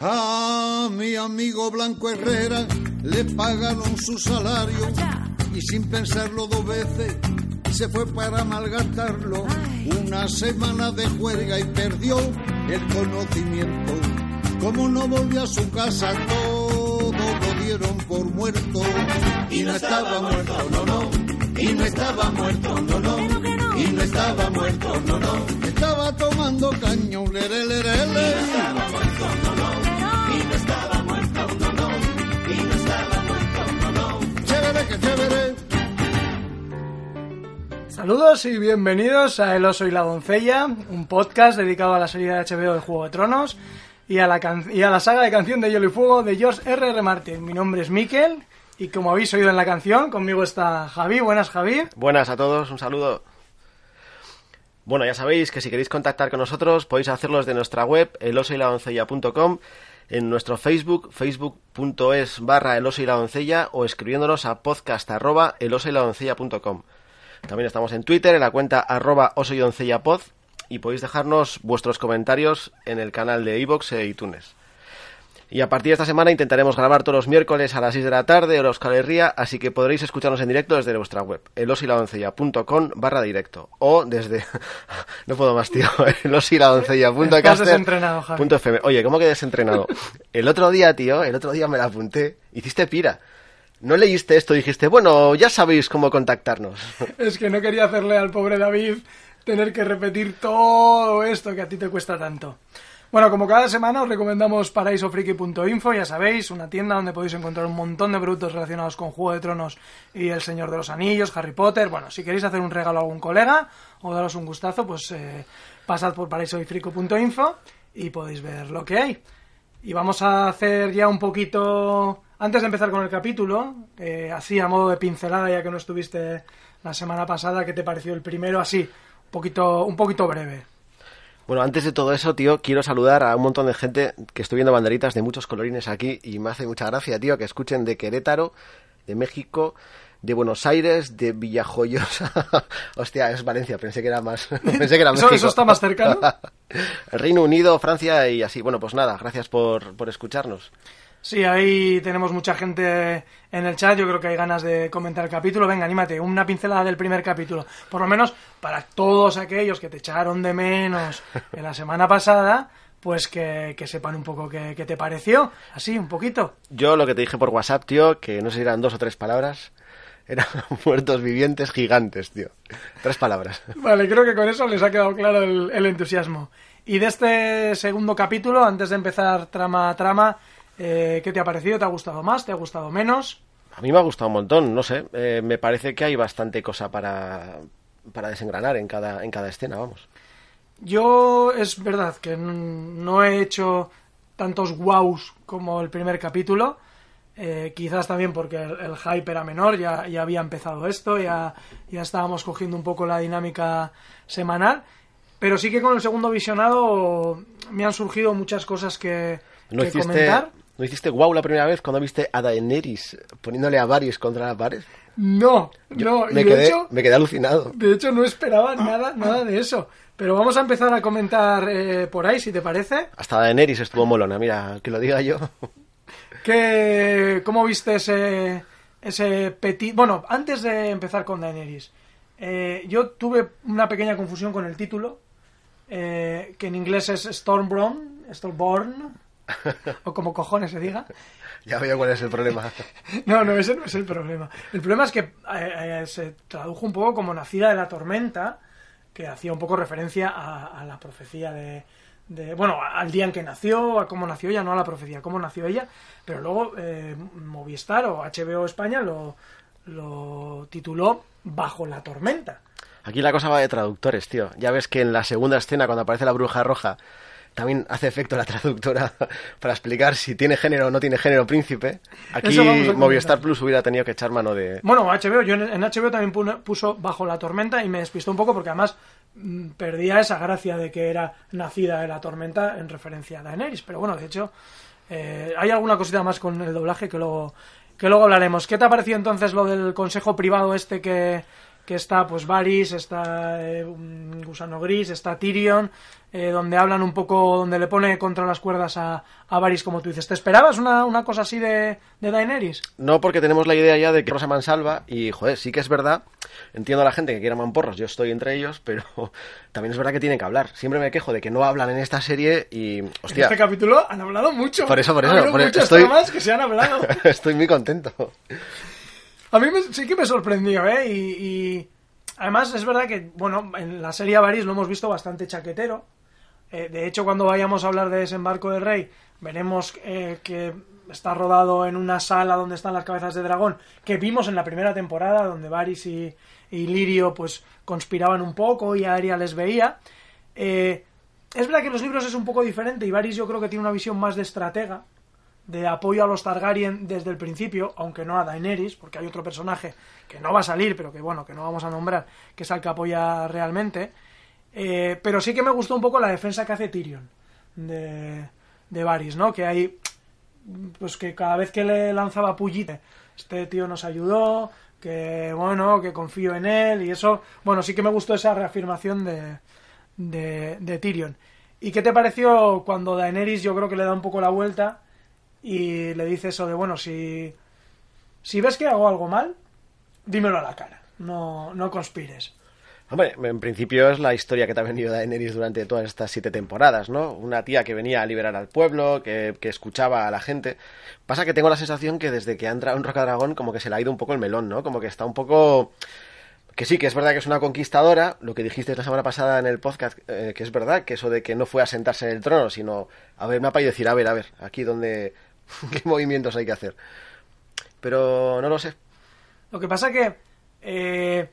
A mi amigo Blanco Herrera le pagaron su salario y sin pensarlo dos veces se fue para malgastarlo. Una semana de juerga y perdió el conocimiento. Como no volvió a su casa, todo lo dieron por muerto. Y no estaba muerto, no, no. Y no estaba muerto, no, no. Y no estaba muerto, no, no. Estaba tomando caño, lere, lere, lere. Chévere, que chévere. Saludos y bienvenidos a El oso y la doncella, un podcast dedicado a la serie de HBO de Juego de Tronos y a la, can- y a la saga de canción de Hielo y Fuego de George R. R. Martin. Mi nombre es Mikel y como habéis oído en la canción, conmigo está Javi. Buenas, Javi. Buenas a todos, un saludo. Bueno, ya sabéis que si queréis contactar con nosotros podéis hacerlo desde nuestra web elosoyladoncella.com, en nuestro Facebook, facebook.es barra el oso y la doncella o escribiéndonos a podcast arroba. También estamos en Twitter en la cuenta arroba oso y podéis dejarnos vuestros comentarios en el canal de iVoox e iTunes. Y a partir de esta semana intentaremos grabar todos los miércoles a las 6 de la tarde, hora Euskal Herria, así que podréis escucharnos en directo desde vuestra web, elosiladoncella.com barra directo, o desde... no puedo más, tío, elosiladoncella.caster.fm. Oye, ¿cómo que desentrenado? El otro día, tío, el otro día me la apunté, hiciste pira. No leíste esto, dijiste, bueno, ya sabéis cómo contactarnos. Es que no quería hacerle al pobre David tener que repetir todo esto que a ti te cuesta tanto. Bueno, como cada semana os recomendamos paraisofriki.info, ya sabéis, una tienda donde podéis encontrar un montón de productos relacionados con Juego de Tronos y El Señor de los Anillos, Harry Potter. Bueno, si queréis hacer un regalo a algún colega o daros un gustazo, pues eh, pasad por paraisofriki.info y podéis ver lo que hay. Y vamos a hacer ya un poquito, antes de empezar con el capítulo, eh, así a modo de pincelada, ya que no estuviste la semana pasada, ¿qué te pareció el primero? Así, poquito, un poquito breve. Bueno, antes de todo eso, tío, quiero saludar a un montón de gente que estoy viendo banderitas de muchos colorines aquí y me hace mucha gracia, tío, que escuchen de Querétaro, de México, de Buenos Aires, de Villajoyosa. Hostia, es Valencia, pensé que era más. pensé que era ¿Eso- México. eso está más cercano? Reino Unido, Francia y así. Bueno, pues nada, gracias por, por escucharnos. Sí, ahí tenemos mucha gente en el chat. Yo creo que hay ganas de comentar el capítulo. Venga, anímate, una pincelada del primer capítulo. Por lo menos para todos aquellos que te echaron de menos en la semana pasada, pues que, que sepan un poco qué, qué te pareció. Así, un poquito. Yo lo que te dije por WhatsApp, tío, que no sé si eran dos o tres palabras, eran muertos vivientes gigantes, tío. Tres palabras. Vale, creo que con eso les ha quedado claro el, el entusiasmo. Y de este segundo capítulo, antes de empezar trama a trama, eh, ¿qué te ha parecido? ¿Te ha gustado más? ¿Te ha gustado menos? A mí me ha gustado un montón, no sé. eh, me parece que hay bastante cosa para, para desengranar en cada, en cada escena, vamos. Yo es verdad que no he hecho tantos wows como el primer capítulo. eh, quizás también porque el, el hype era menor, ya, ya había empezado esto, ya, ya estábamos cogiendo un poco la dinámica semanal. Pero sí que con el segundo visionado me han surgido muchas cosas que, ¿No que hiciste, comentar. ¿No hiciste wow la primera vez cuando viste a Daenerys poniéndole a Varys contra la pared? No, no, y me, de quedé, hecho, me quedé alucinado. de hecho no esperaba nada, nada de eso. Pero vamos a empezar a comentar eh, por ahí, si te parece. Hasta Daenerys estuvo molona, mira, que lo diga yo. ¿Qué, ¿Cómo viste ese, ese petit... Bueno, antes de empezar con Daenerys, eh, yo tuve una pequeña confusión con el título, eh, que en inglés es Stormborn, Stormborn, o como cojones se diga. ya veo cuál es el problema. No, no, ese no es el problema. El problema es que eh, eh, se tradujo un poco como Nacida de la Tormenta, que hacía un poco referencia a, a la profecía de, de- Bueno, al día en que nació, a cómo nació ella, no a la profecía, a cómo nació ella. Pero luego eh, Movistar o HBO España lo, lo tituló Bajo la Tormenta. Aquí la cosa va de traductores, tío. Ya ves que en la segunda escena, cuando aparece la bruja roja, también hace efecto la traductora para explicar si tiene género o no tiene género príncipe. Aquí. Movistar Plus hubiera tenido que echar mano de... Bueno, HBO, yo en HBO también puso Bajo la Tormenta y me despistó un poco porque además mm, perdía esa gracia de que era nacida de la tormenta en referencia a Daenerys. Pero bueno, de hecho, eh, hay alguna cosita más con el doblaje que luego, que luego hablaremos. ¿Qué te ha parecido entonces lo del consejo privado este que, que está pues Varys, está eh, un Gusano Gris, está Tyrion, eh, donde hablan un poco, donde le pone contra las cuerdas a, a Varys, como tú dices. ¿Te esperabas una, una cosa así de, de Daenerys? No, porque tenemos la idea ya de que Rosa mansalva y, joder, sí que es verdad, entiendo a la gente que quiere mamporros, yo estoy entre ellos, pero también es verdad que tienen que hablar. Siempre me quejo de que no hablan en esta serie y, hostia, En este capítulo han hablado mucho. Por eso, por eso, habido por muchas estoy- que se han hablado. estoy muy contento. A mí me- sí que me sorprendió, ¿eh? Y, además es verdad que, bueno, en la serie Varys lo hemos visto bastante chaquetero. Eh, de hecho, cuando vayamos a hablar de Desembarco del Rey, veremos eh, que está rodado en una sala donde están las cabezas de dragón, que vimos en la primera temporada, donde Varys y, y Lirio pues conspiraban un poco y Arya les veía. Eh, es verdad que en los libros es un poco diferente y Varys yo creo que tiene una visión más de estratega, de apoyo a los Targaryen desde el principio, aunque no a Daenerys, porque hay otro personaje que no va a salir, pero que bueno, que no vamos a nombrar, que es el que apoya realmente. Eh, pero sí que me gustó un poco la defensa que hace Tyrion de, de Varys, ¿no? Que hay, pues que cada vez que le lanzaba pullite, este tío nos ayudó, que bueno, que confío en él y eso, bueno, sí que me gustó esa reafirmación de, de, de Tyrion. ¿Y qué te pareció cuando Daenerys yo creo que le da un poco la vuelta y le dice eso de, bueno, si, si ves que hago algo mal, dímelo a la cara, no, no conspires. Hombre, en principio es la historia que te ha venido Daenerys durante todas estas siete temporadas, ¿no? Una tía que venía a liberar al pueblo, que, que escuchaba a la gente. Pasa que tengo la sensación que desde que ha entrado en Rocadragón como que se le ha ido un poco el melón, ¿no? Como que está un poco... Que sí, que es verdad que es una conquistadora, lo que dijiste la semana pasada en el podcast, eh, que es verdad, que eso de que no fue a sentarse en el trono, sino a ver mapa y decir, a ver, a ver, aquí donde... ¿Qué movimientos hay que hacer? Pero no lo sé. Lo que pasa que, eh,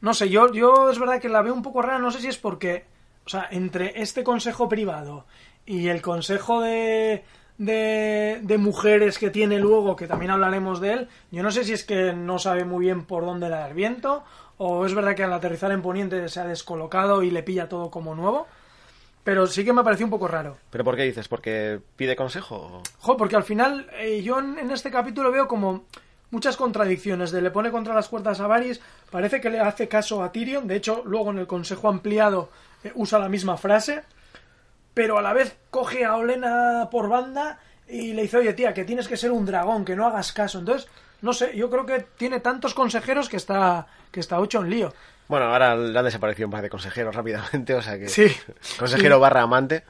no sé, yo, yo es verdad que la veo un poco rara, no sé si es porque, o sea, entre este consejo privado y el consejo de, de, de mujeres que tiene luego, que también hablaremos de él, yo no sé si es que no sabe muy bien por dónde le da el viento, o es verdad que al aterrizar en Poniente se ha descolocado y le pilla todo como nuevo, pero sí que me pareció un poco raro. ¿Pero por qué dices? ¿Porque pide consejo? Jo, porque al final eh, yo en, en este capítulo veo como muchas contradicciones. De le pone contra las cuerdas a Varys, parece que le hace caso a Tyrion. De hecho, luego en el consejo ampliado eh, usa la misma frase, pero a la vez coge a Olena por banda y le dice, oye tía, que tienes que ser un dragón, que no hagas caso. Entonces, no sé, yo creo que tiene tantos consejeros que está, que está hecho un lío. Bueno, ahora le han desaparecido un par de consejeros rápidamente, o sea que... Sí. Consejero barra amante.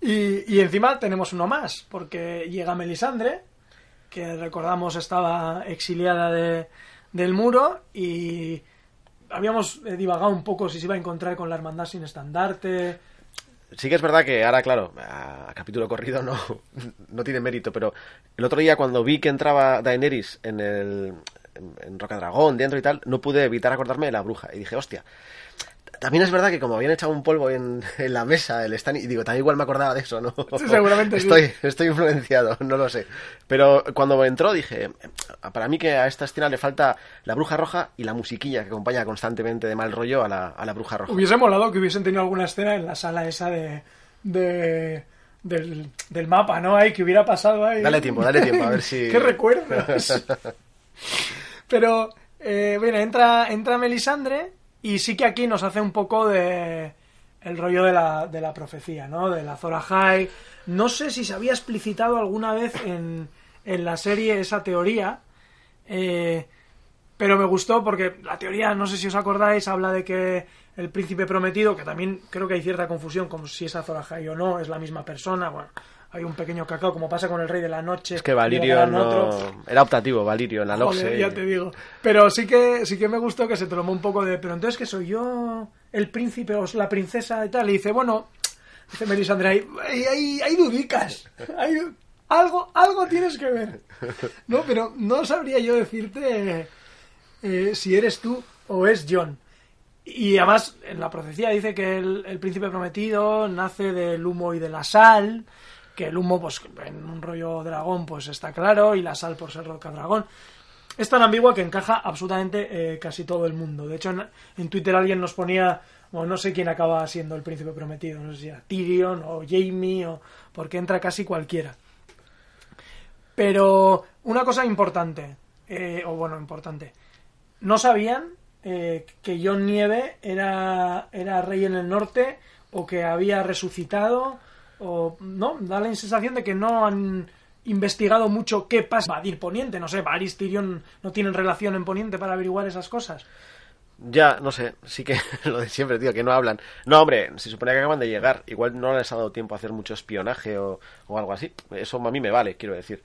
Y, y encima tenemos uno más, porque llega Melisandre, que recordamos estaba exiliada de, del muro y habíamos eh, divagado un poco si se iba a encontrar con la hermandad sin estandarte. Sí que es verdad que ahora, claro, a capítulo corrido no, no tiene mérito, pero el otro día cuando vi que entraba Daenerys en el en, en Rocadragón, dentro y tal, no pude evitar acordarme de la bruja. Y dije, hostia, también es verdad que como habían echado un polvo en, en la mesa, el stand, y digo, también igual me acordaba de eso, ¿no? Sí, seguramente sí. estoy, estoy influenciado, no lo sé. Pero cuando entró dije, para mí que a esta escena le falta la bruja roja y la musiquilla que acompaña constantemente de mal rollo a la, a la bruja roja. Hubiese molado que hubiesen tenido alguna escena en la sala esa de, de del, del mapa, ¿no? Ahí que hubiera pasado ahí. Dale tiempo, dale tiempo, a ver si... ¿Qué recuerdas? Pero, eh, bueno, entra, entra Melisandre y sí que aquí nos hace un poco de el rollo de la, de la profecía, ¿no? De la Zora High. No sé si se había explicitado alguna vez en, en la serie esa teoría, eh, pero me gustó porque la teoría, no sé si os acordáis, habla de que el príncipe prometido, que también creo que hay cierta confusión como si es Azor Ahai o no, es la misma persona, bueno, hay un pequeño cacao, como pasa con el Rey de la Noche. Es que Valirio no... otro. Era optativo, Valirio, en la Joder, Loxe. ya te digo. Pero sí que, sí que me gustó que se tomó un poco de. Pero entonces que soy yo el príncipe o la princesa y tal. Y dice, bueno, dice Melisandre, hay, hay, hay, hay dudicas. Hay, algo, algo tienes que ver. No, pero no sabría yo decirte eh, si eres tú o es John. Y además, en la profecía dice que el, el príncipe prometido nace del humo y de la sal, que el humo, pues en un rollo dragón, pues está claro, y la sal por ser roca dragón. Es tan ambigua que encaja absolutamente eh, casi todo el mundo. De hecho, en, Twitter alguien nos ponía, bueno, no sé quién acaba siendo el príncipe prometido, no sé si era Tyrion o Jamie, o porque entra casi cualquiera. Pero una cosa importante, eh, o bueno, importante, no sabían eh, que John Nieve era, era rey en el norte o que había resucitado o no, da la sensación de que no han investigado mucho qué pasa. Vadir Poniente, no sé, Varys y Tyrion no tienen relación en Poniente para averiguar esas cosas. Ya, no sé, sí que lo de siempre, tío, que no hablan. No, hombre, se supone que acaban de llegar. Igual no les ha dado tiempo a hacer mucho espionaje o, o algo así. Eso a mí me vale, quiero decir.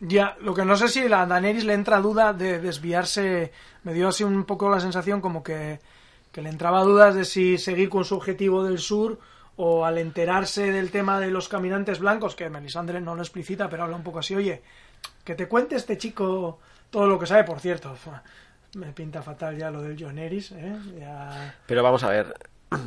Ya, lo que no sé si a Daenerys le entra duda de desviarse. Me dio así un poco la sensación como que, que le entraba dudas de si seguir con su objetivo del sur o al enterarse del tema de los caminantes blancos, que Melisandre no lo explicita, pero habla un poco así, oye, que te cuente este chico todo lo que sabe, por cierto. Me pinta fatal ya lo del John Eris, ¿eh? Pero vamos a ver,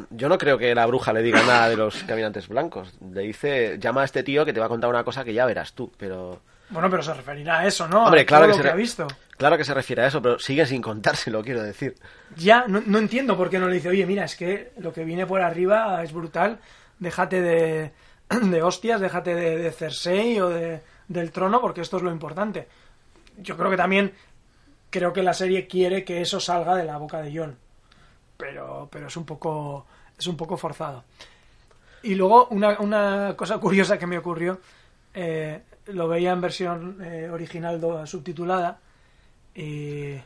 yo no creo que la bruja le diga nada de los caminantes blancos. Le dice, llama a este tío que te va a contar una cosa que ya verás tú, pero... Bueno, pero se referirá a eso, ¿no? Hombre, A claro todo que lo se que ha visto. Claro que se refiere a eso, pero sigue sin contárselo, quiero decir. Ya, no, no entiendo por qué no le dice, oye, mira, es que lo que viene por arriba es brutal, déjate de, de hostias, déjate de, de Cersei o de, del trono, porque esto es lo importante. Yo creo que también, creo que la serie quiere que eso salga de la boca de John, pero, pero es un poco, es un poco forzado. Y luego, una, una cosa curiosa que me ocurrió, eh, lo veía en versión eh, original do- subtitulada, y le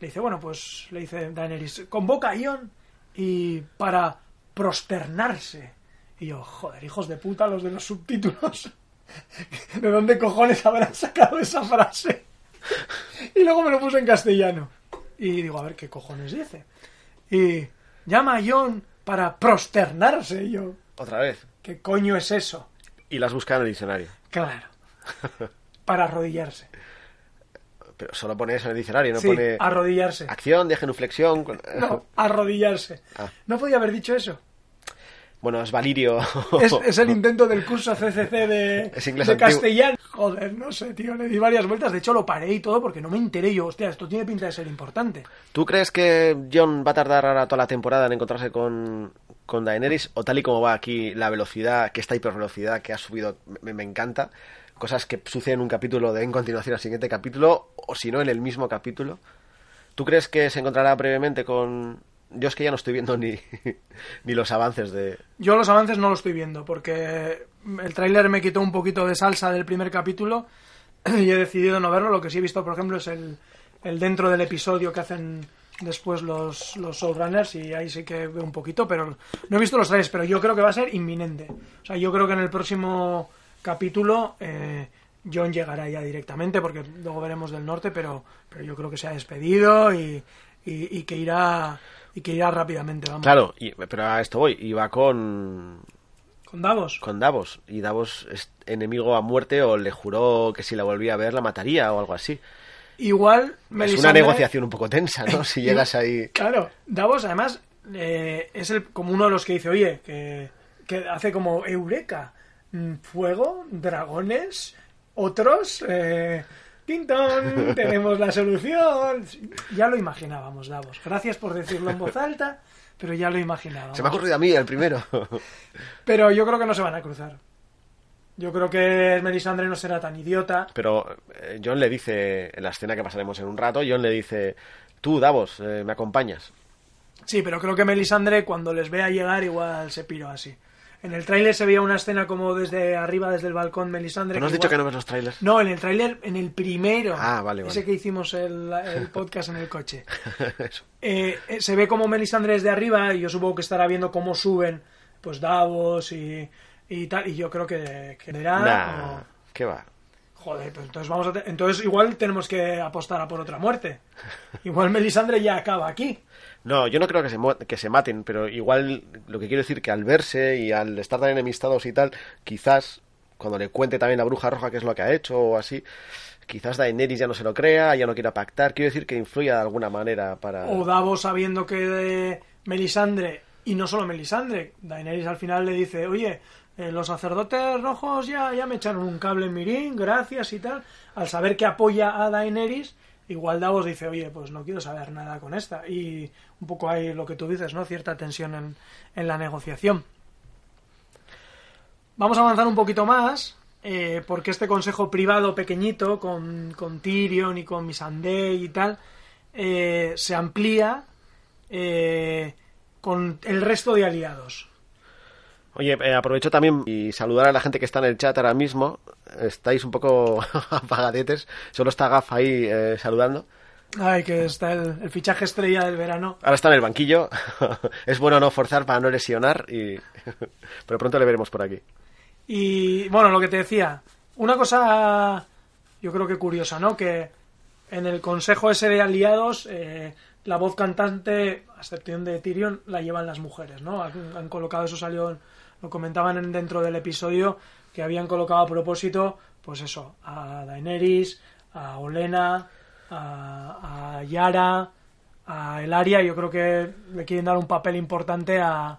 dice, bueno, pues le dice Daenerys, convoca a Ion y para prosternarse. Y yo, joder, hijos de puta los de los subtítulos. ¿De dónde cojones habrán sacado esa frase? Y luego me lo puse en castellano. Y digo, a ver qué cojones dice. Y llama a Ion para prosternarse. Y yo, Otra vez. ¿qué coño es eso? Y las busca en el diccionario. Claro. Para arrodillarse. Pero solo pone eso en el diccionario, no sí, pone arrodillarse. acción de genuflexión. No, arrodillarse. Ah. No podía haber dicho eso. Bueno, es Valirio. Es, es el intento del curso CCC de, Es de castellano. Joder, no sé, tío, le di varias vueltas. De hecho, lo paré y todo porque no me enteré yo. Hostia, esto tiene pinta de ser importante. ¿Tú crees que John va a tardar ahora toda la temporada en encontrarse con, con Daenerys? O tal y como va aquí la velocidad, que esta hipervelocidad que ha subido, me, me encanta. Cosas que suceden en un capítulo de en continuación al siguiente capítulo, o si no, en el mismo capítulo. ¿Tú crees que se encontrará brevemente con...? Yo es que ya no estoy viendo ni, ni los avances de... Yo los avances no los estoy viendo porque el tráiler me quitó un poquito de salsa del primer capítulo y he decidido no verlo. Lo que sí he visto, por ejemplo, es el, el dentro del episodio que hacen después los, los showrunners y ahí sí que veo un poquito, pero no he visto los trailers, pero yo creo que va a ser inminente. O sea, yo creo que en el próximo capítulo eh, John llegará ya directamente porque luego veremos del norte, pero, pero yo creo que se ha despedido y, y, y que irá y que irá rápidamente, vamos. Claro, y- pero a esto voy. Y va con, Con Davos. con Davos. Y Davos es enemigo a muerte o le juró que si la volvía a ver la mataría o algo así. Igual Es una negociación un poco tensa, ¿no? Si llegas ahí... Claro, Davos además eh, es el, como uno de los que dice, oye, que, que hace como Eureka, fuego, dragones, otros, eh, Tintón, tenemos la solución. Ya lo imaginábamos, Davos. Gracias por decirlo en voz alta, pero ya lo imaginábamos. Se me ha ocurrido a mí el primero. Pero yo creo que no se van a cruzar. Yo creo que Melisandre no será tan idiota. Pero eh, John le dice, en la escena que pasaremos en un rato, John le dice, tú, Davos, eh, me acompañas. Sí, pero creo que Melisandre cuando les vea llegar igual se piró así. En el tráiler se veía una escena como desde arriba, desde el balcón, Melisandre. ¿Pero no has dicho que no ves los trailers? No, en el tráiler, en el primero. Ah, vale, Ese que hicimos el, el podcast en el coche. Eso. Eh, eh, se ve como Melisandre desde arriba y yo supongo que estará viendo cómo suben pues Davos y, y tal. Y yo creo que, que verá. Nah, o- ¿qué va? Joder, pues entonces vamos a te- entonces igual tenemos que apostar a por otra muerte. Igual Melisandre ya acaba aquí. No, yo no creo que se, que se maten, pero igual lo que quiero decir que al verse y al estar tan enemistados y tal, quizás cuando le cuente también a Bruja Roja qué es lo que ha hecho o así, quizás Daenerys ya no se lo crea, ya no quiera pactar. Quiero decir que influya de alguna manera para... O Davos sabiendo que Melisandre, y no solo Melisandre, Daenerys al final le dice, oye, eh, los sacerdotes rojos ya, ya me echaron un cable en Mirín, gracias y tal. Al saber que apoya a Daenerys, igual Davos dice, oye, pues no quiero saber nada con esta. Y un poco hay lo que tú dices, ¿no? Cierta tensión en, en la negociación. Vamos a avanzar un poquito más. eh, porque este consejo privado pequeñito con, con Tyrion y con Missandei y tal eh, se amplía eh, con el resto de aliados. Oye, eh, aprovecho también y saludar a la gente que está en el chat ahora mismo. Estáis un poco apagadetes. Solo está Gaf ahí eh, saludando. Ay, que está el, el fichaje estrella del verano. Ahora está en el banquillo. es bueno no forzar para no lesionar, y... pero pronto le veremos por aquí. Y bueno, lo que te decía, una cosa yo creo que curiosa, ¿no? Que en el consejo ese de aliados, eh, la voz cantante, a excepción de Tyrion, la llevan las mujeres, ¿no? Han, han colocado, eso salió, lo comentaban en- dentro del episodio, que habían colocado a propósito, pues eso, a Daenerys, a Olena, a, a Yara, a Elaria, yo creo que le quieren dar un papel importante a...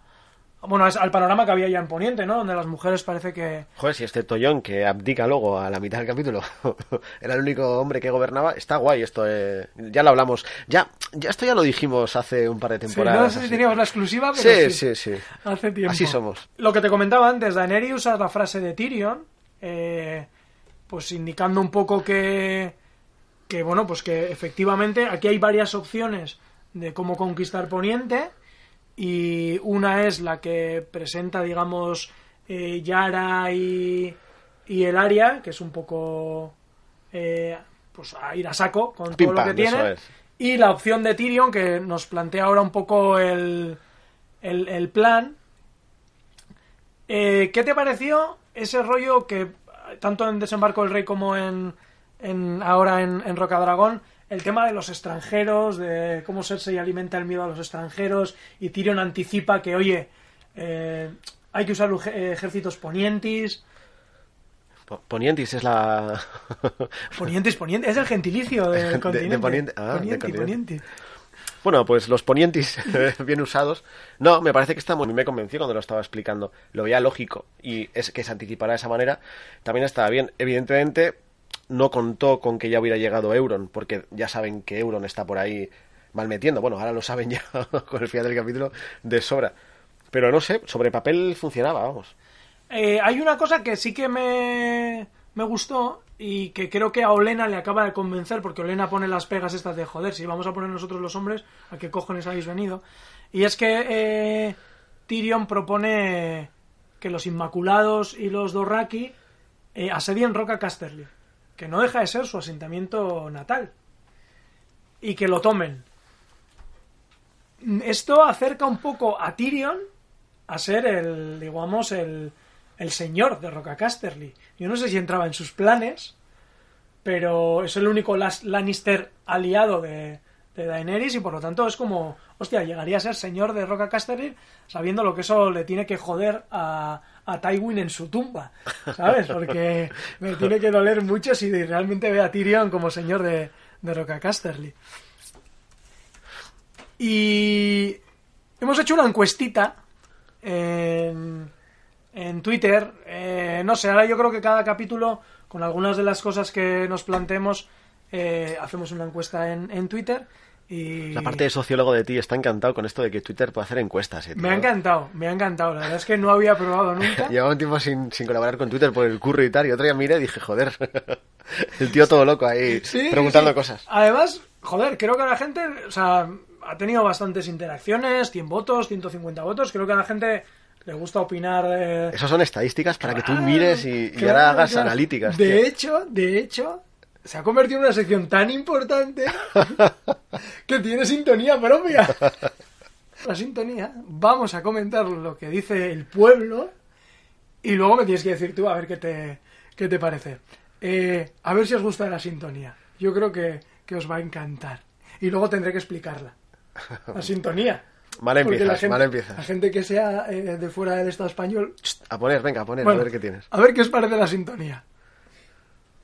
Bueno, al panorama que había ya en Poniente, ¿no? Donde las mujeres parece que, Joder, si este Tollón que abdica luego a la mitad del capítulo era el único hombre que gobernaba, está guay esto. eh. Ya lo hablamos. Ya, ya esto ya lo dijimos hace un par de Sí, temporadas. no sé si teníamos la exclusiva, sí, pero sí, sí. Hace tiempo. Así somos. Lo que te comentaba antes, Daenerys usa la frase de Tyrion, eh, pues indicando un poco que, que, bueno, pues que efectivamente aquí hay varias opciones de cómo conquistar Poniente y una es la que presenta, digamos, eh, Yara y, y el Aria, que es un poco eh, pues a ir a saco con Pim, todo lo que tiene. es. Y la opción de Tyrion, que nos plantea ahora un poco el, el, el plan. Eh, ¿Qué te pareció ese rollo que, tanto en Desembarco del Rey como en, en ahora en, en Rocadragón, el tema de los extranjeros, de cómo Cersei alimenta el miedo a los extranjeros, y Tyrion anticipa que, oye, eh, hay que usar ejércitos ponientis. Po- Ponientis es la. Ponientis, ponientis, es el gentilicio del De- continente. de poniente, ah, Ponienti, ponienti. Bueno, pues los ponientis bien usados. No, me parece que está muy... Me convenció cuando lo estaba explicando. Lo veía lógico. Y es que se anticipara de esa manera. También estaba bien. Evidentemente, no contó con que ya hubiera llegado Euron, porque ya saben que Euron está por ahí mal metiendo. Bueno, ahora lo saben ya con el final del capítulo de sobra. Pero no sé, sobre papel funcionaba, vamos. Eh, hay una cosa que sí que me, me gustó y que creo que a Olena le acaba de convencer, porque Olena pone las pegas estas de joder, si vamos a poner nosotros los hombres, ¿a qué cojones habéis venido? Y es que eh, Tyrion propone que los Inmaculados y los Dorraki eh, asedien Roca Casterly, que no deja de ser su asentamiento natal, y que lo tomen. Esto acerca un poco a Tyrion a ser el, digamos, el, el señor de Roca Casterly. Yo no sé si entraba en sus planes, pero es el único Lannister aliado de, de Daenerys y por lo tanto es como, hostia, llegaría a ser señor de Roca Casterly sabiendo lo que eso le tiene que joder a, a Tywin en su tumba, ¿sabes? Porque me tiene que doler mucho si realmente ve a Tyrion como señor de, de Roca Casterly. Y hemos hecho una encuestita en, en Twitter. Eh, no sé, ahora yo creo que cada capítulo, con algunas de las cosas que nos planteemos, eh, hacemos una encuesta en, en Twitter. Y La parte de sociólogo de ti está encantado con esto de que Twitter puede hacer encuestas. eh, me ha encantado, me ha encantado. La verdad es que no había probado nunca. Llevaba un tiempo sin, sin colaborar con Twitter por el curro y tal, y otro día miré y dije, joder, el tío todo loco ahí Sí, preguntando sí. cosas. Además, joder, creo que la gente, o sea, ha tenido bastantes interacciones, 100 votos, 150 votos. Creo que a la gente le gusta opinar de, Esas son estadísticas para que tú mires y, ahora hagas claro. analíticas. De tío. hecho, de hecho, se ha convertido en una sección tan importante que tiene sintonía propia. La sintonía, vamos a comentar lo que dice el pueblo y luego me tienes que decir tú a ver qué te, qué te parece. Eh, a ver si os gusta la sintonía. Yo creo que, que os va a encantar. Y luego tendré que explicarla. La sintonía. Mal Porque empiezas, la gente, mal empiezas. La gente que sea eh, de fuera del Estado español A poner, venga, a poner, bueno, a ver qué tienes. A ver qué os parece la sintonía.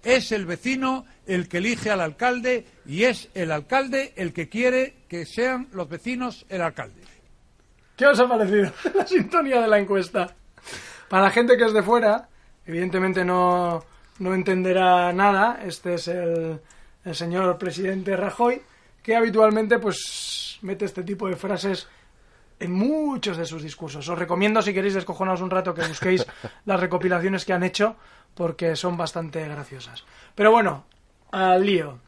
Es el vecino el que elige al alcalde y es el alcalde el que quiere que sean los vecinos el alcalde. ¿Qué os ha parecido la sintonía de la encuesta? Para la gente que es de fuera, evidentemente no, no entenderá nada. Este es el, el señor presidente Rajoy, que habitualmente pues mete este tipo de frases en muchos de sus discursos. Os recomiendo, si queréis descojonaros un rato, que busquéis las recopilaciones que han hecho, porque son bastante graciosas. Pero bueno, al lío.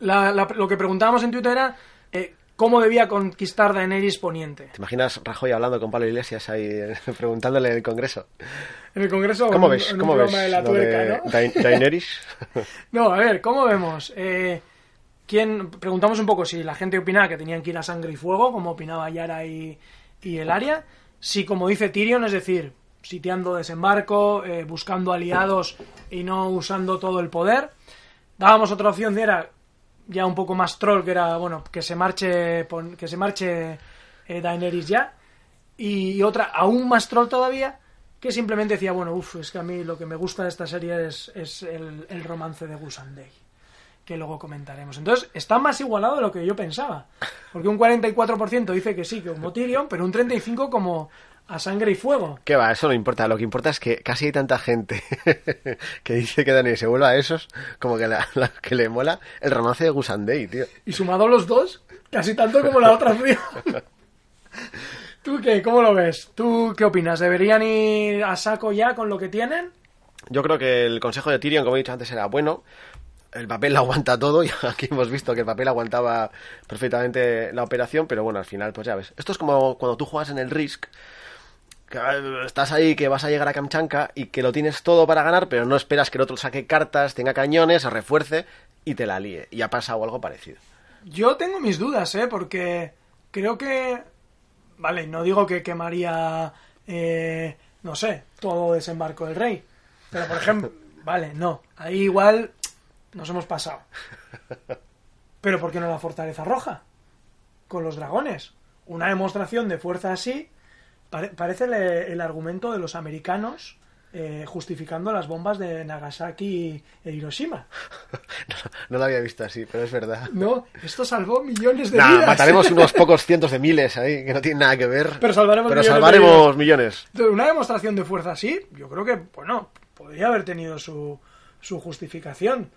La- la- lo que preguntábamos en Twitter era eh, cómo debía conquistar Daenerys Poniente. ¿Te imaginas Rajoy hablando con Pablo Iglesias ahí eh, preguntándole en el Congreso? En el Congreso, ¿Cómo en ves? en ¿Cómo ves? de la tuerca, de ¿no? Daenerys? No, a ver, ¿cómo vemos? Eh, ¿quién, preguntamos un poco si la gente opinaba que tenían que ir a sangre y fuego, como opinaba Yara y, y el Aria. Si, como dice Tyrion, es decir, sitiando desembarco, eh, buscando aliados y no usando todo el poder. Dábamos otra opción de era ya un poco más troll, que era, bueno, que se marche, que se marche eh, Daenerys ya. Y otra aún más troll todavía, que simplemente decía, bueno, uff, es que a mí lo que me gusta de esta serie es, es el, romance de Day que luego comentaremos. Entonces, está más igualado de lo que yo pensaba. Porque un 44% dice que sí, que como Tyrion, pero un 35% como a sangre y fuego. ¿Qué va? Eso no importa. Lo que importa es que casi hay tanta gente que dice que Daenerys se vuelva a esos como que, la, la- que le mola el romance de Gusandei, tío. Y sumado los dos, casi tanto como la otra opción. ¿Tú qué? ¿Cómo lo ves? ¿Tú qué opinas? ¿Deberían ir a saco ya con lo que tienen? Yo creo que el consejo de Tyrion, como he dicho antes, era bueno. El papel lo aguanta todo y aquí hemos visto que el papel aguantaba perfectamente la operación, pero bueno, al final, pues ya ves. Esto es como cuando tú juegas en el Risk, que estás ahí, que vas a llegar a Kamchanka y que lo tienes todo para ganar, pero no esperas que el otro saque cartas, tenga cañones, se refuerce y te la líe. Y ha pasado algo parecido. Yo tengo mis dudas, ¿eh? Porque creo que... Vale, no digo que quemaría, eh, no sé, todo desembarco del rey. Pero, por ejemplo, vale, no. Ahí igual nos hemos pasado. Pero ¿por qué no la Fortaleza Roja? Con los dragones. Una demostración de fuerza así pare- parece el, el argumento de los americanos eh, justificando las bombas de Nagasaki e Hiroshima. No, no lo había visto así, pero es verdad. No, esto salvó millones de Nah, vidas. mataremos unos pocos cientos de miles ahí, que no tienen nada que ver. Pero salvaremos Pero millones salvaremos millones. Una demostración de fuerza así, yo creo que, bueno, podría haber tenido su, su justificación.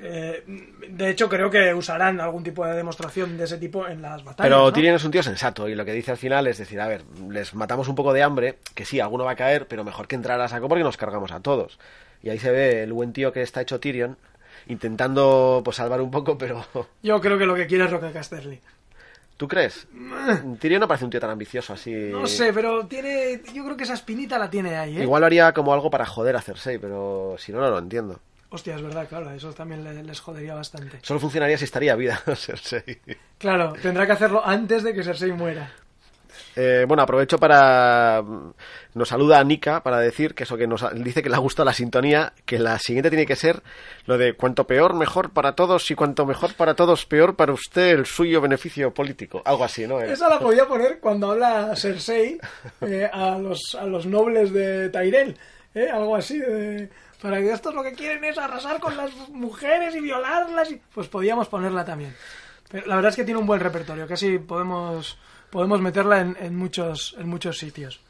Eh, de hecho, creo que usarán algún tipo de demostración de ese tipo en las batallas. Pero ¿no? Tyrion es un tío sensato y lo que dice al final es decir, a ver, les matamos un poco de hambre, que sí, alguno va a caer, pero mejor que entrar a saco porque nos cargamos a todos. Y ahí se ve el buen tío que está hecho Tyrion, intentando pues salvar un poco, pero Yo creo que lo que quiere es Roque Casterly. ¿tú crees? Tyrion no parece un tío tan ambicioso así. No sé, pero tiene. Yo creo que esa espinita la tiene ahí, ¿eh? Igual lo haría como algo para joder a Cersei, pero si no, no lo entiendo. Hostia, es verdad, claro, eso también le- les jodería bastante. Solo funcionaría si estaría vida Cersei. Claro, tendrá que hacerlo antes de que Cersei muera. Eh, bueno, aprovecho para. Nos saluda a Nika para decir que eso que nos dice que le ha gustado la sintonía, que la siguiente tiene que ser lo de cuanto peor, mejor para todos y cuanto mejor para todos, peor para usted el suyo beneficio político. Algo así, ¿no? Esa la podía poner cuando habla Cersei eh, a, los, a los nobles de Tyrell. ¿eh? Algo así. de- para que estos lo que quieren es arrasar con las mujeres y violarlas. y- Pues podíamos ponerla también. Pero la verdad es que tiene un buen repertorio. Casi podemos, podemos meterla en, en muchos, en muchos sitios.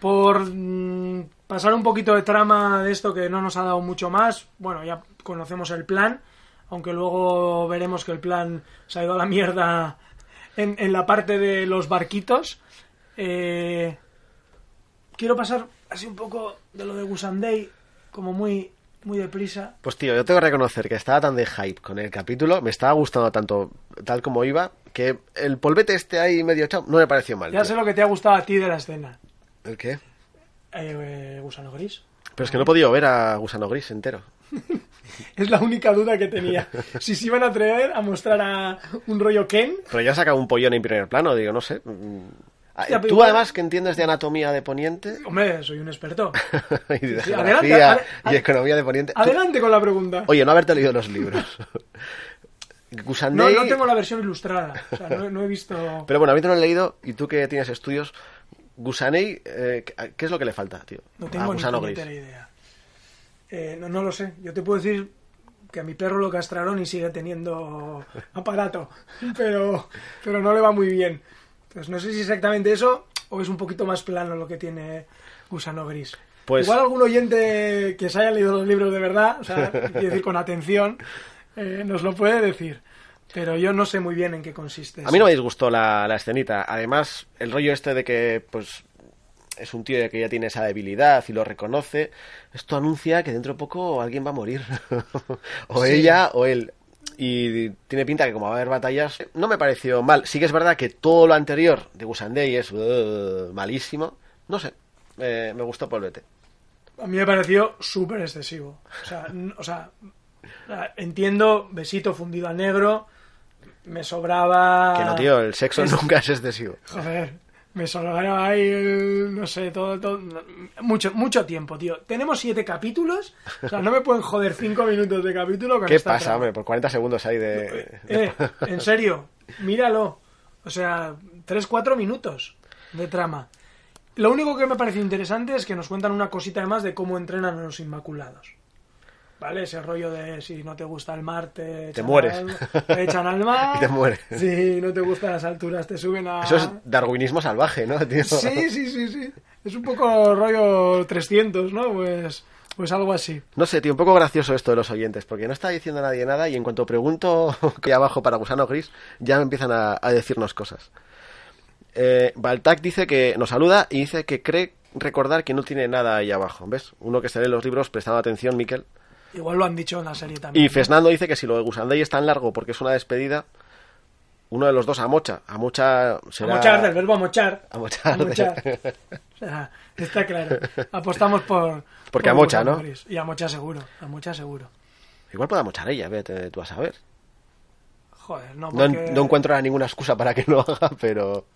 Por mm, pasar un poquito de trama de esto que no nos ha dado mucho más, bueno, ya conocemos el plan, aunque luego veremos que el plan se ha ido a la mierda en, en la parte de los barquitos. Eh, quiero pasar así un poco de lo de Gusandei, como muy, muy deprisa. Pues tío, yo tengo que reconocer que estaba tan de hype con el capítulo, me estaba gustando tanto tal como iba, que el polvete este ahí medio chao no me pareció mal. Ya tío. sé lo que te ha gustado a ti de la escena. ¿El qué? Eh, Gusano Gris. Pero es que no he podido ver a Gusano Gris entero. Es la única duda que tenía. Si se iban a atrever a mostrar a un rollo Ken, Pero ya saca un pollón en primer plano, digo, no sé. Ah, Ya, Tú igual- además que entiendes de anatomía de Poniente hombre, soy un experto. y de Sí, adelante, y economía de Poniente. Tú- Adelante con la pregunta. Oye, no haberte leído los libros. No, Gusandei... no tengo la versión ilustrada. O sea, no, no he visto. Pero bueno, ahorita no lo he leído y tú que tienes estudios, Gusanei, eh, ¿qué es lo que le falta, tío? No tengo ni Gris. puñetera idea. Eh, no, no lo sé. Yo te puedo decir que a mi perro lo castraron y sigue teniendo aparato, pero, pero no le va muy bien. Entonces no sé si exactamente eso o es un poquito más plano lo que tiene Gusano Gris. Pues- Igual algún oyente que se haya leído los libros de verdad, o sea, quiero decir con atención, eh, nos lo puede decir. Pero yo no sé muy bien en qué consiste. A mí no me disgustó la, la escenita. Además, el rollo este de que, pues, es un tío que ya tiene esa debilidad y lo reconoce, esto anuncia que dentro de poco alguien va a morir. o Sí. ella o él. Y tiene pinta que como va a haber batallas, no me pareció mal. Sí que es verdad que todo lo anterior de Gusandei es uh, malísimo. No sé, eh, me gustó Polvete. A mí me pareció súper excesivo. O sea, o sea, entiendo, besito fundido a negro, me sobraba... Que no, tío, el sexo Es- nunca es excesivo. Joder, me sobraba ahí, el- no sé, todo, todo, mucho, mucho tiempo, tío. Tenemos siete capítulos, o sea, no me pueden joder cinco minutos de capítulo con ¿Qué esta pasa, trama. hombre? Por 40 segundos ahí de... Eh, en serio, míralo. O sea, tres, cuatro minutos de trama. Lo único que me pareció interesante es que nos cuentan una cosita más de cómo entrenan a los Inmaculados. ¿Vale? Ese rollo de si no te gusta el mar, te, echan mueres. al- te echan al mar. Y te mueres. Si no te gustan las alturas, te suben a. Eso es darwinismo salvaje, ¿no, tío? Sí, sí, sí, sí. Es un poco rollo 300, ¿no? Pues, pues algo así. No sé, tío, un poco gracioso esto de los oyentes, porque no está diciendo nadie nada y en cuanto pregunto que abajo para Gusano Gris, ya me empiezan a, a decirnos cosas. Eh, Baltac dice que nos saluda y dice que cree recordar que no tiene nada ahí abajo, ¿ves? Uno que se lee los libros prestando atención, Miquel. Igual lo han dicho en la serie también. Y. Fernando dice que si lo de Gusandei es tan largo porque es una despedida, uno de los dos amocha. Amocha será... Amochar, del verbo amochar. Amochar. Amochar. O sea, está claro. Apostamos por. Porque por amocha, ¿no? Y amocha seguro. Amocha seguro. Igual puede amochar ella, vete tú a saber. Joder, no, No, no encuentro ninguna excusa para que lo haga, pero...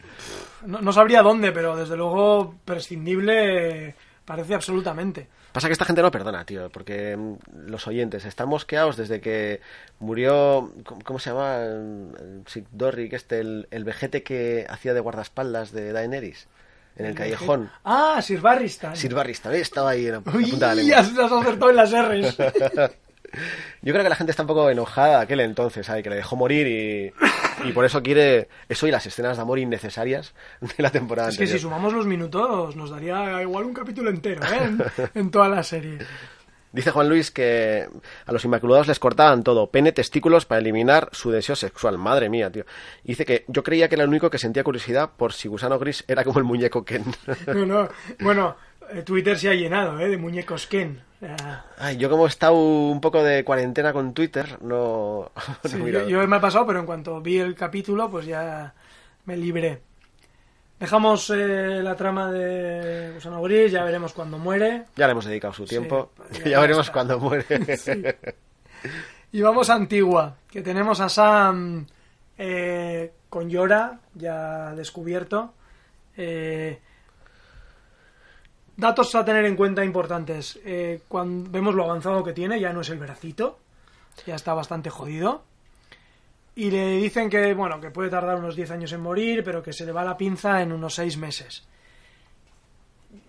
no, no sabría dónde, pero desde luego prescindible parece absolutamente. Pasa que esta gente no perdona, tío, porque mm, los oyentes están mosqueados desde que murió, ¿cómo, se llama? El Sig Dorrick, este, el, el vejete que hacía de guardaespaldas de Daenerys, en el callejón. Ah, Sir Barristan. Sir Barris también estaba ahí en la, la Uy, punta de la lengua. has acertado en las R's. Yo creo que la gente está un poco enojada aquel entonces, ¿sabes? Que le dejó morir y, y por eso quiere eso y las escenas de amor innecesarias de la temporada es que si sumamos los minutos nos daría igual un capítulo entero, ¿eh? En, en toda la serie. Dice Juan Luis que a los inmaculados les cortaban todo, pene, testículos, para eliminar su deseo sexual. Madre mía, tío. Dice que yo creía que era el único que sentía curiosidad por si Gusano Gris era como el muñeco Ken. No, no. Bueno, Twitter se ha llenado, ¿eh? De muñecos Ken. Ay, yo como he estado un poco de cuarentena con Twitter, no... no Sí, yo, yo me ha pasado, pero en cuanto vi el capítulo, pues ya me libré. Dejamos eh, la trama de Gusano Gris, ya veremos cuando muere. Ya le hemos dedicado su tiempo. ya ya veremos cuando muere. Sí. Y vamos a Antigua, que tenemos a Sam eh, con Yora, ya descubierto. Eh, datos a tener en cuenta importantes. Eh, cuando vemos lo avanzado que tiene, ya no es el bracito, ya está bastante jodido. Y le dicen que, bueno, que puede tardar unos 10 años en morir, pero que se le va la pinza en unos 6 meses.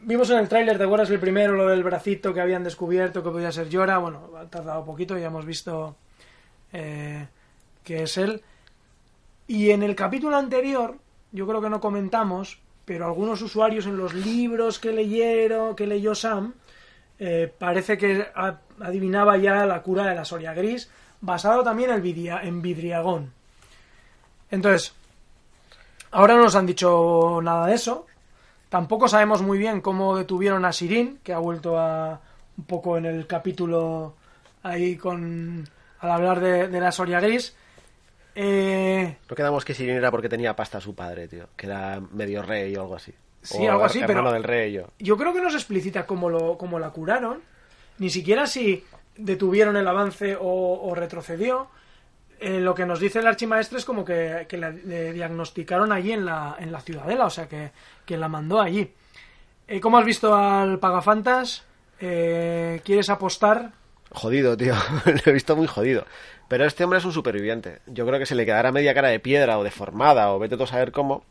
Vimos en el tráiler, ¿te acuerdas el primero, lo del bracito que habían descubierto que podía ser Llora? Bueno, ha tardado poquito, ya hemos visto eh, que es él. Y en el capítulo anterior, yo creo que no comentamos, pero algunos usuarios en los libros que leyeron, que leyó Sam, eh, parece que adivinaba ya la cura de la Soria Gris, basado también en, Vidriagón. Entonces, ahora no nos han dicho nada de eso. Tampoco sabemos muy bien cómo detuvieron a Sirin, que ha vuelto a un poco en el capítulo ahí con al hablar de la Soria Gris. Eh, No quedamos que Sirin era porque tenía pasta su padre, tío. Que era medio rey o algo así. Sí, O algo así, pero- del rey yo. yo creo que no se explicita cómo, lo, cómo la curaron, ni siquiera si detuvieron el avance o, o retrocedió. Eh, lo que nos dice el archimaestre es como que, que la- le diagnosticaron allí en la, en la ciudadela, o sea que, que la mandó allí. Eh, ¿Cómo has visto al Pagafantas? Eh, ¿Quieres apostar? Jodido, tío. Lo he visto muy jodido. Pero este hombre es un superviviente. Yo creo que se le quedará media cara de piedra o deformada o vete tú a saber cómo.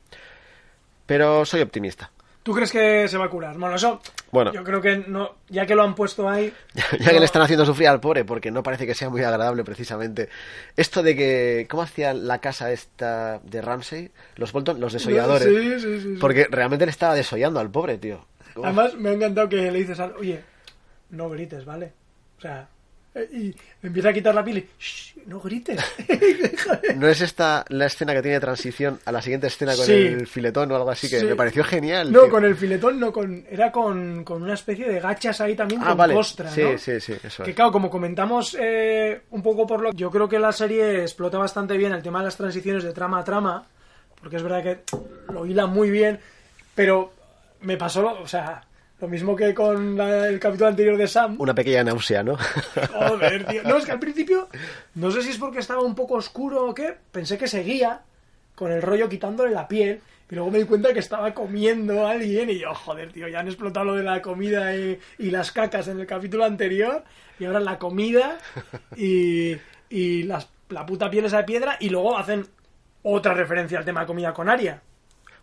Pero soy optimista. ¿Tú crees que se va a curar? Bueno, eso. Bueno. Yo creo que no, ya que lo han puesto ahí. Ya no- que le están haciendo sufrir al pobre, porque no parece que sea muy agradable precisamente. Esto de que... ¿Cómo hacía la casa esta de Ramsey? Los Bolton, los desolladores. Sí, sí, sí. Porque realmente le estaba desollando al pobre, tío. Uf. Además, me ha encantado que le dices al. Oye, no grites, ¿vale? O sea, eh, y empieza a quitar la piel y "Shh, no grites. ¿No es esta la escena que tiene transición a la siguiente escena con Sí. el filetón o algo así? Que Sí. me pareció genial. No, tío. con el filetón no, con era con, con una especie de gachas ahí también Ah, con vale. costra, sí, ¿no? sí, sí, eso Que es. claro, como comentamos eh, un poco por lo... Yo creo que la serie explota bastante bien el tema de las transiciones de trama a trama, porque es verdad que lo hila muy bien, pero me pasó, o sea, lo mismo que con la- el capítulo anterior de Sam. Una pequeña náusea, ¿no? Joder, tío. No, es que al principio, no sé si es porque estaba un poco oscuro o qué, pensé que seguía con el rollo quitándole la piel. Y luego me di cuenta que estaba comiendo a alguien y yo, joder, tío, ya han explotado lo de la comida y, y las cacas en el capítulo anterior y ahora la comida y, y las- la puta piel esa de piedra y luego hacen otra referencia al tema de comida con Aria.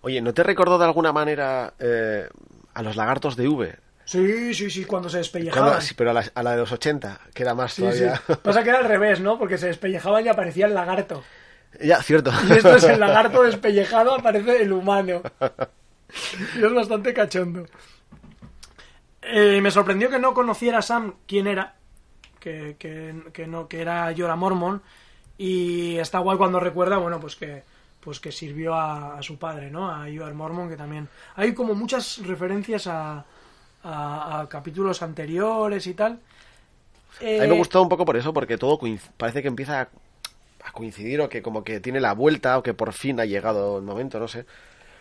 Oye, ¿no te recordó de alguna manera eh, a los lagartos de V? Sí, sí, sí, cuando se despellejaban. Cuando- sí, pero a la, a la de los 80, que era más Sí, sí. todavía. Pasa que era al revés, ¿no? Porque se despellejaban y aparecía el lagarto. ya, cierto. Y esto es el lagarto despellejado, aparece el humano. Y es bastante cachondo. Eh, me sorprendió que no conociera Sam quién era, que, que, que no, que era Jorah Mormon. Y está guay cuando recuerda, bueno, pues que pues que sirvió a, a su padre, ¿no? A Jorah Mormon, que también... Hay como muchas referencias a, a, a capítulos anteriores y tal. A mí me Eh, gustó un poco por eso, porque todo parece que empieza a, a coincidir o que como que tiene la vuelta o que por fin ha llegado el momento, no sé.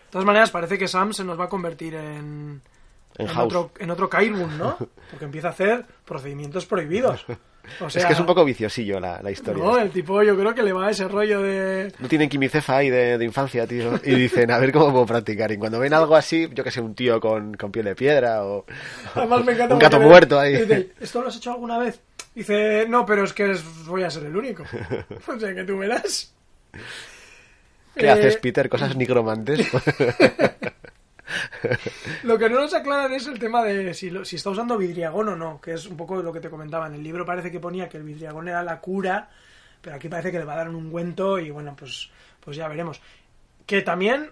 De todas maneras, parece que Sam se nos va a convertir en, En otro, en otro Kairun, ¿no? Porque empieza a hacer procedimientos prohibidos. O sea, es que es un poco viciosillo la, la historia. No, el tipo yo creo que le va a ese rollo de... No tienen quimicefa ahí de, de infancia, tío. Y dicen, a ver cómo puedo practicar. Y cuando ven algo así, yo que sé, un tío con, con piel de piedra o Además me encanta un gato muerto ahí. dice, ¿esto lo has hecho alguna vez? Dice, no, pero es que voy a ser el único. O sea, que tú verás. ¿Qué Eh, haces, Peter? ¿Cosas nigromantes? Lo que no nos aclaran es el tema de si, lo- si está usando vidriagón o no, que es un poco lo que te comentaba. En el libro parece que ponía que el vidriagón era la cura, pero aquí parece que le va a dar un ungüento y bueno, pues, pues ya veremos. Que también,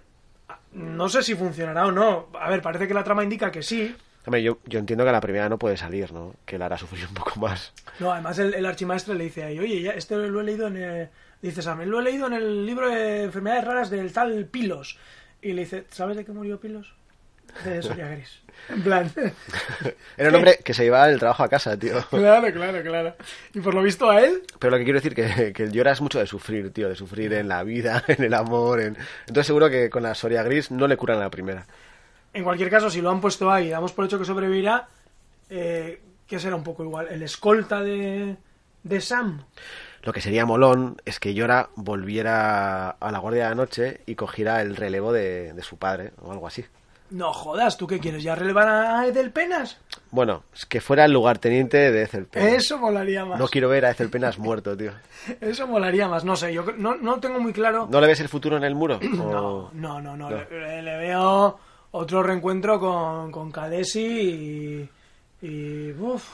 no sé si funcionará o no. A ver, parece que la trama indica que sí. Hombre, yo, yo entiendo que la primera no puede salir, ¿no? Que la hará sufrir un poco más. No, además el, el archimaestre le dice ahí, oye, ya, este lo he leído en el... Dice Sam, lo he leído en el libro de enfermedades raras del tal Pilos. Y le dice, ¿sabes de qué murió Pilos? De Soria Gris. En plan... Era un hombre que se llevaba el trabajo a casa, tío. Claro, claro, claro. Y por lo visto a él, Pero lo que quiero decir que, que llora es mucho de sufrir, tío, de sufrir en la vida, en el amor, en... Entonces seguro que con la Soria Gris no le curan a la primera. en cualquier caso, si lo han puesto ahí y damos por hecho que sobrevivirá, eh, que será un poco igual. El escolta de, de Sam. Lo que sería molón es que Llora volviera a la Guardia de la Noche y cogiera el relevo de, de su padre o algo así. No jodas, ¿tú qué quieres? ¿Ya relevar a Edel Penas? Bueno, es que fuera el lugarteniente de Ethel Penas. Eso molaría más. No quiero ver a Ethel Penas muerto, tío. Eso molaría más. No sé, yo no, no tengo muy claro. ¿No le ves el futuro en el muro? No, no, no, no. No. Le, le veo otro reencuentro con, con Khaleesi y. y uf.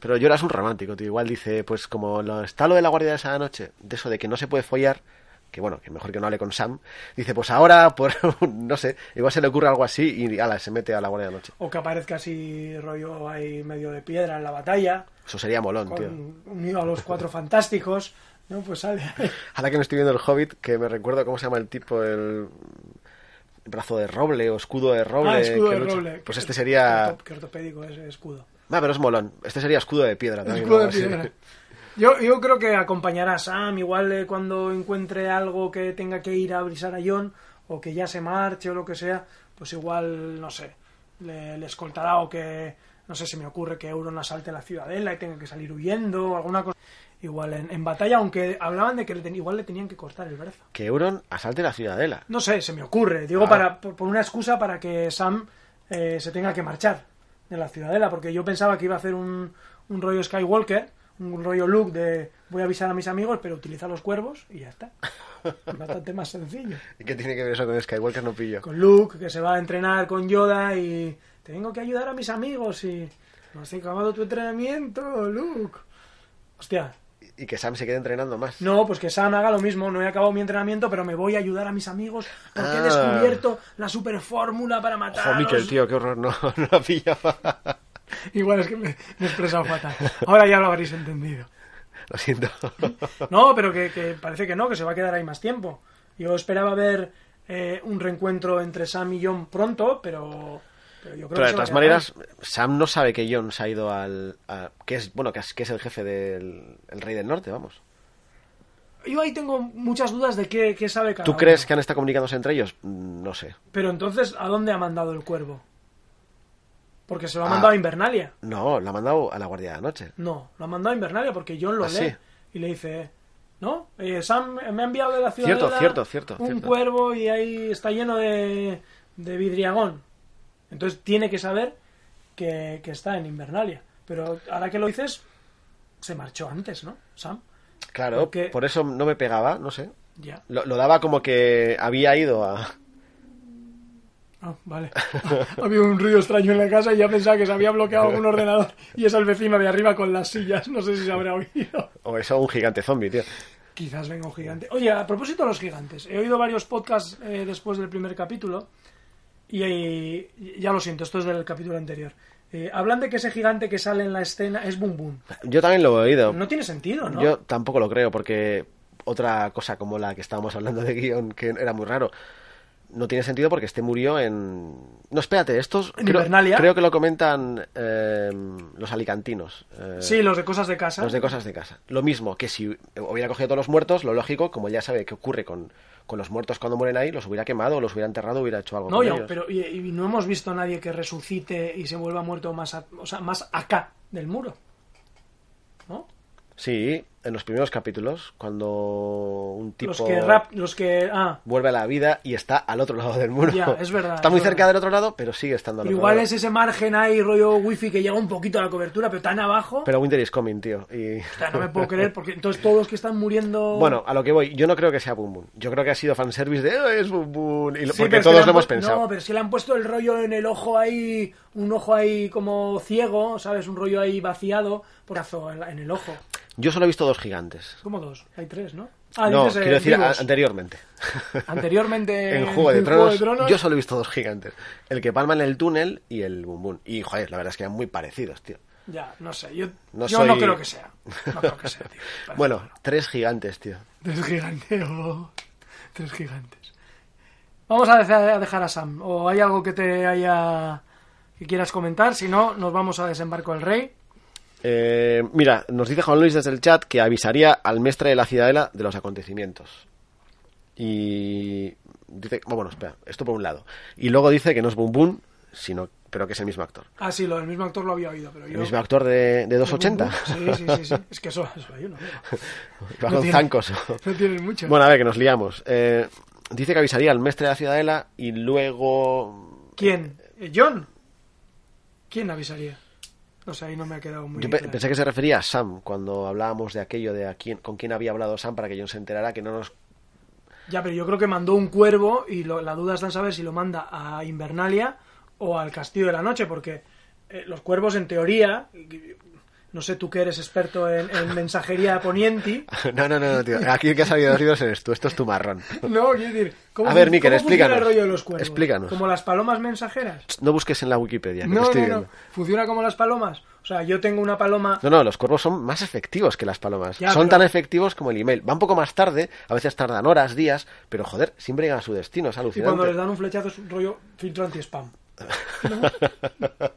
Pero Llora es un romántico, tío. Igual dice, pues como lo, está lo de la Guardia de esa noche, de eso de que no se puede follar, que bueno, que mejor que no hable con Sam, dice, pues ahora, por no sé, igual se le ocurre algo así y ala, se mete a la Guardia de la Noche. O que aparezca así rollo ahí medio de piedra en la batalla. Eso sería molón, tío. unido a los cuatro fantásticos. No, pues sale. Ahora que me estoy viendo el Hobbit, que me recuerdo cómo se llama el tipo, el brazo de roble o escudo de roble. Ah, escudo que de roble. Pues este sería... Ortopédico ese escudo. Ah, pero es molón. Este sería escudo de piedra. Escudo de piedra. Yo, yo creo que acompañará a Sam, igual eh, cuando encuentre algo que tenga que ir a brisar a John, o que ya se marche o lo que sea, pues igual, no sé, le, le escoltará o que, no sé, se me ocurre que Euron asalte la ciudadela y tenga que salir huyendo o alguna cosa. Igual en, en batalla, aunque hablaban de que le ten- igual le tenían que cortar el brazo. Que Euron asalte la ciudadela. No sé, se me ocurre. Digo, Ah. para, por, por una excusa para que Sam eh, se tenga que marchar de la ciudadela, porque yo pensaba que iba a hacer un, un rollo Skywalker, un rollo Luke de voy a avisar a mis amigos, pero utiliza los cuervos y ya está. Es bastante más sencillo. ¿Y qué tiene que ver eso con Skywalker? No pillo. Con Luke, que se va a entrenar con Yoda y tengo que ayudar a mis amigos y no has acabado tu entrenamiento, Luke. Hostia, Y que Sam se quede entrenando más. no, pues que Sam haga lo mismo. No he acabado mi entrenamiento, pero me voy a ayudar a mis amigos porque he Ah. descubierto la super fórmula para matar. Ojo, Mikel, tío, qué horror, no, no la pillaba. Igual es que me, me he expresado fatal. Ahora ya lo habréis entendido. Lo siento. No, pero que, que parece que no, que se va a quedar ahí más tiempo. Yo esperaba ver eh, un reencuentro entre Sam y John pronto, pero, pero yo creo Pero que de todas maneras, Sam no sabe que John se ha ido al... a- que es, bueno, que es, que es el jefe del el rey del norte, vamos. Yo ahí tengo muchas dudas de qué, qué sabe cada ¿Tú uno. crees que han estado comunicándose entre ellos? No sé. Pero entonces, ¿a dónde ha mandado el cuervo? Porque se lo ha Ah. mandado a Invernalia. No, la ha mandado a la Guardia de la Noche. No, lo ha mandado a Invernalia porque John lo ¿Ah, lee sí? y le dice, ¿no? Eh, Sam me ha enviado de la ciudad Cierto, cierto, cierto, un cierto. cuervo y ahí está lleno de, de vidriagón. Entonces tiene que saber que, que está en Invernalia. Pero ahora que lo dices, se marchó antes, ¿no? Sam. Claro, Porque- por eso no me pegaba, no sé. Ya. Lo, lo daba como que había ido a... Ah, vale. ha habido un ruido extraño en la casa y ya pensaba que se había bloqueado algún ordenador y es el vecino de arriba con las sillas. No sé si se habrá oído. O eso, un gigante zombie, tío. Quizás venga un gigante. Oye, a propósito de los gigantes, he oído varios podcasts eh, después del primer capítulo y eh, ya lo siento, esto es del capítulo anterior. Eh, hablan de que ese gigante que sale en la escena es Boom Boom. Yo también lo he oído. No tiene sentido, ¿no? Yo tampoco lo creo, porque otra cosa como la que estábamos hablando de guion, que era muy raro, no tiene sentido porque este murió en... No, espérate, estos... ¿En creo, Invernalia? creo que lo comentan eh, los alicantinos. eh, Sí, los de cosas de casa. los de cosas de casa. Lo mismo que si hubiera cogido todos los muertos, lo lógico, como ya sabe qué ocurre con, con los muertos cuando mueren ahí, los hubiera quemado, los hubiera enterrado, hubiera hecho algo No, con ya, ellos. pero y, y no hemos visto a nadie que resucite y se vuelva muerto más, a- o sea, más acá del muro. ¿No? Sí, en los primeros capítulos, cuando un tipo Los que rap, los que ah, vuelve a la vida y está al otro lado del muro. Ya, es verdad, Está es muy verdad. cerca del otro lado, pero sigue estando al otro igual lado. es ese margen ahí rollo wifi que llega un poquito a la cobertura, pero tan abajo. Pero Winter is coming, tío. Y... O sea, no me puedo creer porque entonces todos los que están muriendo Bueno, a lo que voy, yo no creo que sea Boom Boom. Yo creo que ha sido fanservice de "Eh, es Boom Boom. Y lo- Sí, porque todos lo hemos pensado. No, pero si le han puesto el rollo en el ojo ahí, un ojo ahí como ciego, ¿sabes? Un rollo ahí vaciado, la- en el ojo. Yo solo he visto dos gigantes. Como dos, hay tres, ¿no? Ah, no, dices, eh, quiero decir vivos. anteriormente. Anteriormente en Juego de, en Tronos, Tronos, yo solo he visto dos gigantes. El que palma en el túnel y el Boom. Y, joder, la verdad es que eran muy parecidos, tío. Ya, no sé, yo No yo soy- no creo que sea. No creo que sea, tío. Bueno, tres gigantes, tío. Tres gigantes, oh, tres gigantes. Vamos a dejar, a dejar a Sam. ¿O hay algo que te haya que quieras comentar? Si no, nos vamos a desembarco del rey. Eh, mira, nos dice Juan Luis desde el chat que avisaría al mestre de la ciudadela de los acontecimientos. Y dice, bueno, espera, esto por un lado. Y luego dice que no es Boom Boom, sino, pero que es el mismo actor. Ah, sí, lo del mismo actor lo había oído, pero yo... El mismo actor de, de 280. Sí, sí, sí, sí. Es que eso, eso hay uno. Va No tiene- zancos. No tienes mucho. Bueno, a ver, que nos liamos. Eh, dice que avisaría al mestre de la ciudadela y luego... ¿Quién? ¿Eh, ¿John? ¿Quién avisaría? No sé, ahí no me ha quedado muy Yo pe- claro. pensé que se refería a Sam cuando hablábamos de aquello de a quién, con quién había hablado Sam para que John se enterara que no nos Ya, pero yo creo que mandó un cuervo y lo- la duda está en saber si lo manda a Invernalia o al Castillo de la Noche, porque eh, los cuervos, en teoría, no sé tú que eres experto en, en mensajería ponienti, No, no, no, no, tío. Aquí el que ha salido de los libros eres tú. Esto es tu marrón. no, quiero decir, ¿cómo, A ver, explícanos. el rollo de los cuervos? Explícanos. ¿Como las palomas mensajeras? No busques en la Wikipedia, No, estoy no, viendo. no. ¿Funciona como las palomas? O sea, yo tengo una paloma... No, no, los cuervos son más efectivos que las palomas. Ya, son pero- tan efectivos como el email. Va un poco más tarde, a veces tardan horas, días, pero joder, siempre llegan a su destino, es Y alucinante. cuando les dan un flechazo es un rollo filtro anti-spam. ¿No?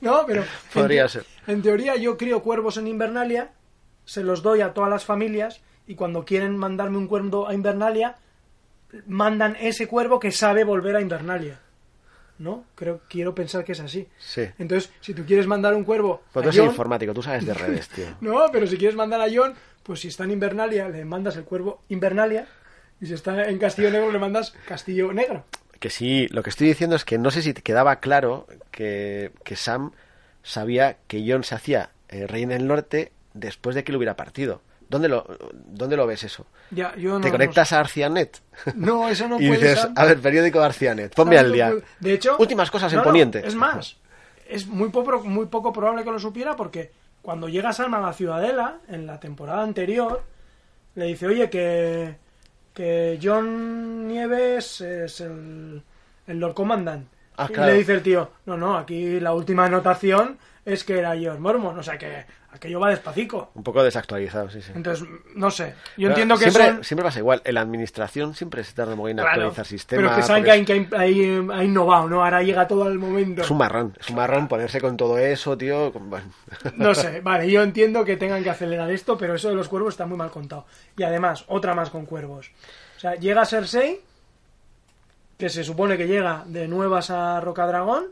No, pero... en Podría te- ser. En teoría yo crío cuervos en Invernalia, se los doy a todas las familias y cuando quieren mandarme un cuervo a Invernalia, mandan ese cuervo que sabe volver a Invernalia. ¿No? Creo, quiero pensar que es así. Sí. Entonces, si tú quieres mandar un cuervo Pues a tú eres John- informático, tú sabes de redes, tío. no, pero si quieres mandar a John, pues si está en Invernalia, le mandas el cuervo Invernalia. Y si está en Castillo Negro, le mandas Castillo Negro. Que sí, lo que estoy diciendo es que no sé si te quedaba claro que, que Sam sabía que John se hacía eh, rey en el norte después de que lo hubiera partido. ¿Dónde lo, dónde lo ves eso? Ya, yo no, ¿Te no conectas a Arcianet? No, eso no y puede dices, Sam. a ver, periódico de Arcianet, ponme al día. puede- De hecho, Últimas cosas en no, Poniente. es más, es muy poco, muy poco probable que lo supiera porque cuando llega Sam a la Ciudadela, en la temporada anterior, le dice, oye, que, que John Nieves es el, el Lord Commandant. Ah, y le dice el tío, no, no, aquí la última anotación es que era George Mormon, o sea que aquello va despacito. Un poco desactualizado, sí, sí. Entonces, no sé, yo entiendo que siempre, son... siempre pasa igual. En la administración siempre se tarda muy en Claro, actualizar sistemas. pero que saben que hay, que hay, hay- ha innovado, ¿no? Ahora llega todo al momento. Es un marrón, es un marrón ponerse con todo eso, tío. bueno. No sé, vale, yo entiendo que tengan que acelerar esto, pero eso de los cuervos está muy mal contado. Y además, otra más con cuervos. O sea, llega Cersei, que se supone que llega de nuevas a Rocadragón,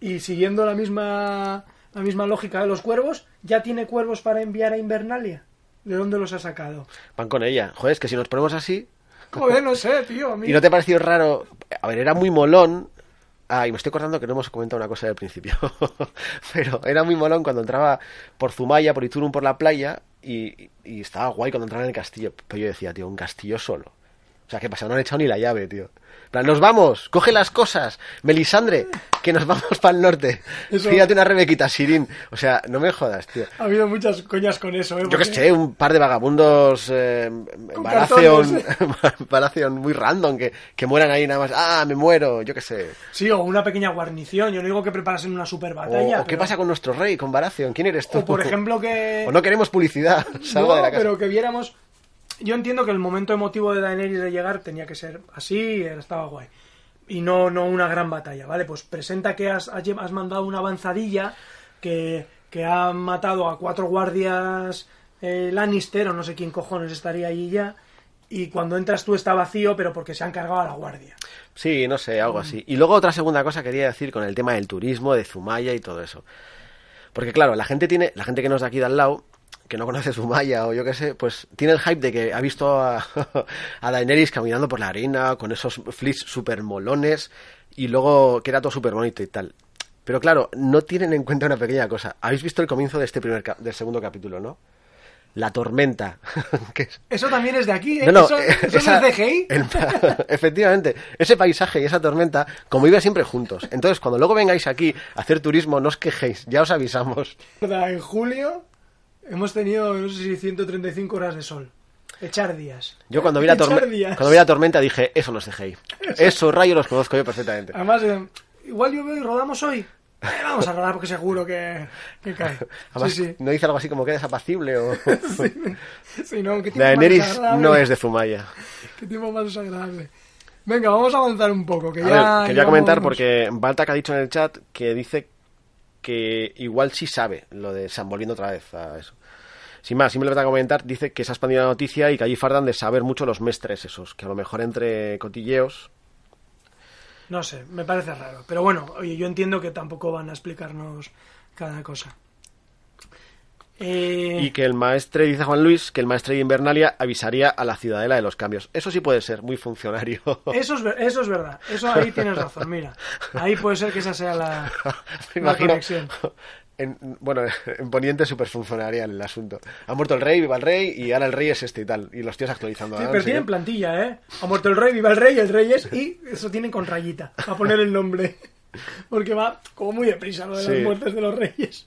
y siguiendo la misma, la misma lógica de los cuervos, ya tiene cuervos para enviar a Invernalia. ¿De dónde los ha sacado? Van con ella. Joder, es que si nos ponemos así. Joder, no sé, tío. ¿Y no te ha parecido raro? A ver, era muy molón. Ah, y me estoy acordando que no hemos comentado una cosa del principio. Pero era muy molón cuando entraba por Zumaya, por Iturum, por la playa. Y, y estaba guay cuando entraba en el castillo. Pero yo decía, tío, un castillo solo. O sea, ¿qué pasa? No han echado ni la llave, tío. Plan, nos vamos, coge las cosas. Melisandre, que nos vamos para el norte. Eso- Fíjate una Rebequita, Sirín. O sea, no me jodas, tío. Ha habido muchas coñas con eso, ¿eh? Yo que Porque- sé, un par de vagabundos eh, Con Baratheon, muy random que, que mueran ahí nada más. Ah, me muero, yo qué sé. Sí, o una pequeña guarnición. Yo no digo que preparasen una super batalla. o qué pasa con nuestro rey, con Baratheon. ¿Quién eres tú? O por ejemplo que... O no queremos publicidad. Salgo No, de la casa. pero que viéramos... Yo entiendo que el momento emotivo de Daenerys de llegar tenía que ser así, estaba guay. Y no, no una gran batalla, ¿vale? Pues presenta que has, has mandado una avanzadilla que, que ha matado a cuatro guardias eh, Lannister, o no sé quién cojones estaría allí ya, y cuando entras tú está vacío, pero porque se han cargado a la guardia. Sí, no sé, algo así. Y luego otra segunda cosa quería decir con el tema del turismo, de Zumaya y todo eso. Porque claro, la gente tiene, la gente que nos da aquí de al lado, que no conoce Zumaya o yo qué sé, pues tiene el hype de que ha visto a, a Daenerys caminando por la arena con esos fleets super molones y luego que era todo súper bonito y tal. Pero claro, no tienen en cuenta una pequeña cosa. Habéis visto el comienzo de este primer del segundo capítulo, ¿no? La tormenta. es- Eso también es de aquí, ¿eh? no, no, eso, eso esa- no es CGI. el- efectivamente, ese paisaje y esa tormenta conviven siempre juntos. Entonces, cuando luego vengáis aquí a hacer turismo, no os quejéis, ya os avisamos. En julio hemos tenido, no sé si 135 horas de sol. Echar días. Yo cuando vi la, cuando vi la tormenta dije, eso no es CGI. Esos rayos los conozco yo perfectamente. Además, eh, igual yo veo y rodamos hoy. Eh, vamos a rodar porque seguro que, que cae. Además, sí, sí. no dice algo así como que eres apacible o... Sí, no, ¿qué más Daenerys no es de Zumaya. Qué tiempo más desagradable. Venga, vamos a avanzar un poco. Que A ya ver, quería comentar porque Baltac ha dicho en el chat que dice que igual sí sabe lo de Sam, volviendo otra vez a eso. Sin más, simplemente a comentar, dice que se ha expandido la noticia y que allí fardan de saber mucho los mestres esos, que a lo mejor entre cotilleos... No sé, me parece raro. Pero bueno, oye, yo entiendo que tampoco van a explicarnos cada cosa. Eh, Y que el maestre, dice Juan Luis, que el maestre de Invernalia avisaría a la ciudadela de los cambios. Eso sí puede ser, muy funcionario. Eso es, eso es verdad. Eso ahí tienes razón, mira. Ahí puede ser que esa sea la, Me la imagino, conexión. en, bueno, en Poniente súper funcionarial el asunto. Ha muerto el rey, viva el rey, y ahora el rey es este y tal. Y los tíos actualizando. Sí, ¿no? pero tienen plantilla, ¿eh? Ha muerto el rey, viva el rey, el rey es... Y eso tienen con rayita, para poner el nombre. Porque va como muy deprisa lo de Sí. las muertes de los reyes.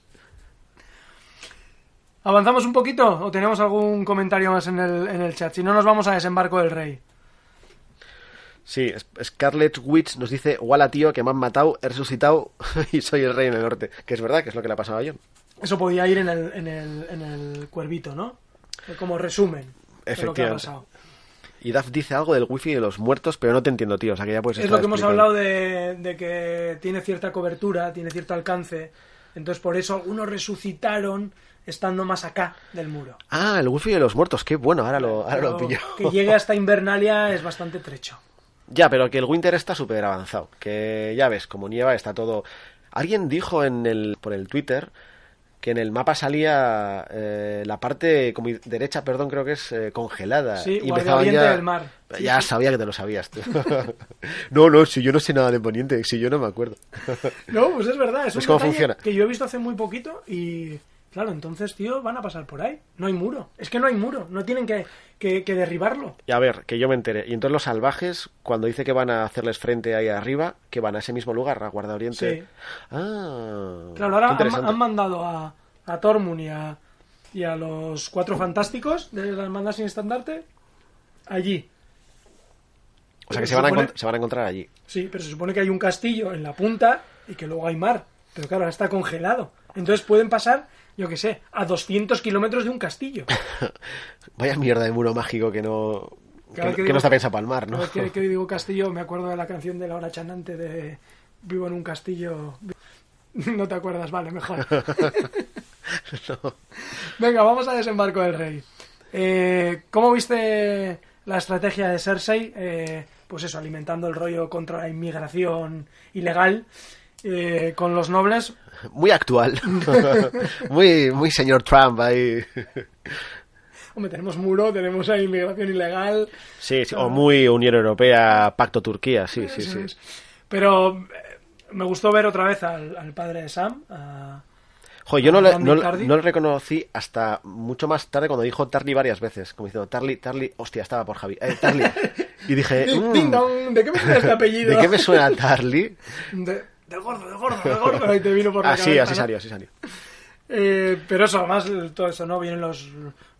¿Avanzamos un poquito o tenemos algún comentario más en el, en el chat? Si no, nos vamos a desembarco del rey. Sí, es- Scarlet Witch nos dice, Wala tío, que me han matado, he resucitado y soy el rey en el norte. Que es verdad, que es lo que le ha pasado a John. Eso podía ir en el, en el, en el cuervito, ¿no? Como resumen de lo que ha Efectivamente. pasado. Y Duff dice algo del wifi de los muertos, pero no te entiendo, tío. O sea que ya puedes Es lo que hemos hablado de, de que tiene cierta cobertura, tiene cierto alcance. Entonces, por eso algunos resucitaron estando más acá del muro. Ah, el wifi de los muertos, qué bueno, ahora lo, ahora lo pillo. Que llegue hasta Invernalia es bastante trecho. Ya, pero que el Winter está súper avanzado. Que ya ves, como nieva está todo. Alguien dijo en el, por el Twitter que en el mapa salía eh, la parte como derecha, perdón, creo que es eh, congelada. Sí, y empezaban ya... del mar. Ya sí. sabía que te lo sabías. tú. no, no, si yo no sé nada de Poniente, si yo no me acuerdo. No, pues es verdad, es un ¿Ves cómo detalle funciona? que yo he visto hace muy poquito y claro, entonces, tío, van a pasar por ahí. No hay muro. Es que no hay muro, no tienen que, que, que derribarlo. Y a ver, que yo me enteré. Y entonces los salvajes, cuando dice que van a hacerles frente ahí arriba, que van a ese mismo lugar, a Guarda Oriente. Sí. Ah, Claro, ahora han, mandado a, a Tormund y a, y a los cuatro fantásticos de las mandas sin estandarte allí. O sea que Pero se van, a supone- se van a encontrar allí. Sí, pero se supone que hay un castillo en la punta y que luego hay mar. Pero claro, ahora está congelado. Entonces pueden pasar, yo qué sé, a 200 kilómetros de un castillo. Vaya mierda de muro mágico que no, que, digo- no está pensado para el mar, ¿no? Cada vez que, digo castillo, me acuerdo de la canción de Laura Chanante de Vivo en un castillo. No te acuerdas, vale, mejor. Venga, vamos a desembarco del rey. Eh, ¿Cómo viste la estrategia de Cersei? Eh, pues eso, alimentando el rollo contra la inmigración ilegal eh, con los nobles. Muy actual. muy, muy señor Trump ahí. Hombre, tenemos muro, tenemos ahí inmigración ilegal. Sí, sí, o muy Unión Europea, Pacto Turquía, sí, sí, sí. Pero eh, me gustó ver otra vez al, al padre de Sam. a- yo no le, no, le- Tardy. no le reconocí hasta mucho más tarde cuando dijo Tarly varias veces, como diciendo Tarly, Tarly, hostia, estaba por Javi, eh, Tarly. Y dije, "Mm, ¿De qué me suena este apellido? ¿de qué me suena Tarly? De- del gordo, del gordo, del gordo. Ahí te vino por la Así, cabeza, así ¿no? salió, así salió. Eh, pero eso, además, todo eso, ¿no? Vienen los,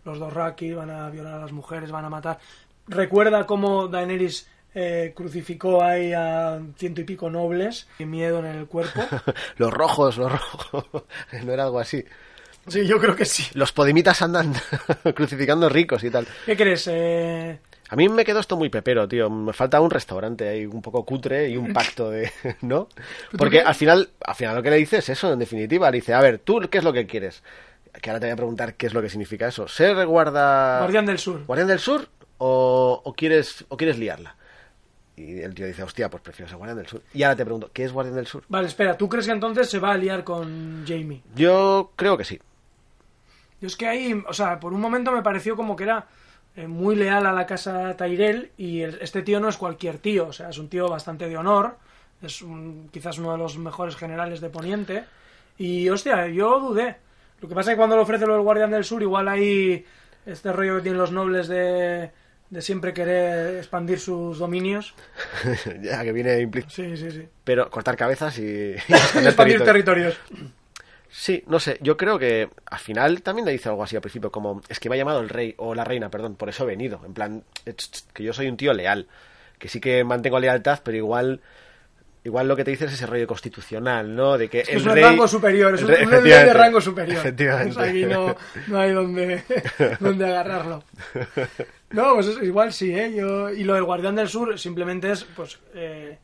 los dos Raki, van a violar a las mujeres, van a matar. Recuerda cómo Daenerys eh, crucificó ahí a ciento y pico nobles, y miedo en el cuerpo. Los rojos, los rojos. No era algo así. Sí, yo creo que sí. Los podimitas andan crucificando ricos y tal. ¿Qué crees? Eh, A mí me quedó esto muy pepero, tío. Me falta un restaurante ahí un poco cutre y un pacto de... ¿No? Porque al final, al final lo que le dice es eso, en definitiva. Le dice, a ver, ¿tú qué es lo que quieres? Que ahora te voy a preguntar qué es lo que significa eso. ¿Ser guarda... Guardián del Sur. ¿Guardián del Sur o, o quieres, o quieres liarla? Y el tío dice, hostia, pues prefiero ser Guardián del Sur. Y ahora te pregunto, ¿qué es Guardián del Sur? Vale, espera, ¿tú crees que entonces se va a liar con Jamie? Yo creo que sí. Yo es que ahí, o sea, por un momento me pareció como que era muy leal a la casa Tyrell y el- este tío no es cualquier tío, o sea, es un tío bastante de honor, es un- quizás uno de los mejores generales de Poniente y, hostia, yo dudé. Lo que pasa es que cuando le ofrece lo del Guardián del Sur, igual ahí este rollo que tienen los nobles de, de siempre querer expandir sus dominios. ya que viene implícito. Sí, sí, sí. Pero cortar cabezas y... y expandir expandir territorios. Sí, no sé, yo creo que al final también le dice algo así al principio, como es que me ha llamado el rey o la reina, perdón, por eso he venido, en plan, "Ch, que yo soy un tío leal, que sí que mantengo lealtad, pero igual igual lo que te dice es ese rollo constitucional, ¿no? De que Es el un rey rango superior, es un, rey- de rango superior. Efectivamente. Pues aquí no, no hay donde, donde agarrarlo. No, pues igual sí, ¿eh? Yo, y lo del Guardián del Sur simplemente es, pues, eh,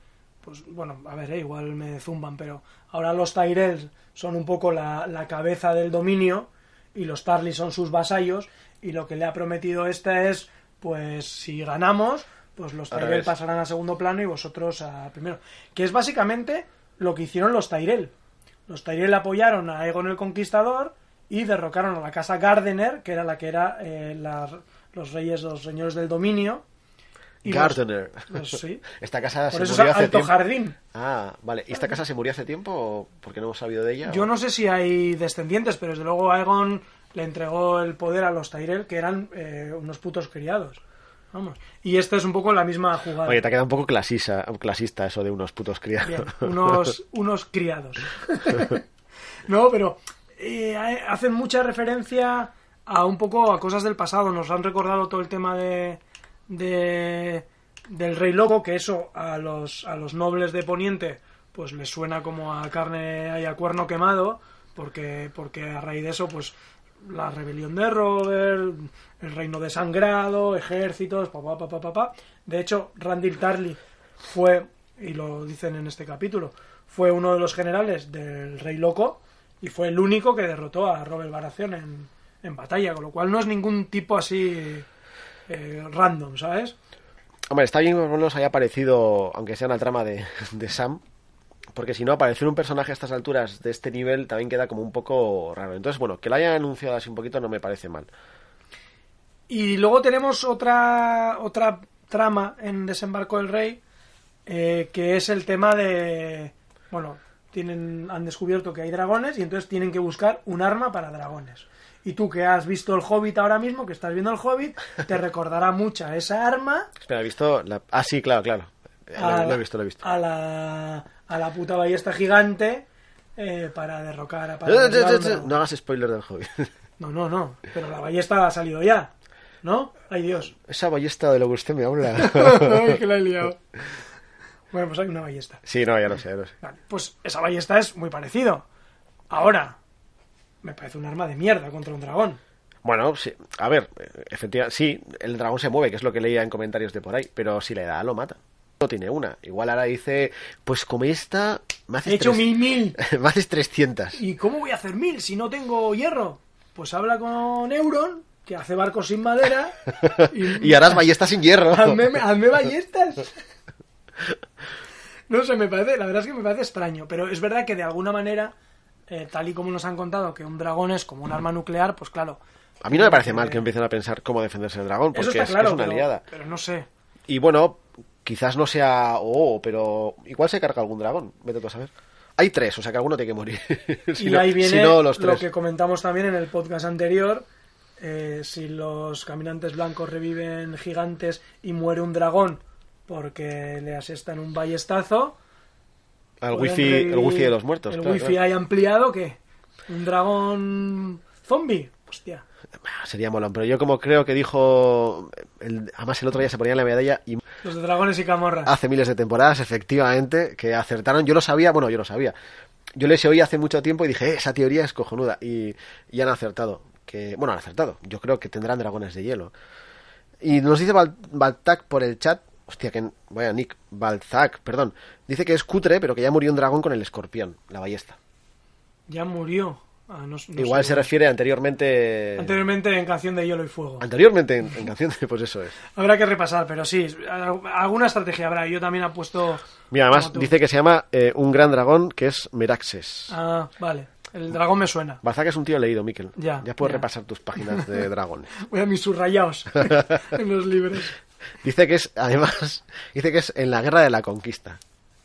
pues bueno, a ver, eh, igual me zumban, pero ahora los Tyrells son un poco la, la cabeza del dominio y los Tarly son sus vasallos y lo que le ha prometido esta es, pues, si ganamos, pues los Tyrell pasarán a segundo plano y vosotros a primero. Que es básicamente lo que hicieron los Tyrell. Los Tyrell apoyaron a Aegon el Conquistador y derrocaron a la casa Gardener, que era la que era eh, la- los reyes, los señores del dominio. Y los- Gardener. los- sí. Esta casa Por se eso es murió hace Alto tiempo. Jardín. Ah, vale. ¿Y esta casa se murió hace tiempo o porque no hemos sabido de ella? Yo o- no sé si hay descendientes, pero desde luego Aegon le entregó el poder a los Tyrell, que eran eh, unos putos criados. Vamos. Y esta es un poco la misma jugada. Oye, te ha quedado un poco clasista, clasista eso de unos putos criados. Bien, unos, unos criados. no, pero eh, hacen mucha referencia a un poco a cosas del pasado. Nos han recordado todo el tema de, de del rey loco, que eso a los, a los nobles de Poniente pues les suena como a carne y a cuerno quemado, porque, porque a raíz de eso, pues la rebelión de Robert, el reino desangrado, ejércitos, papá, papá, papá. De hecho, Randall Tarly fue, y lo dicen en este capítulo, fue uno de los generales del Rey Loco y fue el único que derrotó a Robert Baratheon en, en batalla, con lo cual no es ningún tipo así eh, random, ¿sabes? Hombre, está bien que lo menos haya aparecido, aunque sea una trama de, de Sam, porque si no, aparecer un personaje a estas alturas de este nivel también queda como un poco raro. Entonces, bueno, que lo hayan anunciado así un poquito no me parece mal. Y luego tenemos otra, otra trama en Desembarco del Rey, eh, que es el tema de... Bueno, tienen, han descubierto que hay dragones y entonces tienen que buscar un arma para dragones. Y tú que has visto el Hobbit ahora mismo, que estás viendo el Hobbit, te recordará mucha esa arma Espera, ¿he visto? La... Ah, sí, claro, claro. a, Lo, he visto, lo he visto. a la, a la puta ballesta gigante eh, para derrocar a... para Eh, eh, eh. No hagas spoiler del hobby. No, no, no, pero la ballesta ha salido ya. ¿No? Ay, Dios. Esa ballesta de lo que usted me habla. Ay, que la he liado. Bueno, pues hay una ballesta. sí, no, ya lo sé, ya lo sé. Vale, pues esa ballesta es muy parecido. Ahora, me parece un arma de mierda contra un dragón. Bueno, sí, a ver, efectivamente, sí, el dragón se mueve, que es lo que leía en comentarios de por ahí, pero si le da, lo mata. No tiene una. Igual ahora dice, pues como esta, me haces, He hecho tres- mil mil. me haces 300. ¿Y cómo voy a hacer mil si no tengo hierro? Pues habla con Euron, que hace barcos sin madera. Y harás ballestas sin hierro. Hazme, hazme ballestas. No sé, me parece, la verdad es que me parece extraño, pero es verdad que de alguna manera, eh, tal y como nos han contado, que un dragón es como un arma nuclear, pues claro. A mí no me parece mal que empiecen a pensar cómo defenderse del dragón, porque está es, claro, es una pero, aliada. pero no sé. Y bueno, quizás no sea oh, pero igual se carga algún dragón, vete tú a saber. Hay tres, o sea que alguno tiene que morir. si, y no, ahí viene si no, los lo tres. que comentamos también en el podcast anterior. eh, si los caminantes blancos reviven gigantes y muere un dragón porque le asestan un ballestazo. Al wifi, el wifi de los muertos. El claro, wifi claro. hay ampliado, ¿qué? ¿Un dragón zombie? Hostia. Ah, Sería molón, pero yo como creo que dijo... el- además el otro día se ponía la medalla y Los de dragones y camorras. hace miles de temporadas, efectivamente, que acertaron. Yo lo sabía, bueno, yo lo sabía. Yo les oí hace mucho tiempo y dije, "Eh, esa teoría es cojonuda. Y, y han acertado. Que, bueno, han acertado. Yo creo que tendrán dragones de hielo. Y nos dice Bal- Baltac por el chat, hostia, que vaya Nick, Balzac, perdón. Dice que es cutre, pero que ya murió un dragón con el escorpión, la ballesta. Ya murió. Ah, no- no Igual se refiere anteriormente. Anteriormente en Canción de Hielo y Fuego. Anteriormente en, en canción, pues eso es. Habrá que repasar, pero sí, al- alguna estrategia habrá. Yo también apuesto. Mira, además dice que se llama eh, un gran dragón que es Meraxes. Ah, vale. El dragón me suena. Balzac es un tío leído, Miquel. Ya, puedes ya. repasar tus páginas de dragones. Voy a mis subrayados en los libros. Dice que es, además, dice que es en la guerra de la conquista.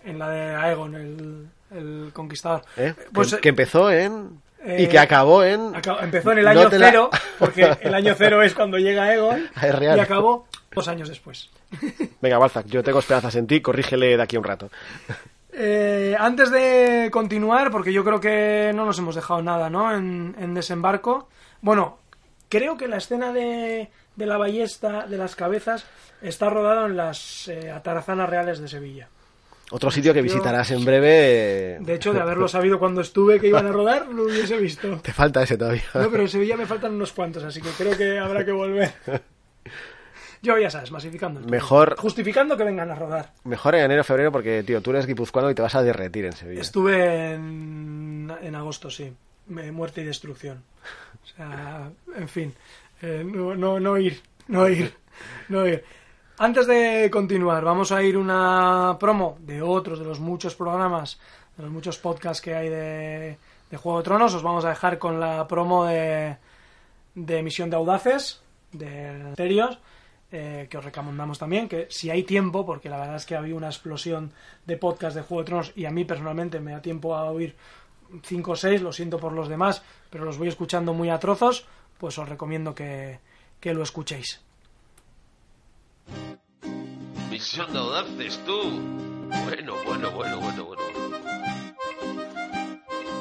En la de Aegon, el, el conquistador. ¿eh? Pues, que, eh, que empezó en. y eh, que acabó en. acabó- empezó en el No año la- cero, porque el año cero es cuando llega Aegon, Es real. y acabó dos años después. Venga, Balzac, yo tengo esperanzas en ti, corrígele de aquí a un rato. Eh, antes de continuar, porque yo creo que no nos hemos dejado nada, ¿no? En, en desembarco. Bueno, creo que la escena de, de la ballesta, de las cabezas, está rodada en las eh, atarazanas reales de Sevilla. Otro sitio que visitarás en breve. De hecho, de haberlo sabido cuando estuve que iban a rodar, lo hubiese visto. Te falta ese todavía. No, pero en Sevilla me faltan unos cuantos, así que creo que habrá que volver. Yo, ya sabes, masificando. Mejor- Justificando que vengan a rodar. Mejor en enero febrero porque, tío, tú eres guipuzcoano y te vas a derretir en Sevilla. Estuve en, en agosto, sí. Muerte y destrucción. O sea, en fin. Eh, no, no, ir. No ir. No ir. Antes de continuar, vamos a ir una promo de otros de los muchos programas, de los muchos podcasts que hay de, Juego de Tronos. Os vamos a dejar con la promo de, de de Audaces, de Terios, eh, que os recomendamos también, que si hay tiempo, porque la verdad es que había una explosión de podcast de Juego de Tronos y a mí personalmente me da tiempo a oír 5 o 6, lo siento por los demás, pero los voy escuchando muy a trozos, pues os recomiendo que, que lo escuchéis. Misión de audaces, tú. Bueno, bueno, bueno, bueno, bueno.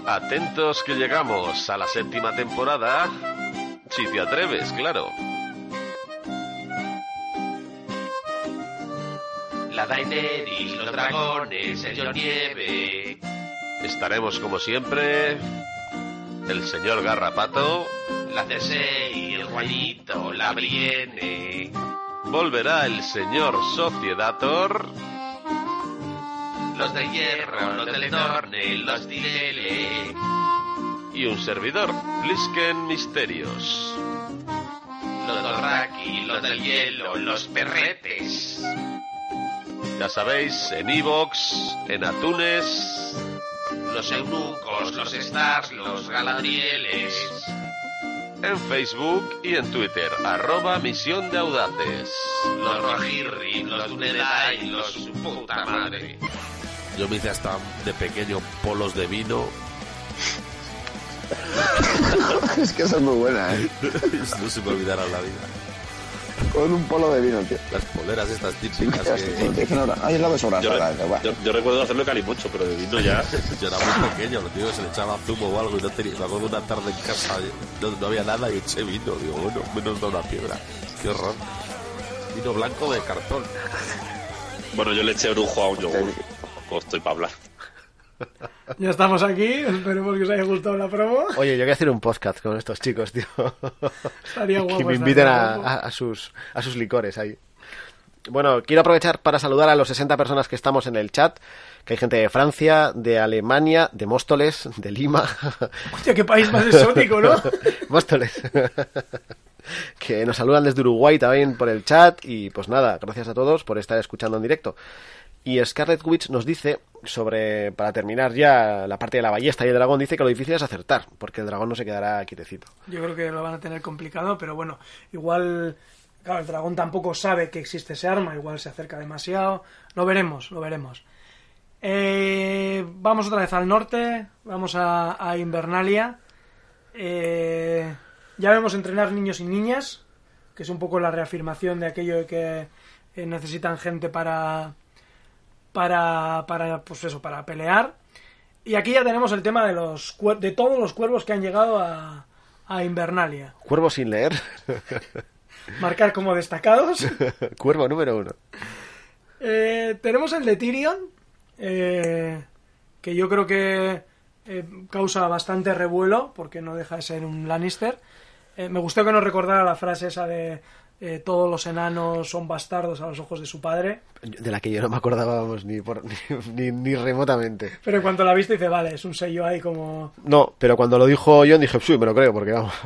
Atentos que llegamos a la séptima temporada. Si te atreves, claro. La Daenerys, los dragones, el Jon Nieve. Estaremos como siempre. El señor Garrapato. La Cersei, el Juanito, la Brienne. Volverá el señor Sociedator. Los de hierro, los del Dorne, los Direle. Y un servidor, Plisken Misterios. Los Dorraki, los del hielo, los perretes. Ya sabéis, en Evox, en Atunes. Los eunucos, los stars, los galadrieles. En Facebook y en Twitter, arroba Misión de Audaces. Los Rojirri, los Dunedain, los su puta madre. Yo me hice hasta de pequeño polos de vino. es que esa es muy buena, ¿eh? no se me olvidará la vida. Con un polo de vino, tío. Las poleras estas Sí, típicas hostia, que... ay, es la desobrada. Yo, yo, yo recuerdo hacerlo calimocho, pero de vino ya. Yo era muy pequeño, lo tío, se le echaba zumo o algo y no tenía... Me acuerdo una tarde en casa, no, no había nada y eché vino. Digo, bueno, menos da una piedra. Qué horror. Vino blanco de cartón. Bueno, yo le eché orujo a un yogur. Pues estoy para hablar. Ya estamos aquí, esperemos que os haya gustado la promo. Oye, yo quiero hacer un podcast con estos chicos, tío. Estaría guapo, que me inviten a, a- a sus, a sus licores ahí. Bueno, quiero aprovechar para saludar a los 60 personas que estamos en el chat, que hay gente de Francia, de Alemania, de Móstoles, de Lima. Hostia, qué país más exótico, ¿no? Móstoles. que nos saludan desde Uruguay también por el chat y pues nada, gracias a todos por estar escuchando en directo. Y Scarlet Witch nos dice sobre, para terminar ya la parte de la ballesta y el dragón, dice que lo difícil es acertar, porque el dragón no se quedará quietecito. Yo creo que lo van a tener complicado, pero bueno, igual, claro, el dragón tampoco sabe que existe ese arma, igual se acerca demasiado. Lo veremos, lo veremos. Eh, vamos otra vez al norte, vamos a, a Invernalia. Eh, ya vemos entrenar niños y niñas, que es un poco la reafirmación de aquello de que eh, necesitan gente para, para, para, pues eso, para pelear. Y aquí ya tenemos el tema de los de todos los cuervos que han llegado a, a Invernalia. Cuervo sin leer. Marcar como destacados. Cuervo número uno. Eh, tenemos el de Tyrion, eh, que yo creo que eh, causa bastante revuelo, porque no deja de ser un Lannister. Eh, me gustó que nos recordara la frase esa de eh, todos los enanos son bastardos a los ojos de su padre. De la que yo no me acordaba, vamos, ni, por, ni, ni, ni remotamente. Pero en cuanto la viste dice, vale, es un sello ahí como... No, pero cuando lo dijo John dije, sí, me lo creo, porque vamos.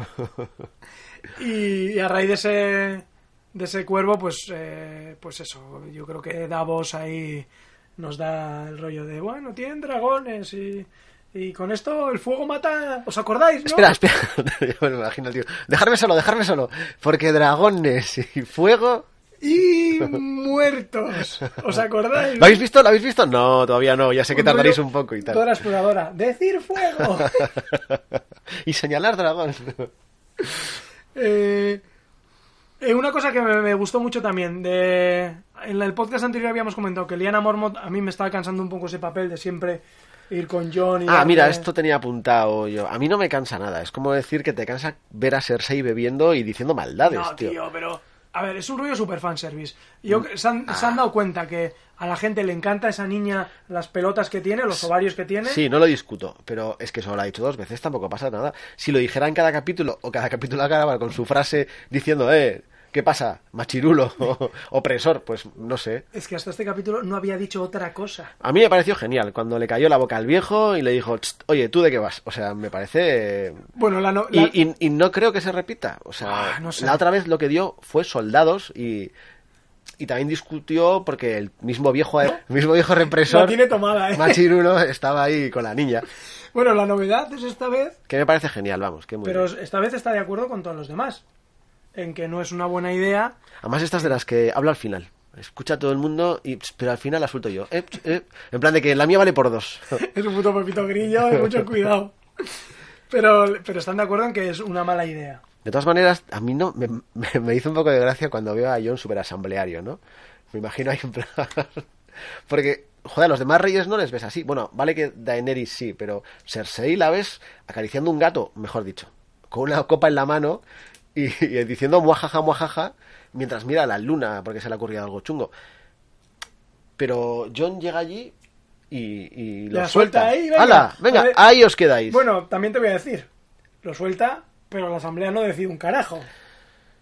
Y, y a raíz de ese, de ese cuervo, pues, eh, pues eso, yo creo que Davos ahí nos da el rollo de, bueno, tienen dragones y, y con esto el fuego mata, ¿os acordáis? No? Espera, espera. Yo me imagino, tío. Dejarme solo, dejarme solo. Porque dragones y fuego. Y muertos, ¿os acordáis? ¿Lo habéis visto? ¿Lo habéis visto? No, todavía no. Ya sé que tardaréis un poco y tal. exploradora, decir fuego. y señalar dragón. Eh, eh, una cosa que me, me gustó mucho también, de en el podcast anterior habíamos comentado que Liana Mormont a mí me estaba cansando un poco ese papel de siempre ir con John y Ah, mira, esto tenía apuntado yo. A mí no me cansa nada. Es como decir que te cansa ver a Cersei bebiendo y diciendo maldades, No, tío. tío, pero a ver, es un rollo super fanservice. Yo, se, han, se han Ah. dado cuenta que a la gente le encanta esa niña, las pelotas que tiene, los ovarios que tiene. Sí, no lo discuto, pero es que eso lo ha dicho dos veces, tampoco pasa nada. Si lo dijera en cada capítulo, o cada capítulo acabara con su frase diciendo, eh, ¿qué pasa? Machirulo, o opresor, pues no sé. Es que hasta este capítulo no había dicho otra cosa. A mí me pareció genial cuando le cayó la boca al viejo y le dijo, "Tst, oye, ¿tú de qué vas? O sea, me parece... Bueno, la, no- Y, la- y- y no creo que se repita. O sea, Ah, no sé. la otra vez lo que dio fue soldados y, y también discutió porque el mismo viejo, el mismo viejo represor, La tiene tomada, ¿eh? Machirulo, estaba ahí con la niña. Bueno, la novedad es esta vez, Que me parece genial, vamos, que muy pero bien. esta vez está de acuerdo con todos los demás. En que no es una buena idea. Además, estas de las que hablo al final. Escucha a todo el mundo, y, pero al final la suelto yo. Eh, eh. En plan de que la mía vale por dos. Es un puto pepito grillo, y mucho cuidado. Pero, pero están de acuerdo en que es una mala idea. De todas maneras, a mí no me, me- me hizo un poco de gracia cuando veo a John super asambleario, ¿no? Me imagino ahí en plan... Porque, joder, a los demás reyes no les ves así. Bueno, vale que Daenerys sí, pero Cersei la ves acariciando un gato, mejor dicho, con una copa en la mano y, y diciendo muajaja, muajaja, mientras mira a la luna porque se le ha ocurrido algo chungo. Pero John llega allí y, y lo La suelta. suelta ahí, venga. ¡Hala! Venga, ver. ahí os quedáis. Bueno, también te voy a decir. Lo suelta, pero la asamblea no decide un carajo.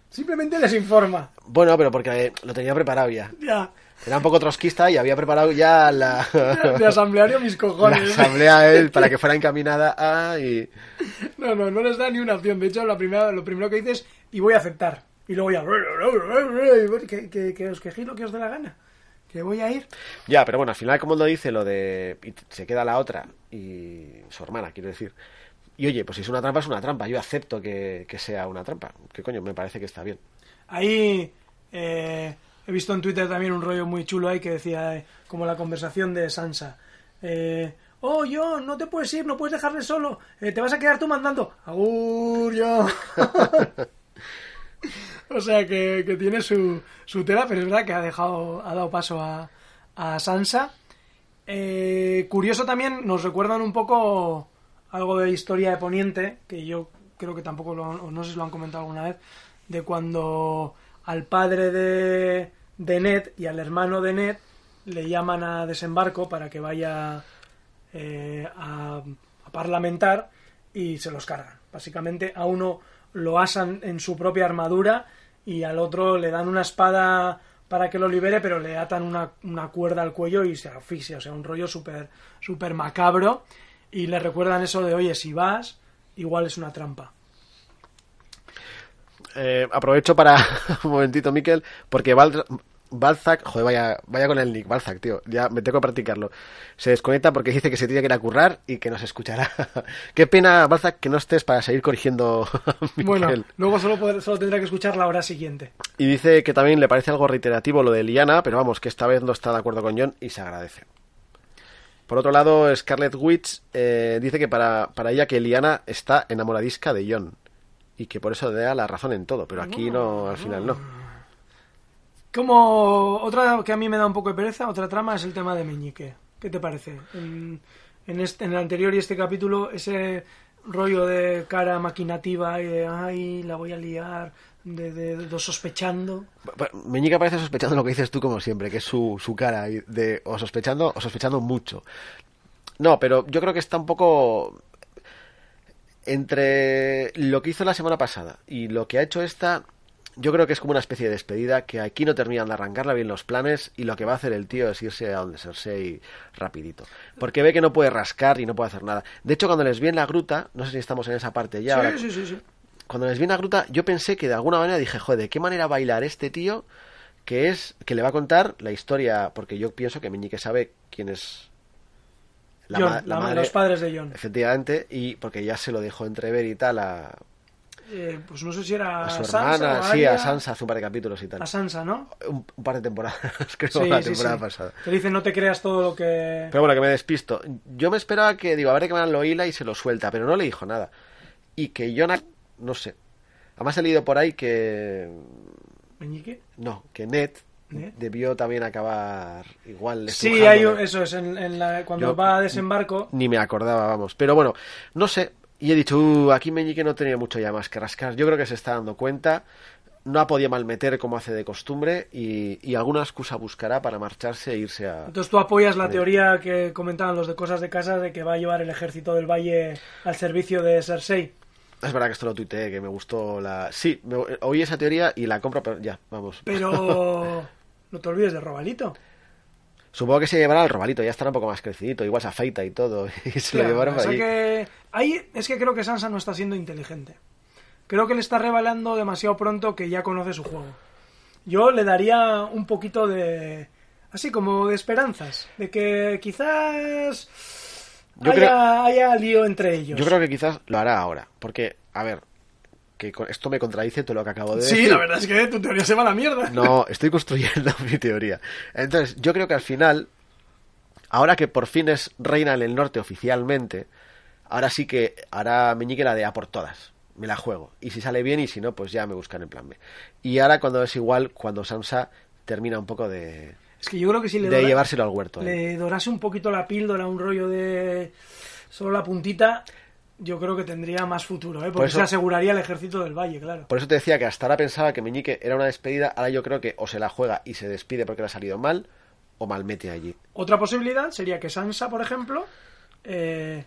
Simplemente les informa. Bueno, pero porque lo tenía preparado ya. Ya. Era un poco trotskista y había preparado ya la, De asambleario mis la cojones. asamblea a él para que fuera encaminada a... Y... No, no, no les da ni una opción. De hecho, la primera, lo primero que dices, y voy a aceptar. Y luego ya... Que, que, que os quejéis lo que os dé la gana. Que voy a ir. Ya, pero bueno, al final como lo dice lo de... y se queda la otra y su hermana, quiero decir. Y oye, pues si es una trampa, es una trampa. Yo acepto que, que sea una trampa. Que coño, me parece que está bien. Ahí eh, he visto en Twitter también un rollo muy chulo ahí que decía, eh, como la conversación de Sansa. Eh, oh, John, no te puedes ir, no puedes dejarle solo. Eh, te vas a quedar tú mandando. Agur, John. O sea que, que tiene su, su tela, pero es verdad que ha dejado, ha dado paso a, Sansa. Curioso también, nos recuerdan un poco algo de historia de Poniente, que yo creo que tampoco lo, no sé si lo han comentado alguna vez, de cuando al padre de, de Ned y al hermano de Ned le llaman a desembarco para que vaya eh, a, parlamentar y se los cargan. Básicamente a uno lo asan en su propia armadura y al otro le dan una espada para que lo libere, pero le atan una, cuerda al cuello y se asfixia. O sea, un rollo súper súper macabro. Y le recuerdan eso de, oye, si vas, igual es una trampa. Eh, aprovecho para un momentito, Miquel, porque Bal Balzac, joder, vaya, vaya con el nick, Balzac, tío, ya me tengo que practicarlo. Se desconecta porque dice que se tiene que ir a currar y que nos escuchará. Qué pena, Balzac, que no estés para seguir corrigiendo. a Miquel. Bueno, luego solo, poder- solo tendrá que escuchar la hora siguiente. Y dice que también le parece algo reiterativo lo de Liana, pero vamos, que esta vez no está de acuerdo con John y se agradece. Por otro lado, Scarlett Witch eh, dice que para, para ella que Liana está enamoradisca de John y que por eso da la razón en todo, pero aquí no, al final no. Como otra que a mí me da un poco de pereza, otra trama es el tema de Meñique. ¿Qué te parece? En, en, este, en el anterior y este capítulo, ese rollo de cara maquinativa y de, ay, la voy a liar, de, de, de sospechando. Bueno, Meñique parece sospechando lo que dices tú como siempre, que es su, su cara de o sospechando o sospechando mucho. No, pero yo creo que está un poco entre lo que hizo la semana pasada y lo que ha hecho esta, yo creo que es como una especie de despedida que aquí no terminan de arrancarla bien los planes y lo que va a hacer el tío es irse a donde Cersei rapidito. Porque ve que no puede rascar y no puede hacer nada. De hecho, cuando les vi en la gruta, no sé si estamos en esa parte ya. ahora- sí, sí, sí, sí. cuando les vi en la gruta, yo pensé que de alguna manera dije, joder, ¿de qué manera bailar este tío? Que es, que le va a contar la historia, porque yo pienso que Meñique sabe quién es Ma- la- los padres de Jon. Efectivamente, y porque ya se lo dejó entrever y tal a, Eh, pues no sé si era a su Sansa hermana, sí, a. Sansa hace un par de capítulos y tal. A Sansa, ¿no? Un, un par de temporadas, creo, Sí, la sí, temporada sí. pasada. Te dicen no te creas todo lo que... Pero bueno, que me despisto. Yo me esperaba que, digo, a ver que me lo hila y se lo suelta, pero no le dijo nada. Y que Jonah, no sé. Además he leído por ahí que... ¿Meñique? No, que Ned, ¿Ned? debió también acabar igual Sí, hay, un- eso es, en, en la- cuando Yo- va a desembarco... Ni me acordaba, vamos. Pero bueno, no sé. Y he dicho, "Uh, aquí Meñique no tenía mucho ya más que rascar. Yo creo que se está dando cuenta. No ha podido malmeter como hace de costumbre y, y alguna excusa buscará para marcharse e irse a... Entonces tú apoyas la teoría que comentaban los de Cosas de Casa de que va a llevar el ejército del Valle al servicio de Cersei. Es verdad que esto lo tuiteé, que me gustó la... Sí, me- oí esa teoría y la compro, pero ya, vamos. Pero no te olvides de Robalito. Supongo que se llevará al robalito, ya estará un poco más crecidito, igual se afeita y todo, y se lo Claro, llevaron o sea allí. que ahí es que creo que Sansa no está siendo inteligente. Creo que le está revelando demasiado pronto que ya conoce su juego. Yo le daría un poquito de así como de esperanzas, de que quizás Yo haya, creo- haya lío entre ellos. Yo creo que quizás lo hará ahora, porque, a ver, que esto me contradice todo lo que acabo de Sí, decir. la verdad es que tu teoría se va a la mierda. No, estoy construyendo mi teoría. Entonces, yo creo que al final, ahora que por fin es reina en el norte oficialmente, ahora sí que hará Meñique la de a por todas. Me la juego. Y si sale bien y si no, pues ya me buscan en plan B. Y ahora cuando es igual, cuando Sansa termina un poco de, Es que yo creo que si le, de dora- llevárselo al huerto. ¿eh? le dorase un poquito la píldora, un rollo de solo la puntita, yo creo que tendría más futuro, ¿eh? porque Por eso- se aseguraría el ejército del Valle, claro. Por eso te decía que hasta ahora pensaba que Meñique era una despedida, ahora yo creo que o se la juega y se despide porque le ha salido mal, o malmete allí. Otra posibilidad sería que Sansa, por ejemplo, eh,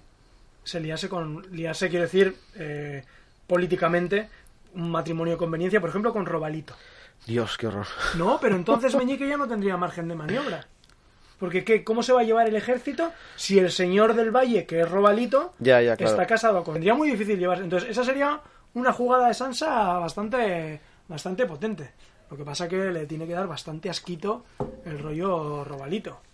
se liase con. Liase, quiero decir, eh, políticamente, un matrimonio de conveniencia, por ejemplo, con Robalito. Dios, qué horror. No, pero entonces Meñique ya no tendría margen de maniobra. Porque ¿qué? ¿cómo se va a llevar el ejército si el señor del valle, que es Robalito, Ya, ya, claro. está casado con... Sería muy difícil llevar... Entonces, esa sería una jugada de Sansa bastante, bastante potente. Lo que pasa que le tiene que dar bastante asquito el rollo Robalito.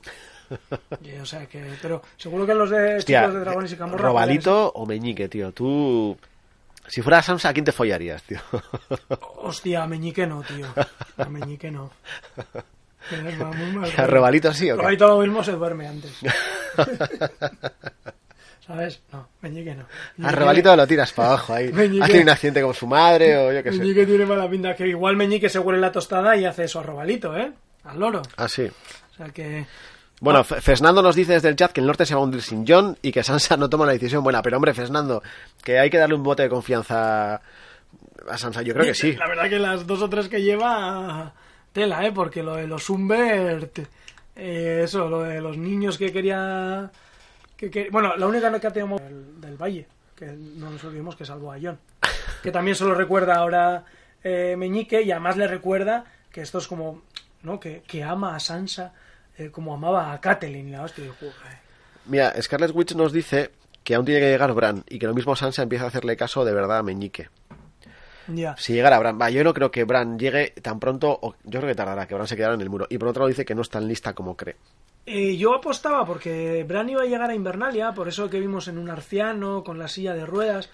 Y, o sea que... Pero seguro que los de Hostia, chicos de Dragones y Camorra... Robalito o Meñique, tío. Tú. Si fuera Sansa, ¿a quién te follarías, tío? Hostia, a Meñique no, tío. A Meñique no. Va muy mal ¿A Robalito sí o qué? Lo mismo se duerme antes. ¿Sabes? No, Meñique no. Meñique- Rebalito lo tiras para abajo ahí. Meñique- Ha tenido un accidente con su madre o yo qué sé. Meñique tiene mala pinta. Que igual Meñique se huele la tostada y hace eso a ¿eh? Al loro. Ah, sí. O sea que... Bueno, Fe- Fernando nos dice desde el chat que el norte se va a hundir sin John y que Sansa no toma la decisión buena. Pero hombre, Fernando, que hay que darle un bote de confianza a Sansa. Yo creo que sí. La verdad que las dos o tres que lleva... Tela, ¿eh? Porque lo de los Humbert... eh, eso, lo de los niños que quería... Que, que- bueno, la única que tenemos del, del Valle, que no nos olvidemos que salvó a John. Que también se lo recuerda ahora eh, Meñique y además le recuerda que esto es como... ¿no? Que, que ama a Sansa eh, como amaba a Catelyn. La hostia. Mira, Scarlet Witch nos dice que aún tiene que llegar Bran y que lo mismo Sansa empieza a hacerle caso de verdad a Meñique. Si llegara Bran, va, yo no creo que Bran llegue tan pronto, o yo creo que tardará, que Bran se quedará en el muro. Y por otro lado dice que no es tan lista como cree. Eh, yo apostaba porque Bran iba a llegar a Invernalia, por eso que vimos en un arciano con la silla de ruedas.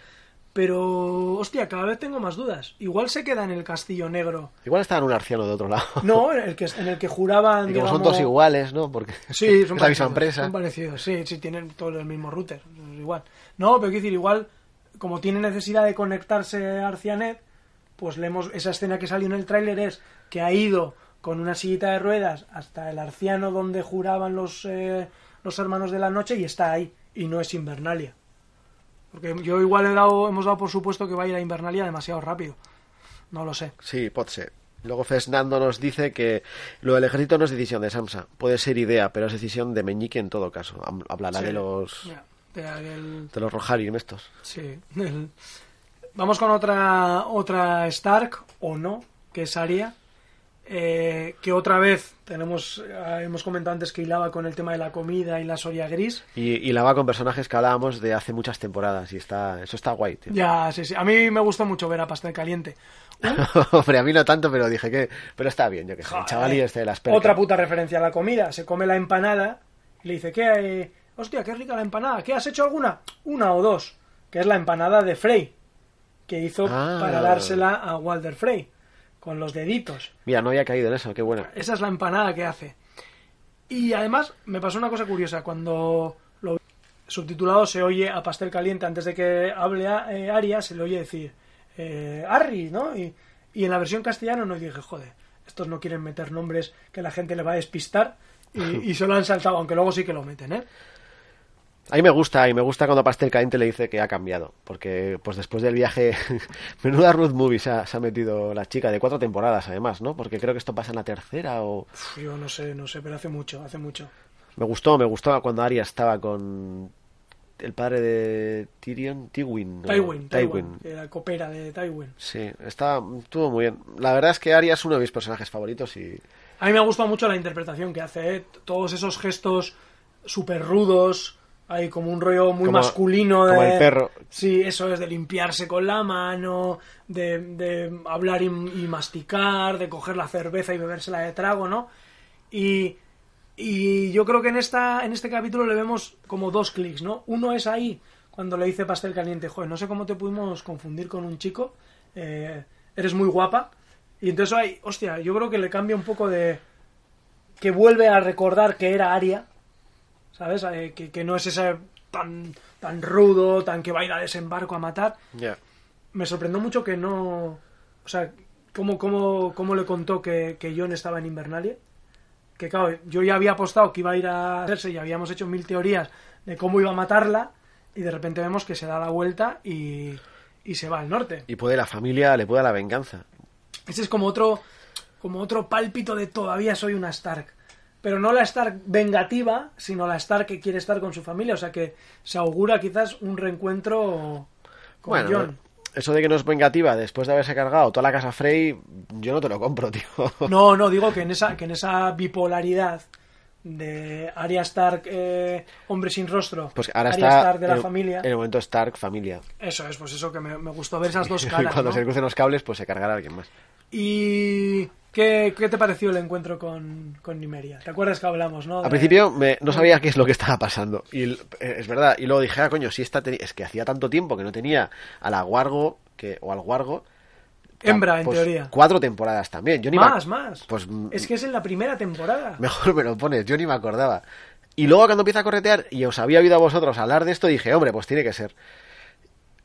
Pero, hostia, cada vez tengo más dudas. Igual se queda en el Castillo Negro. Igual está en un arciano de otro lado. No, en el que, en el que juraban. Y como son digamos- todos iguales, ¿no? Porque Sí, es son la misma empresa. Son parecidos, sí, sí, tienen todos el mismo router. es Igual. No, pero quiero decir, igual, como tiene necesidad de conectarse a Arcianet, pues leemos esa escena que salió en el tráiler es que ha ido con una sillita de ruedas hasta el arciano donde juraban los, eh, los hermanos de la noche y está ahí, y no es Invernalia. Porque yo igual he dado, hemos dado por supuesto que va a ir a Invernalia demasiado rápido. No lo sé. Sí, puede ser. Luego Fernando nos dice que lo del ejército no es decisión de Sansa. Puede ser idea, pero es decisión de Meñique en todo caso. Hablará Sí. de los de- los Rohirrim estos. Sí. el- Vamos con otra otra Stark o no, que es Arya. eh, que otra vez tenemos eh, hemos comentado antes que hilaba con el tema de la comida y la Soria gris. Y, y la va con personajes que hablábamos de hace muchas temporadas y está eso está guay, tío. Ya, sí, sí. A mí me gustó mucho ver a Pastel Caliente. Hombre, a mí no tanto, pero dije que pero está bien, yo que sé. El chavalí este de las percas. Otra puta referencia a la comida. Se come la empanada y le dice, ¿qué? Hostia, qué rica la empanada. ¿Qué has hecho alguna? Una o dos. Que es la empanada de Frey. Que hizo Ah. para dársela a Walter Frey. Con los deditos. Mira, no había caído en eso, qué bueno. Esa es la empanada que hace. Y además me pasó una cosa curiosa. Cuando lo subtitulado se oye a Pastel Caliente antes de que hable a, eh, Aria, se le oye decir eh, Arri, ¿no? Y, y en la versión castellana no dije, joder, estos no quieren meter nombres que la gente le va a despistar y, y se lo han saltado, aunque luego sí que lo meten, ¿eh? A mí me gusta, y me gusta cuando Pastel Caliente le dice que ha cambiado. Porque, pues después del viaje, menuda Ruth Movie se ha, se ha metido la chica, de cuatro temporadas además, ¿no? Porque creo que esto pasa en la tercera o... Yo no sé, no sé, pero hace mucho, hace mucho. Me gustó, me gustó cuando Arya estaba con el padre de Tyrion, Tywin. Tywin, Tywin, era copera de Tywin. Sí, está, estuvo muy bien. La verdad es que Arya es uno de mis personajes favoritos y... A mí me ha gustado mucho la interpretación que hace, ¿eh? todos esos gestos súper rudos, hay como un rollo muy Como- masculino de... como el perro. Sí, eso es de limpiarse con la mano, de, de hablar y, y masticar, de coger la cerveza y bebérsela de trago, ¿no? Y, y yo creo que en, esta, en este capítulo le vemos como dos clics, ¿no? Uno es ahí, cuando le dice pastel caliente, joder, no sé cómo te pudimos confundir con un chico, eh, eres muy guapa. Y entonces ahí, hostia, yo creo que le cambia un poco de... que vuelve a recordar que era Aria, ¿sabes? Eh, que, que no es ese tan, tan rudo, tan que va a ir a desembarco a matar. Ya. Me sorprendió mucho que no... O sea, cómo, cómo, cómo le contó que, que John estaba en Invernalia. Que claro, yo ya había apostado que iba a ir a hacerse y habíamos hecho mil teorías de cómo iba a matarla y de repente vemos que se da la vuelta y, y se va al norte. Y puede la familia, le puede la venganza. Ese es como otro, como otro pálpito de todavía soy una Stark. Pero no la Stark vengativa, sino la Stark que quiere estar con su familia. O sea que se augura quizás un reencuentro con bueno, John. eso de que no es vengativa después de haberse cargado toda la casa Frey, yo no te lo compro, tío. No, no, digo que en esa, que en esa bipolaridad de Arya Stark, eh, hombre sin rostro, Pues ahora Arya está Stark de la en, familia. en el momento Stark, familia. Eso es, pues eso que me, me gustó ver esas dos Y caras. cuando ¿no? se crucen los cables, pues se cargará alguien más. ¿Y qué, qué te pareció el encuentro con, con Nimeria? ¿Te acuerdas que hablamos, no? Al De- principio me- no sabía qué es lo que estaba pasando. Y eh, es verdad. Y luego dije, ah, coño, si esta es que hacía tanto tiempo que no tenía a la Guargo que, o al Guargo. Hembra, en Pues, teoría. Cuatro temporadas también. Yo ni me ac- Más, más. Pues mm, Es que es en la primera temporada. mejor me lo pones. Yo ni me acordaba. Y luego cuando empieza a corretear y os había oído a vosotros hablar de esto, dije, hombre, pues tiene que ser.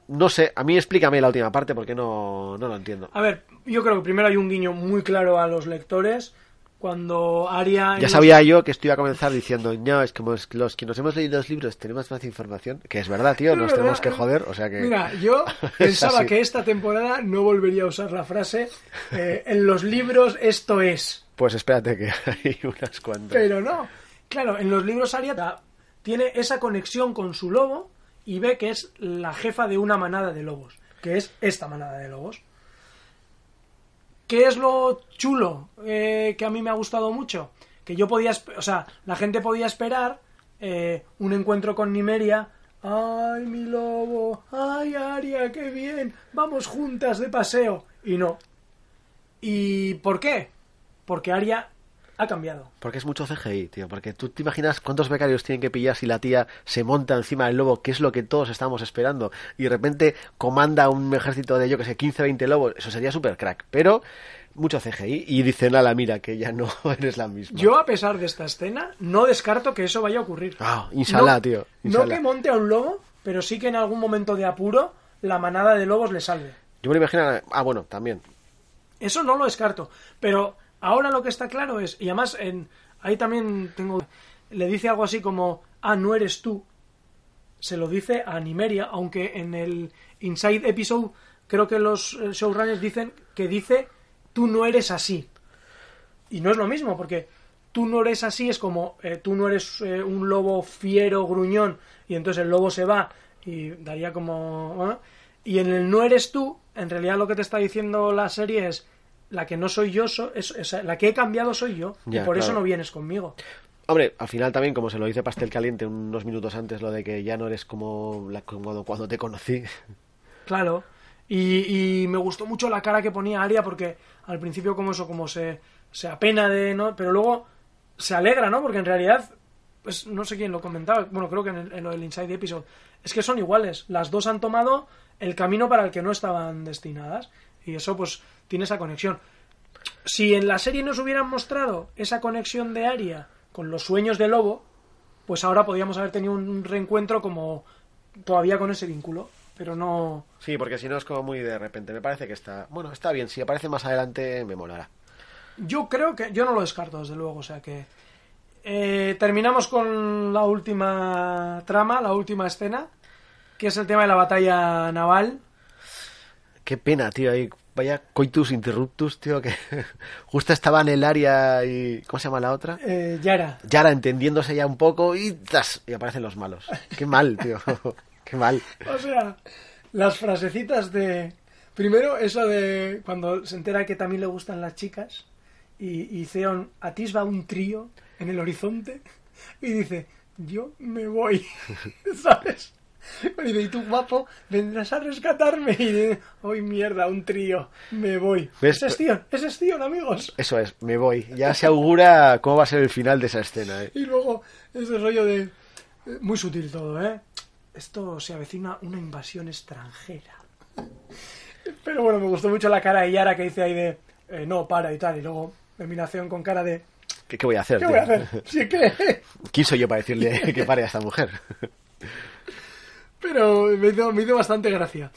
No sé, a mí explícame la última parte porque no, no lo entiendo. A ver, yo creo que primero hay un guiño muy claro a los lectores. Cuando Aria... Ya los- sabía yo que esto iba a comenzar diciendo, no, es como es- los que nos hemos leído los libros tenemos más información. Que es verdad, tío, nos tenemos que joder, o sea que... Mira, yo pensaba que esta temporada no volvería a usar la frase eh, en los libros esto es. Pues espérate que hay unas cuantas. Pero no. Claro, en los libros Aria tiene esa conexión con su lobo y ve que es la jefa de una manada de lobos, que es esta manada de lobos. ¿Qué es lo chulo eh, que a mí me ha gustado mucho? Que yo podía, o sea, la gente podía esperar eh, un encuentro con Nimeria. ¡Ay, mi lobo! ¡Ay, Aria, qué bien! Vamos juntas de paseo. Y no. ¿Y por qué? Porque Aria ha cambiado. Porque es mucho CGI, tío. Porque tú te imaginas cuántos becarios tienen que pillar si la tía se monta encima del lobo, que es lo que todos estamos esperando, y de repente comanda un ejército de, yo que sé, 15, 20 lobos. Eso sería súper crack. Pero mucho CGI y dicen, ala, mira, que ya no eres la misma. Yo, a pesar de esta escena, no descarto que eso vaya a ocurrir. Ah, inshallah, No- tío. No que monte a un lobo, pero sí que en algún momento de apuro la manada de lobos le salve. Yo me lo imagino... Ah, bueno, también. Eso no lo descarto. Pero ahora lo que está claro es, y además en, ahí también tengo, le dice algo así como, ah, no eres tú. Se lo dice a Nimeria, aunque en el Inside Episode creo que los eh, showrunners dicen que dice, tú no eres así. Y no es lo mismo, porque tú no eres así, es como eh, tú no eres eh, un lobo fiero, gruñón, y entonces el lobo se va y daría como... Y en el no eres tú, en realidad lo que te está diciendo la serie es la que no soy yo, so- es, es- la que he cambiado soy yo, Ya, y por eso no vienes conmigo. Hombre, al final también, como se lo dice Pastel Caliente unos minutos antes, lo de que ya no eres como, la, como cuando, cuando te conocí. Claro. Y, y me gustó mucho la cara que ponía Aria porque al principio como eso, como se, se apena de... ¿no? Pero luego se alegra, ¿no? Porque en realidad, pues no sé quién lo comentaba, bueno, creo que en, el, en lo del Inside Episode, es que son iguales. Las dos han tomado el camino para el que no estaban destinadas. Y eso pues tiene esa conexión. Si en la serie nos hubieran mostrado esa conexión de Aria con los sueños de Lobo, pues ahora podríamos haber tenido un reencuentro como todavía con ese vínculo. Pero no... Sí, porque si no es como muy de repente. Me parece que está... Bueno, está bien. Si aparece más adelante, me molará. Yo creo que. Yo no lo descarto, desde luego. O sea que. eh, terminamos con la última trama, la última escena. Que es el tema de la batalla naval. Qué pena, tío. Ahí, vaya coitus interruptus, tío. Que justo estaba en el área y... ¿Cómo se llama la otra? Eh, Yara. Yara entendiéndose ya un poco y... ¡zas! Y aparecen los malos. Qué mal, tío. Qué mal. O sea, las frasecitas de. Primero, eso de cuando se entera que también le gustan las chicas. Y, y Theon atisba un trío en el horizonte. Y dice: Yo me voy. ¿Sabes? Y tú, guapo, vendrás a rescatarme. Y dice, ¡ay, mierda! Un trío. Me voy. ¿Ves? Ese es ese es Theon, amigos. Eso es, me voy. Ya se augura cómo va a ser el final de esa escena, ¿eh? Y luego ese rollo de... eh, Muy sutil todo, ¿eh? Esto se avecina una invasión extranjera. Pero bueno, me gustó mucho la cara de Yara que dice ahí de... eh, no, para y tal. Y luego terminación con cara de... ¿Qué, qué voy a hacer, ¿Qué tío? voy a hacer? Sí que... ¿Quién soy yo para decirle que pare a esta mujer? Pero me hizo, me hizo bastante gracia.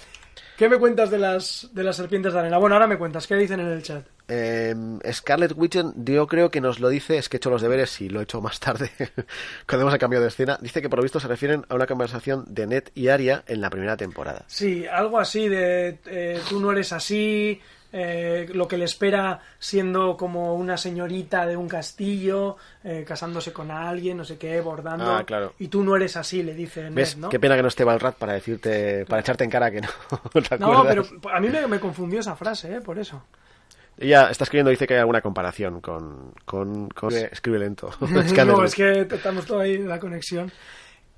¿Qué me cuentas de las, de las serpientes de arena? Bueno, ahora me cuentas. ¿Qué dicen en el chat? Eh, Scarlett Witchen, yo creo que nos lo dice, es que he hecho los deberes y lo he hecho más tarde, cuando hemos cambiado de escena. Dice que por lo visto se refieren a una conversación de Ned y Arya en la primera temporada. Sí, algo así de eh, tú no eres así, eh, lo que le espera siendo como una señorita de un castillo, eh, casándose con alguien, no sé qué, bordando. Ah, claro. Y tú no eres así, le dice Ned, ¿Ves? ¿no? Qué pena que no esté Balrat para decirte, para echarte en cara que no. ¿te No, pero a mí me, me confundió esa frase, ¿eh? Por eso. Ella está escribiendo, dice que hay alguna comparación con. con, con- escribe lento. no, es que estamos todo ahí la conexión.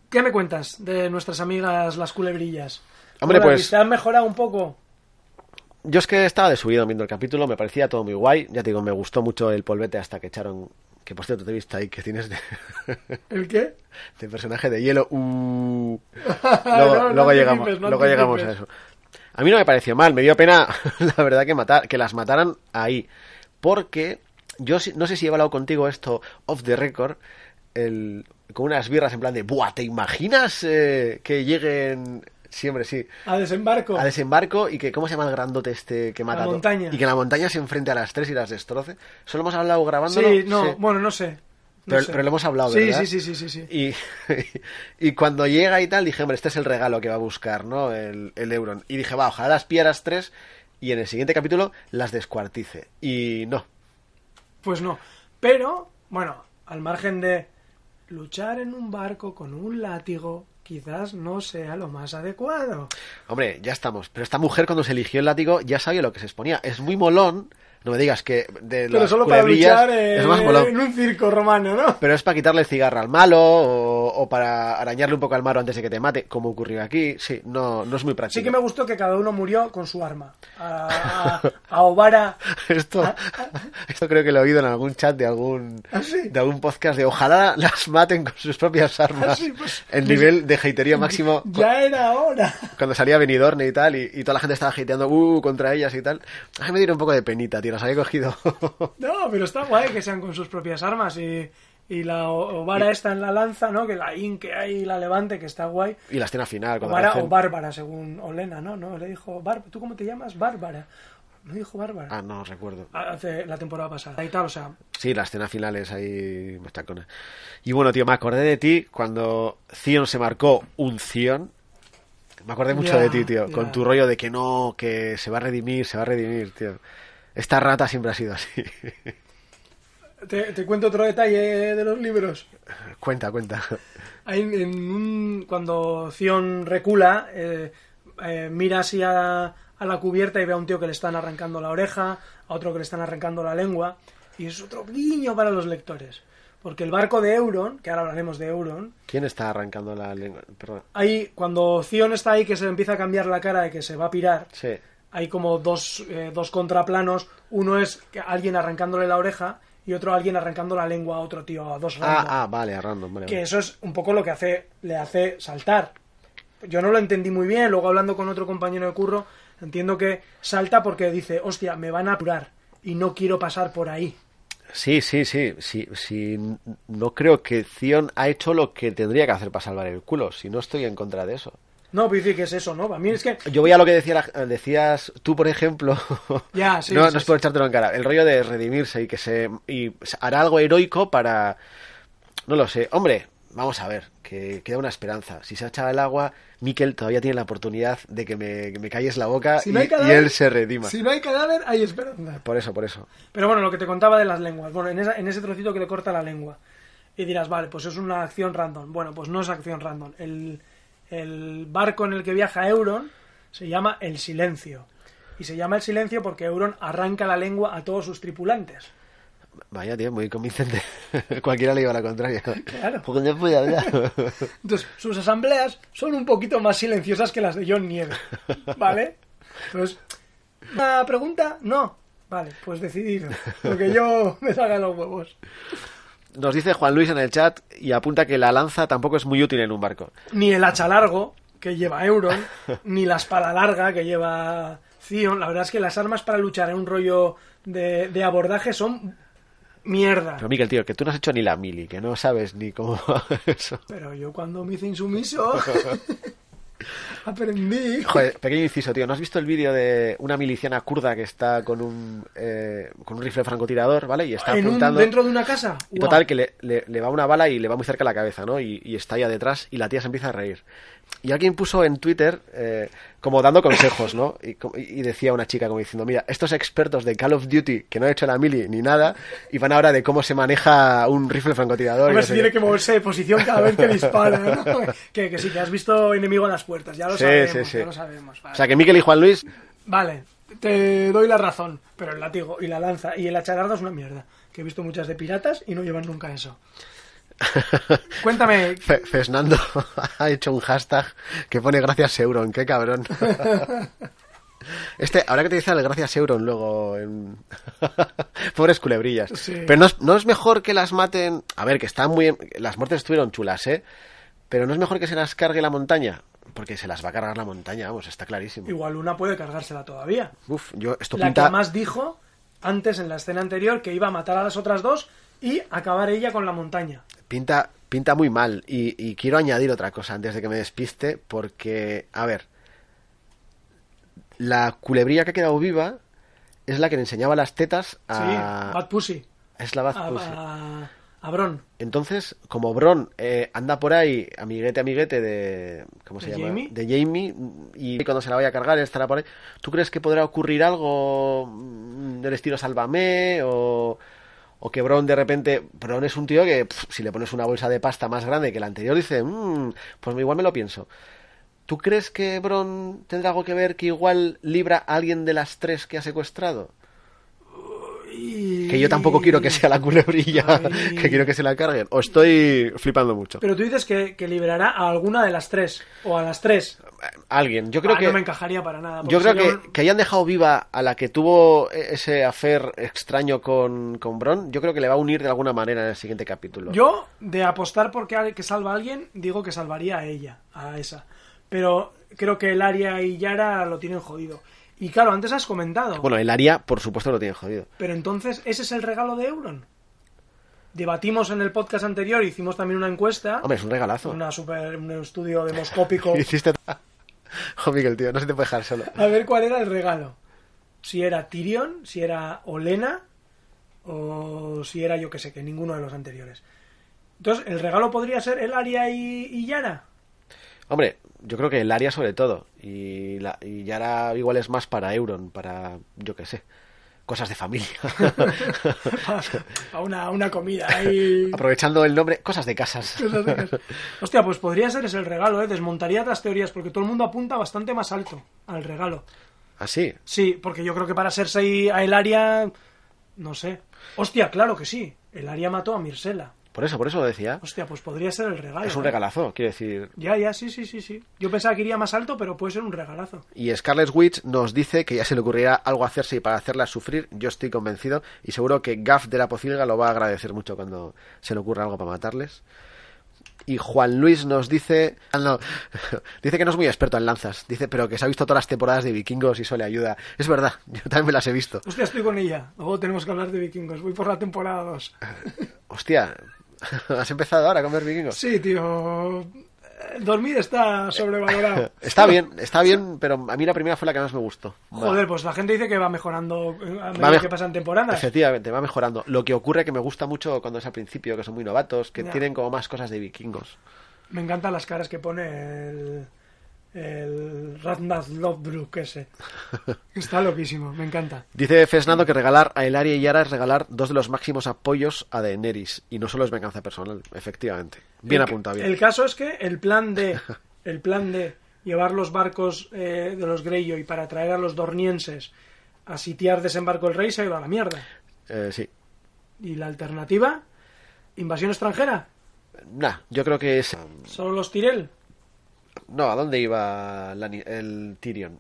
¿Qué me cuentas de nuestras amigas las culebrillas? Hombre, ¿Cómo las pues- viste? ¿Han mejorado un poco? Yo es que estaba desubido viendo el capítulo, me parecía todo muy guay. Ya te digo, me gustó mucho el polvete hasta que echaron. Que por cierto te he visto ahí que tienes de, ¿El qué? de personaje de hielo. Uh. Luego no luego anticipes, llegamos, no luego llegamos a eso. A mí no me pareció mal, me dio pena, la verdad, que matar, que las mataran ahí. Porque yo no sé si he hablado contigo esto off the record. El, con unas birras en plan de, ¡buah! ¿Te imaginas eh, que lleguen siempre sí A desembarco. a desembarco y que cómo se llama el grandote este que mata a to- montaña. y que la montaña se enfrente a las tres y las destroce solo hemos hablado grabando Sí, no, bueno, no sé. No pero, sé. pero lo hemos hablado Sí, ¿verdad? sí, sí, sí, sí, sí. y, y cuando llega y tal dije hombre este es el regalo que va a buscar no el, el Euron y dije va ojalá las piaras tres y en el siguiente capítulo las descuartice y no Pues no. Pero, bueno, al margen de luchar en un barco con un látigo, quizás no sea lo más adecuado. Hombre, ya estamos. Pero esta mujer cuando se eligió el látigo ya sabía lo que se exponía. Es muy molón. No me digas que de Pero solo para luchar eh, en un circo romano, ¿no? Pero es para quitarle el cigarro al malo o, o para arañarle un poco al malo antes de que te mate, como ocurrió aquí. Sí, no, no es muy práctico. Sí que me gustó que cada uno murió con su arma. A, a, a Obara. Esto, esto creo que lo he oído en algún chat de algún, ¿Ah, sí? de algún podcast de ojalá las maten con sus propias armas. Ah, sí, pues- el nivel de hatería máximo Ya era hora. cuando salía Benidorm y tal, y, y toda la gente estaba hateando uh, contra ellas y tal. A mí me dieron un poco de penita, tío, había cogido. No, pero está guay que sean con sus propias armas y, y la Obara está en la lanza, ¿no? Que la in que hay y la levante, que está guay. y la escena final, cuando Obara aparecen- o Bárbara, según Olena, ¿no? No, le dijo, Bar ¿tú cómo te llamas? Bárbara. No dijo Bárbara. Ah, no recuerdo. Hace la temporada pasada y tal, o sea, Sí, la escena final es ahí mastacona. Y bueno, tío, me acordé de ti cuando Zion se marcó un Zion. Me acordé mucho de ti, tío, con tu rollo de que no, que se va a redimir, se va a redimir, tío. Esta rata siempre ha sido así. te, te cuento otro detalle de los libros. cuenta, cuenta. Hay en un, cuando Zion recula, eh, eh, mira así a, a la cubierta y ve a un tío que le están arrancando la oreja, a otro que le están arrancando la lengua, y es otro guiño para los lectores. Porque el barco de Euron, que ahora hablaremos de Euron, ¿Quién está arrancando la lengua? Perdón. ahí, cuando Zion está ahí que se le empieza a cambiar la cara de que se va a pirar, Sí. Hay como dos, eh, dos contraplanos. Uno es alguien arrancándole la oreja y otro alguien arrancando la lengua a otro tío, a dos Ah, random. ah, vale, a random, vale. que eso es un poco lo que hace le hace saltar. Yo no lo entendí muy bien, luego hablando con otro compañero de curro, entiendo que salta porque dice, hostia, me van a apurar y no quiero pasar por ahí. Sí, sí, sí, sí, sí. No creo que Zion ha hecho lo que tendría que hacer para salvar el culo. Si no estoy en contra de eso. No, pero dice que es eso, ¿no? A mí es que... Yo voy a lo que decía decías tú, por ejemplo. Ya, sí, no, sí, no es sí. por echártelo en cara. El rollo de redimirse y que se y hará algo heroico para. No lo sé. Hombre, vamos a ver, que queda una esperanza. Si se ha echado el agua, Mikel todavía tiene la oportunidad de que me, que me calles la boca Si y, no y cadáver- él se redima. Si no hay cadáver, hay esperanza. Por eso, por eso. Pero bueno, lo que te contaba de las lenguas. Bueno, en, esa- en ese trocito que le corta la lengua. Y dirás, vale, pues es una acción random. Bueno, pues no es acción random. El, el barco en el que viaja Euron se llama El Silencio. Y se llama El Silencio porque Euron arranca la lengua a todos sus tripulantes. Vaya, tío, muy convincente. Cualquiera le iba a la contraria. Claro. Porque no puede hablar. Entonces, sus asambleas son un poquito más silenciosas que las de John Nieve. ¿Vale? Entonces, ¿una pregunta? No. Vale, pues decidido. Lo que yo me salga los huevos. Nos dice Juan Luis en el chat y apunta que la lanza tampoco es muy útil en un barco. ni el hacha largo que lleva Euron, ni la espada larga que lleva Theon. La verdad es que las armas para luchar en un rollo de, de abordaje son mierda. Pero Miguel, tío, que tú no has hecho ni la mili, que no sabes ni cómo eso. Pero yo cuando me hice insumiso aprendí. Joder, pequeño inciso, tío. ¿No has visto el vídeo de una miliciana kurda que está con un eh, con un rifle francotirador, ¿vale? Y está ¿En un- apuntando. dentro de una casa. Y total, que le, le- le va una bala y le va muy cerca a la cabeza, ¿no? Y, y está allá detrás y la tía se empieza a reír. Y alguien puso en Twitter, eh, como dando consejos, ¿no? Y, y decía una chica como diciendo, mira, estos expertos de Call of Duty que no han hecho la mili ni nada, y van ahora de cómo se maneja un rifle francotirador. Ver no si sé tiene qué. que moverse de posición cada vez que dispara, ¿no? que, que sí, que has visto enemigo a las puertas, ya lo Sí, sabemos, sí, sí. ya lo sabemos. Vale. O sea que Miquel y Juan Luis, Vale, te doy la razón, pero el látigo y la lanza y el hacha larga es una mierda. Que he visto muchas de piratas y no llevan nunca eso. Cuéntame, Fe- Fesnando ha hecho un hashtag que pone gracias Euron, qué cabrón. Este, ahora que te dice el gracias Euron luego en... Pobres culebrillas. Sí. Pero no es, no es mejor que las maten... A ver, que están muy... Las muertes estuvieron chulas, ¿eh? Pero no es mejor que se las cargue la montaña. Porque se las va a cargar la montaña, vamos, está clarísimo. igual una puede cargársela todavía. Uf, yo esto La pinta... que más dijo antes en la escena anterior que iba a matar a las otras dos y acabar ella con la montaña. Pinta, pinta muy mal. Y, y quiero añadir otra cosa antes de que me despiste, porque, a ver, la culebrilla que ha quedado viva es la que le enseñaba las tetas a... Sí, Bad Pussy. Es la Bad A, Pussy. a- a Bron. Entonces, como Bron eh, anda por ahí, amiguete, amiguete de. ¿Cómo se ¿De llama? Jamie? De Jamie, y cuando se la vaya a cargar, él estará por ahí. ¿Tú crees que podrá ocurrir algo mm, del estilo Sálvame? O, o que Bron de repente. Bron es un tío que, si le pones una bolsa de pasta más grande que la anterior, dice, "Mm, pues igual me lo pienso. ¿Tú crees que Bron tendrá algo que ver que igual libra a alguien de las tres que ha secuestrado? Que yo tampoco quiero que sea la culebrilla, Ay. que quiero que se la carguen. O estoy flipando mucho. Pero tú dices que, que liberará a alguna de las tres. O a las tres. Alguien, yo creo Ah, que... No me encajaría para nada. Yo creo sería que, que hayan dejado viva a la que tuvo ese afer extraño con, con Bron, yo creo que le va a unir de alguna manera en el siguiente capítulo. Yo, de apostar porque que salva a alguien, digo que salvaría a ella, a esa. Pero creo que el Aria y Yara lo tienen jodido. Y claro, antes has comentado. Bueno, el Aria, por supuesto, lo tiene jodido. Pero entonces, ¿ese es el regalo de Euron? Debatimos en el podcast anterior, hicimos también una encuesta. Hombre, es un regalazo. Una super, un estudio demoscópico. Hiciste... Oh, Miguel, tío, no se te puede dejar solo. A ver cuál era el regalo. Si era Tyrion, si era Olena o si era yo que sé, que ninguno de los anteriores. Entonces, ¿el regalo podría ser el Aria y, y Yara? Hombre, yo creo que el Aria sobre todo. Y, la, y Yara igual es más para Euron, para, yo qué sé, cosas de familia. A una, una comida ahí. Aprovechando el nombre, cosas de casas. Cosas de. Hostia, pues podría ser ese el regalo, ¿eh? Desmontaría otras teorías, porque todo el mundo apunta bastante más alto al regalo. Así. Sí, porque yo creo que para Cersei a el Aria... No sé. Hostia, claro que sí. El Aria mató a Mirsela. Por eso, por eso lo decía. Hostia, pues podría ser el regalo. Es un ¿eh? regalazo, quiero decir. Ya, ya, sí, sí, sí, sí. Yo pensaba que iría más alto, pero puede ser un regalazo. Y Scarlet Witch nos dice que ya se le ocurrirá algo hacerse para hacerla sufrir. Yo estoy convencido y seguro que Gaff de la Pocilga lo va a agradecer mucho cuando se le ocurra algo para matarles. Y Juan Luis nos dice, ah, no, dice que no es muy experto en lanzas, dice, pero que se ha visto todas las temporadas de vikingos y eso le ayuda. Es verdad, yo también me las he visto. Hostia, estoy con ella. Luego tenemos que hablar de vikingos. Voy por la temporada 2. Hostia, ¿has empezado ahora con ver vikingos? Sí, tío. Dormir está sobrevalorado. Está bien, está bien, pero a mí la primera fue la que más me gustó. Joder, pues la gente dice que va mejorando eh, a medida mej- que pasan temporadas. Efectivamente, va mejorando. Lo que ocurre que me gusta mucho cuando es al principio, que son muy novatos, que Ya. tienen como más cosas de vikingos. Me encantan las caras que pone el, el Ragnar Lothbrok ese. Está loquísimo, me encanta. Dice Fesnando que regalar a Elaria y Yara es regalar dos de los máximos apoyos a Daenerys. Y no solo es venganza personal, efectivamente. Bien El- apuntado, bien. El caso es que el plan de el plan de llevar los barcos eh, de los Greyjoy para traer a los dornienses a sitiar desembarco del rey se ha ido a la mierda. Eh, sí. ¿Y la alternativa? ¿Invasión extranjera? Nah, yo creo que es... ¿Solo los Tyrell? No, ¿a dónde iba la el Tyrion?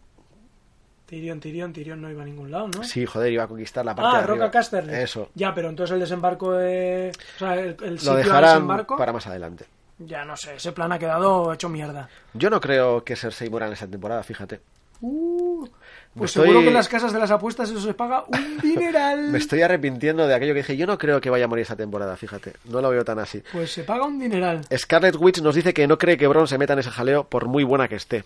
Tyrion, Tyrion, Tyrion no iba a ningún lado, ¿no? Sí, joder, iba a conquistar la parte Ah, de arriba. Roca Casterly. Eso. Ya, pero entonces el desembarco de... O sea, el, el Lo sitio dejarán desembarco... para más adelante. Ya no sé, ese plan ha quedado hecho mierda. Yo no creo que Cersei muera en esta temporada, fíjate. Uh, pues estoy- seguro que en las casas de las apuestas eso se paga un dineral. Me estoy arrepintiendo de aquello que dije. Yo no creo que vaya a morir esta temporada, fíjate. No lo veo tan así. Pues se paga un dineral. Scarlet Witch nos dice que no cree que Bron se meta en ese jaleo por muy buena que esté.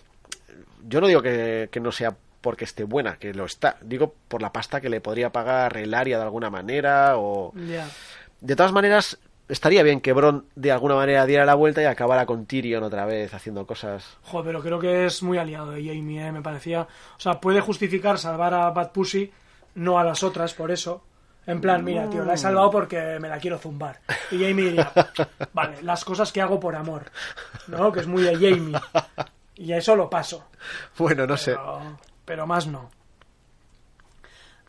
Yo no digo que, que no sea porque esté buena, que lo está. Digo por la pasta que le podría pagar el área de alguna manera o... De todas maneras, estaría bien que Bron de alguna manera diera la vuelta y acabara con Tyrion otra vez haciendo cosas... Joder, pero creo que es muy aliado de Jamie, ¿eh? me parecía. O sea, puede justificar salvar a Bad Pussy, no a las otras, por eso. En plan, mira, tío, la he salvado porque me la quiero zumbar. Y Jamie diría, vale, las cosas que hago por amor, ¿no? Que es muy de Jamie. Y a eso lo paso. Bueno, no sé. Pero, pero más no.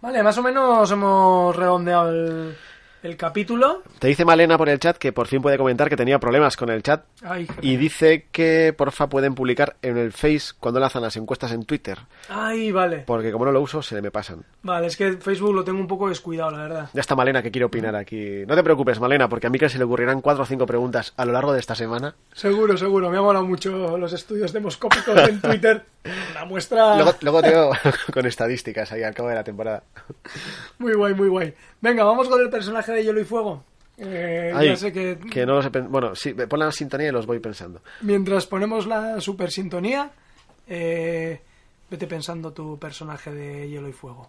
Vale, más o menos hemos redondeado el, el capítulo. Te dice Malena por el chat que por fin puede comentar que tenía problemas con el chat Ay, y dice que porfa pueden publicar en el Face cuando lanzan las encuestas en Twitter, ay, vale. porque como no lo uso se me pasan. Vale, es que Facebook lo tengo un poco descuidado, la verdad. Ya está Malena que quiere opinar aquí. No te preocupes, Malena, porque a mí que se le ocurrirán cuatro o cinco preguntas a lo largo de esta semana. Seguro, seguro. Me ha molado mucho los estudios demoscópicos en Twitter. La muestra Luego, luego te veo con estadísticas ahí al cabo de la temporada. muy guay, muy guay. Venga, vamos con el personaje de Hielo y Fuego. Eh, Ay, ya sé que, que no los he pen- Bueno, sí, pon la sintonía y los voy pensando. mientras ponemos la super sintonía, eh, vete pensando tu personaje de hielo y fuego.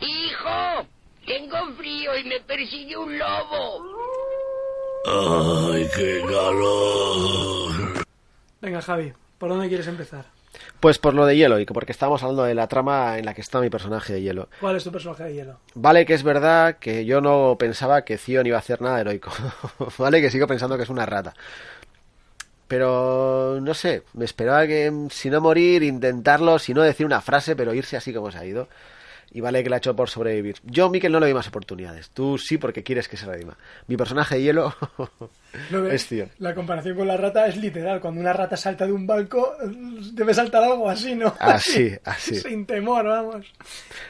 Hijo, tengo frío y me persigue un lobo. ¡Ay, qué calor! Venga, Javi, ¿por dónde quieres empezar? Pues por lo de hielo, y que porque estábamos hablando de la trama en la que está mi personaje de hielo. ¿Cuál es tu personaje de hielo? Vale que es verdad que yo no pensaba que Zion iba a hacer nada heroico. vale que sigo pensando que es una rata. Pero no sé, me esperaba que si no morir, intentarlo, si no decir una frase, pero irse así como se ha ido. Y vale que la ha hecho por sobrevivir. Yo, Miquel, no le doy más oportunidades. Tú sí porque quieres que se redima. Mi personaje de hielo No, es Zion. La comparación con la rata es literal. Cuando una rata salta de un banco, debe saltar algo así, ¿no? Así, así. Sin temor, vamos.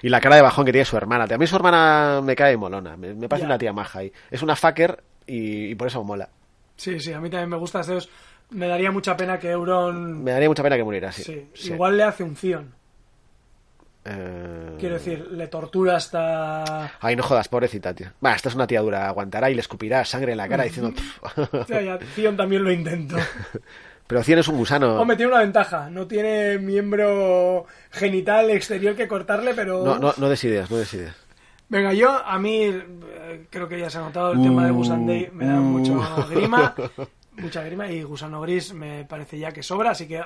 Y la cara de bajón que tiene su hermana. A mí su hermana me cae molona. Me, me parece Ya. una tía maja. Y es una fucker y, y por eso mola. Sí, sí, a mí también me gusta Zeus. Me daría mucha pena que Euron... Me daría mucha pena que muriera, sí. Sí, Sí. igual le hace un Zion. Eh, Quiero decir, le tortura hasta... Ay, no jodas, pobrecita, tío. Va, esta es una tía dura. Aguantará y le escupirá sangre en la cara diciendo... O sea, ya, Zion también lo intentó. Pero Cien es un gusano. Hombre, tiene una ventaja. No tiene miembro genital exterior que cortarle, pero... No, no, no des ideas, no des ideas. Venga, yo, a mí, eh, creo que ya se ha notado el tema de Gusan Day. Me da Uh. mucho grima. Mucha grima. Y Gusano Gris me parece ya que sobra. Así que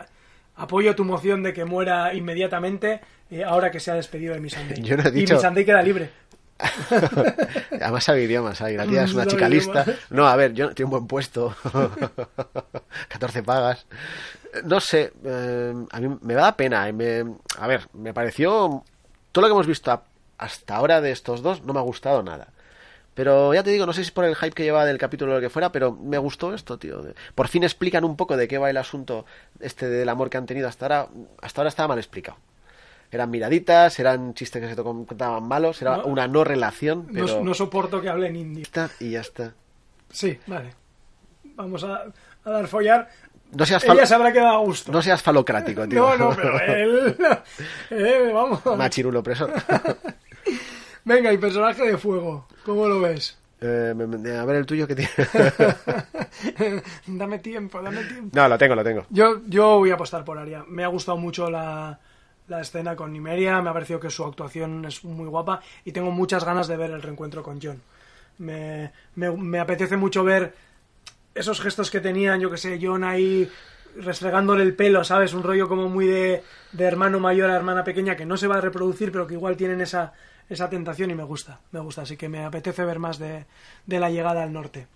apoyo tu moción de que muera inmediatamente eh, ahora que se ha despedido de Missandei. Yo no he Y dicho- Missandei queda libre. Además sabe idiomas, ahí. La tía es una chica lista. No, a ver, yo tiene un buen puesto. 14 pagas. No sé, eh, a mí me da pena. eh, me- a ver, me pareció... Todo lo que hemos visto hasta ahora de estos dos no me ha gustado nada. Pero ya te digo, no sé si es por el hype que lleva del capítulo o lo que fuera, pero me gustó esto, tío. Por fin explican un poco de qué va el asunto este del amor que han tenido hasta ahora. Hasta ahora estaba mal explicado. Eran miraditas, eran chistes que se contaban malos, era No. una no relación, No, pero no soporto que hable en indio. y ya está. Sí, vale. Vamos a, a dar follar. No seas, Ella se habrá quedado a gusto. no seas falocrático, tío. No, no, pero él... eh, vamos. Machirulo opresor. Venga, y personaje de fuego. ¿Cómo lo ves? Eh, a ver el tuyo que tiene. dame tiempo, dame tiempo. no, lo tengo, lo tengo. Yo, yo voy a apostar por Aria. Me ha gustado mucho la, la escena con Nimeria, me ha parecido que su actuación es muy guapa y tengo muchas ganas de ver el reencuentro con John. Me, me, apetece mucho ver esos gestos que tenían, yo que sé, John ahí restregándole el pelo, ¿sabes? Un rollo como muy de, de hermano mayor a hermana pequeña que no se va a reproducir, pero que igual tienen esa, esa tentación y me gusta, me gusta. Así que me apetece ver más de, de la llegada al norte.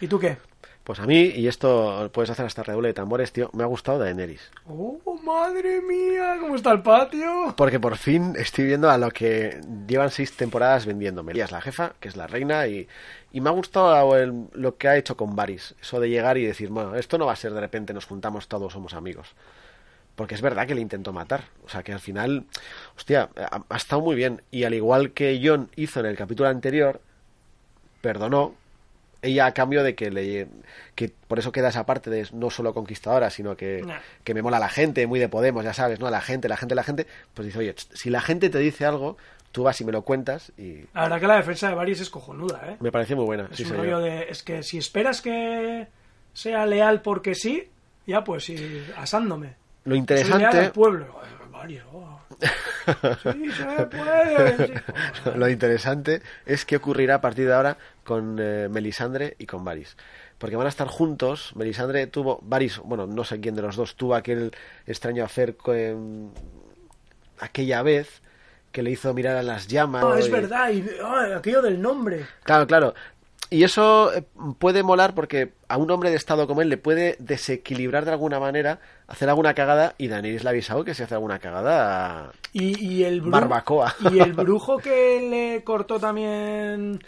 ¿Y tú qué? Pues a mí, y esto puedes hacer hasta redoble de tambores, tío, me ha gustado Daenerys. ¡Oh, madre mía! ¿Cómo está el patio? Porque por fin estoy viendo a lo que llevan seis temporadas vendiéndome. Ella es la jefa, que es la reina, y, y me ha gustado el- lo que ha hecho con Varys. Eso de llegar y decir, bueno, esto no va a ser de repente nos juntamos todos, somos amigos. Porque es verdad que le intentó matar. O sea, que al final, hostia, ha, ha estado muy bien. Y al igual que John hizo en el capítulo anterior, perdonó, ella a cambio de que le que por eso queda esa parte de no solo conquistadora sino que, Nah. que me mola la gente muy de Podemos ya sabes no la gente la gente la gente pues dice oye si la gente te dice algo tú vas y me lo cuentas y La verdad que la defensa de Varys es cojonuda, ¿eh? me pareció muy buena Es sí un rollo de... Es que si esperas que sea leal porque sí, ya pues asándome. lo Soy leal interesante al pueblo. Ay, Varys. Sí, se puede. sí. lo interesante es qué ocurrirá a partir de ahora con eh, Melisandre y con Varys. Porque van a estar juntos. Melisandre tuvo. Varys, bueno, no sé quién de los dos, tuvo aquel extraño hacer aquella vez que le hizo mirar a las llamas. Ah, es y- verdad, y ah, aquello del nombre. Claro, claro. Y eso eh, puede molar porque a un hombre de estado como él le puede desequilibrar de alguna manera, hacer alguna cagada, y Daenerys le ha avisado que si hace alguna cagada. Y, y el brujo, Barbacoa. Y el brujo que le cortó también,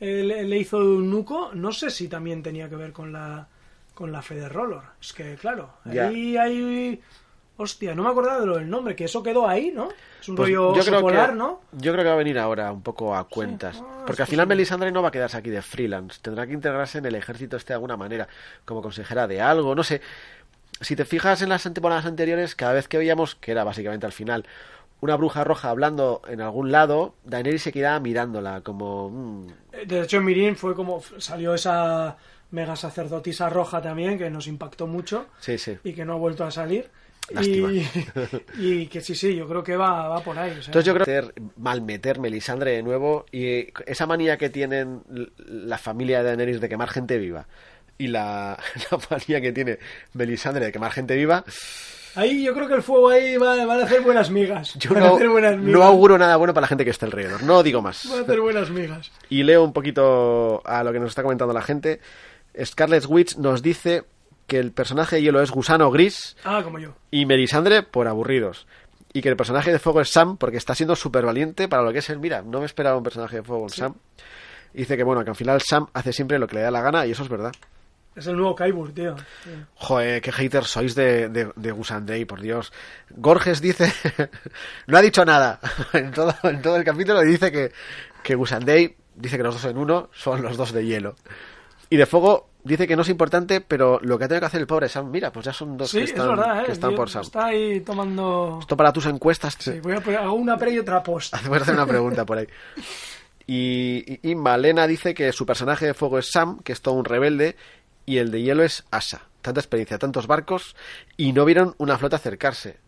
eh, le, le hizo un nuco, no sé si también tenía que ver con la con la fe de Rollor. Es que, claro, ahí hay... Hostia, no me acordaba de lo del nombre, que eso quedó ahí, ¿no? Es un Pues rollo yo creo polar, que, ¿no? Yo creo que va a venir ahora un poco a cuentas. Ah, porque al final posible. Melisandre no va a quedarse aquí de freelance. Tendrá que integrarse en el ejército este de alguna manera. Como consejera de algo, no sé. Si te fijas en las temporadas anteriores, cada vez que veíamos, que era básicamente al final, una bruja roja hablando en algún lado, Daenerys se quedaba mirándola como... mm, De hecho, en Mirin fue como salió esa mega sacerdotisa roja también, que nos impactó mucho sí, sí. y que no ha vuelto a salir. Lástima. Y, y que sí, sí, yo creo que va, va por ahí. o sea. Entonces yo creo que hacer malmeter Melisandre de nuevo y esa manía que tienen la familia de Daenerys de quemar gente viva y la, la manía que tiene Melisandre de quemar gente viva, Ahí yo creo que el fuego ahí va, van a hacer buenas migas. yo van a no, hacer buenas migas. no auguro nada bueno para la gente que está alrededor. No digo más. Van a hacer buenas migas. Y leo un poquito a lo que nos está comentando la gente. Scarlet Witch nos dice que el personaje de hielo es gusano gris Ah, como yo. y Melisandre por aburridos. Y que el personaje de fuego es Sam porque está siendo súper valiente para lo que es él. Mira, no me esperaba un personaje de fuego en Sam. Y dice que bueno, que al final Sam hace siempre lo que le da la gana y eso es verdad. Es el nuevo Kaibur, tío. Sí. Joder, qué haters sois de, de, de Gusandei, por Dios. Gorges dice, no ha dicho nada en todo, en todo el capítulo y dice que, que Gusandei dice que los dos en uno son los dos de hielo. Y de fuego dice que no es importante, pero lo que ha tenido que hacer el pobre Sam, mira, pues ya son dos Sí, que es están, verdad, ¿eh? que están por Sam. Está ahí tomando... Esto para tus encuestas. Sí, voy a poner, hago una pre y otra post. Voy a hacer una pregunta por ahí. Y, y, y Malena dice que su personaje de fuego es Sam, que es todo un rebelde, y el de hielo es Asa. Tanta experiencia, tantos barcos, y no vieron una flota acercarse.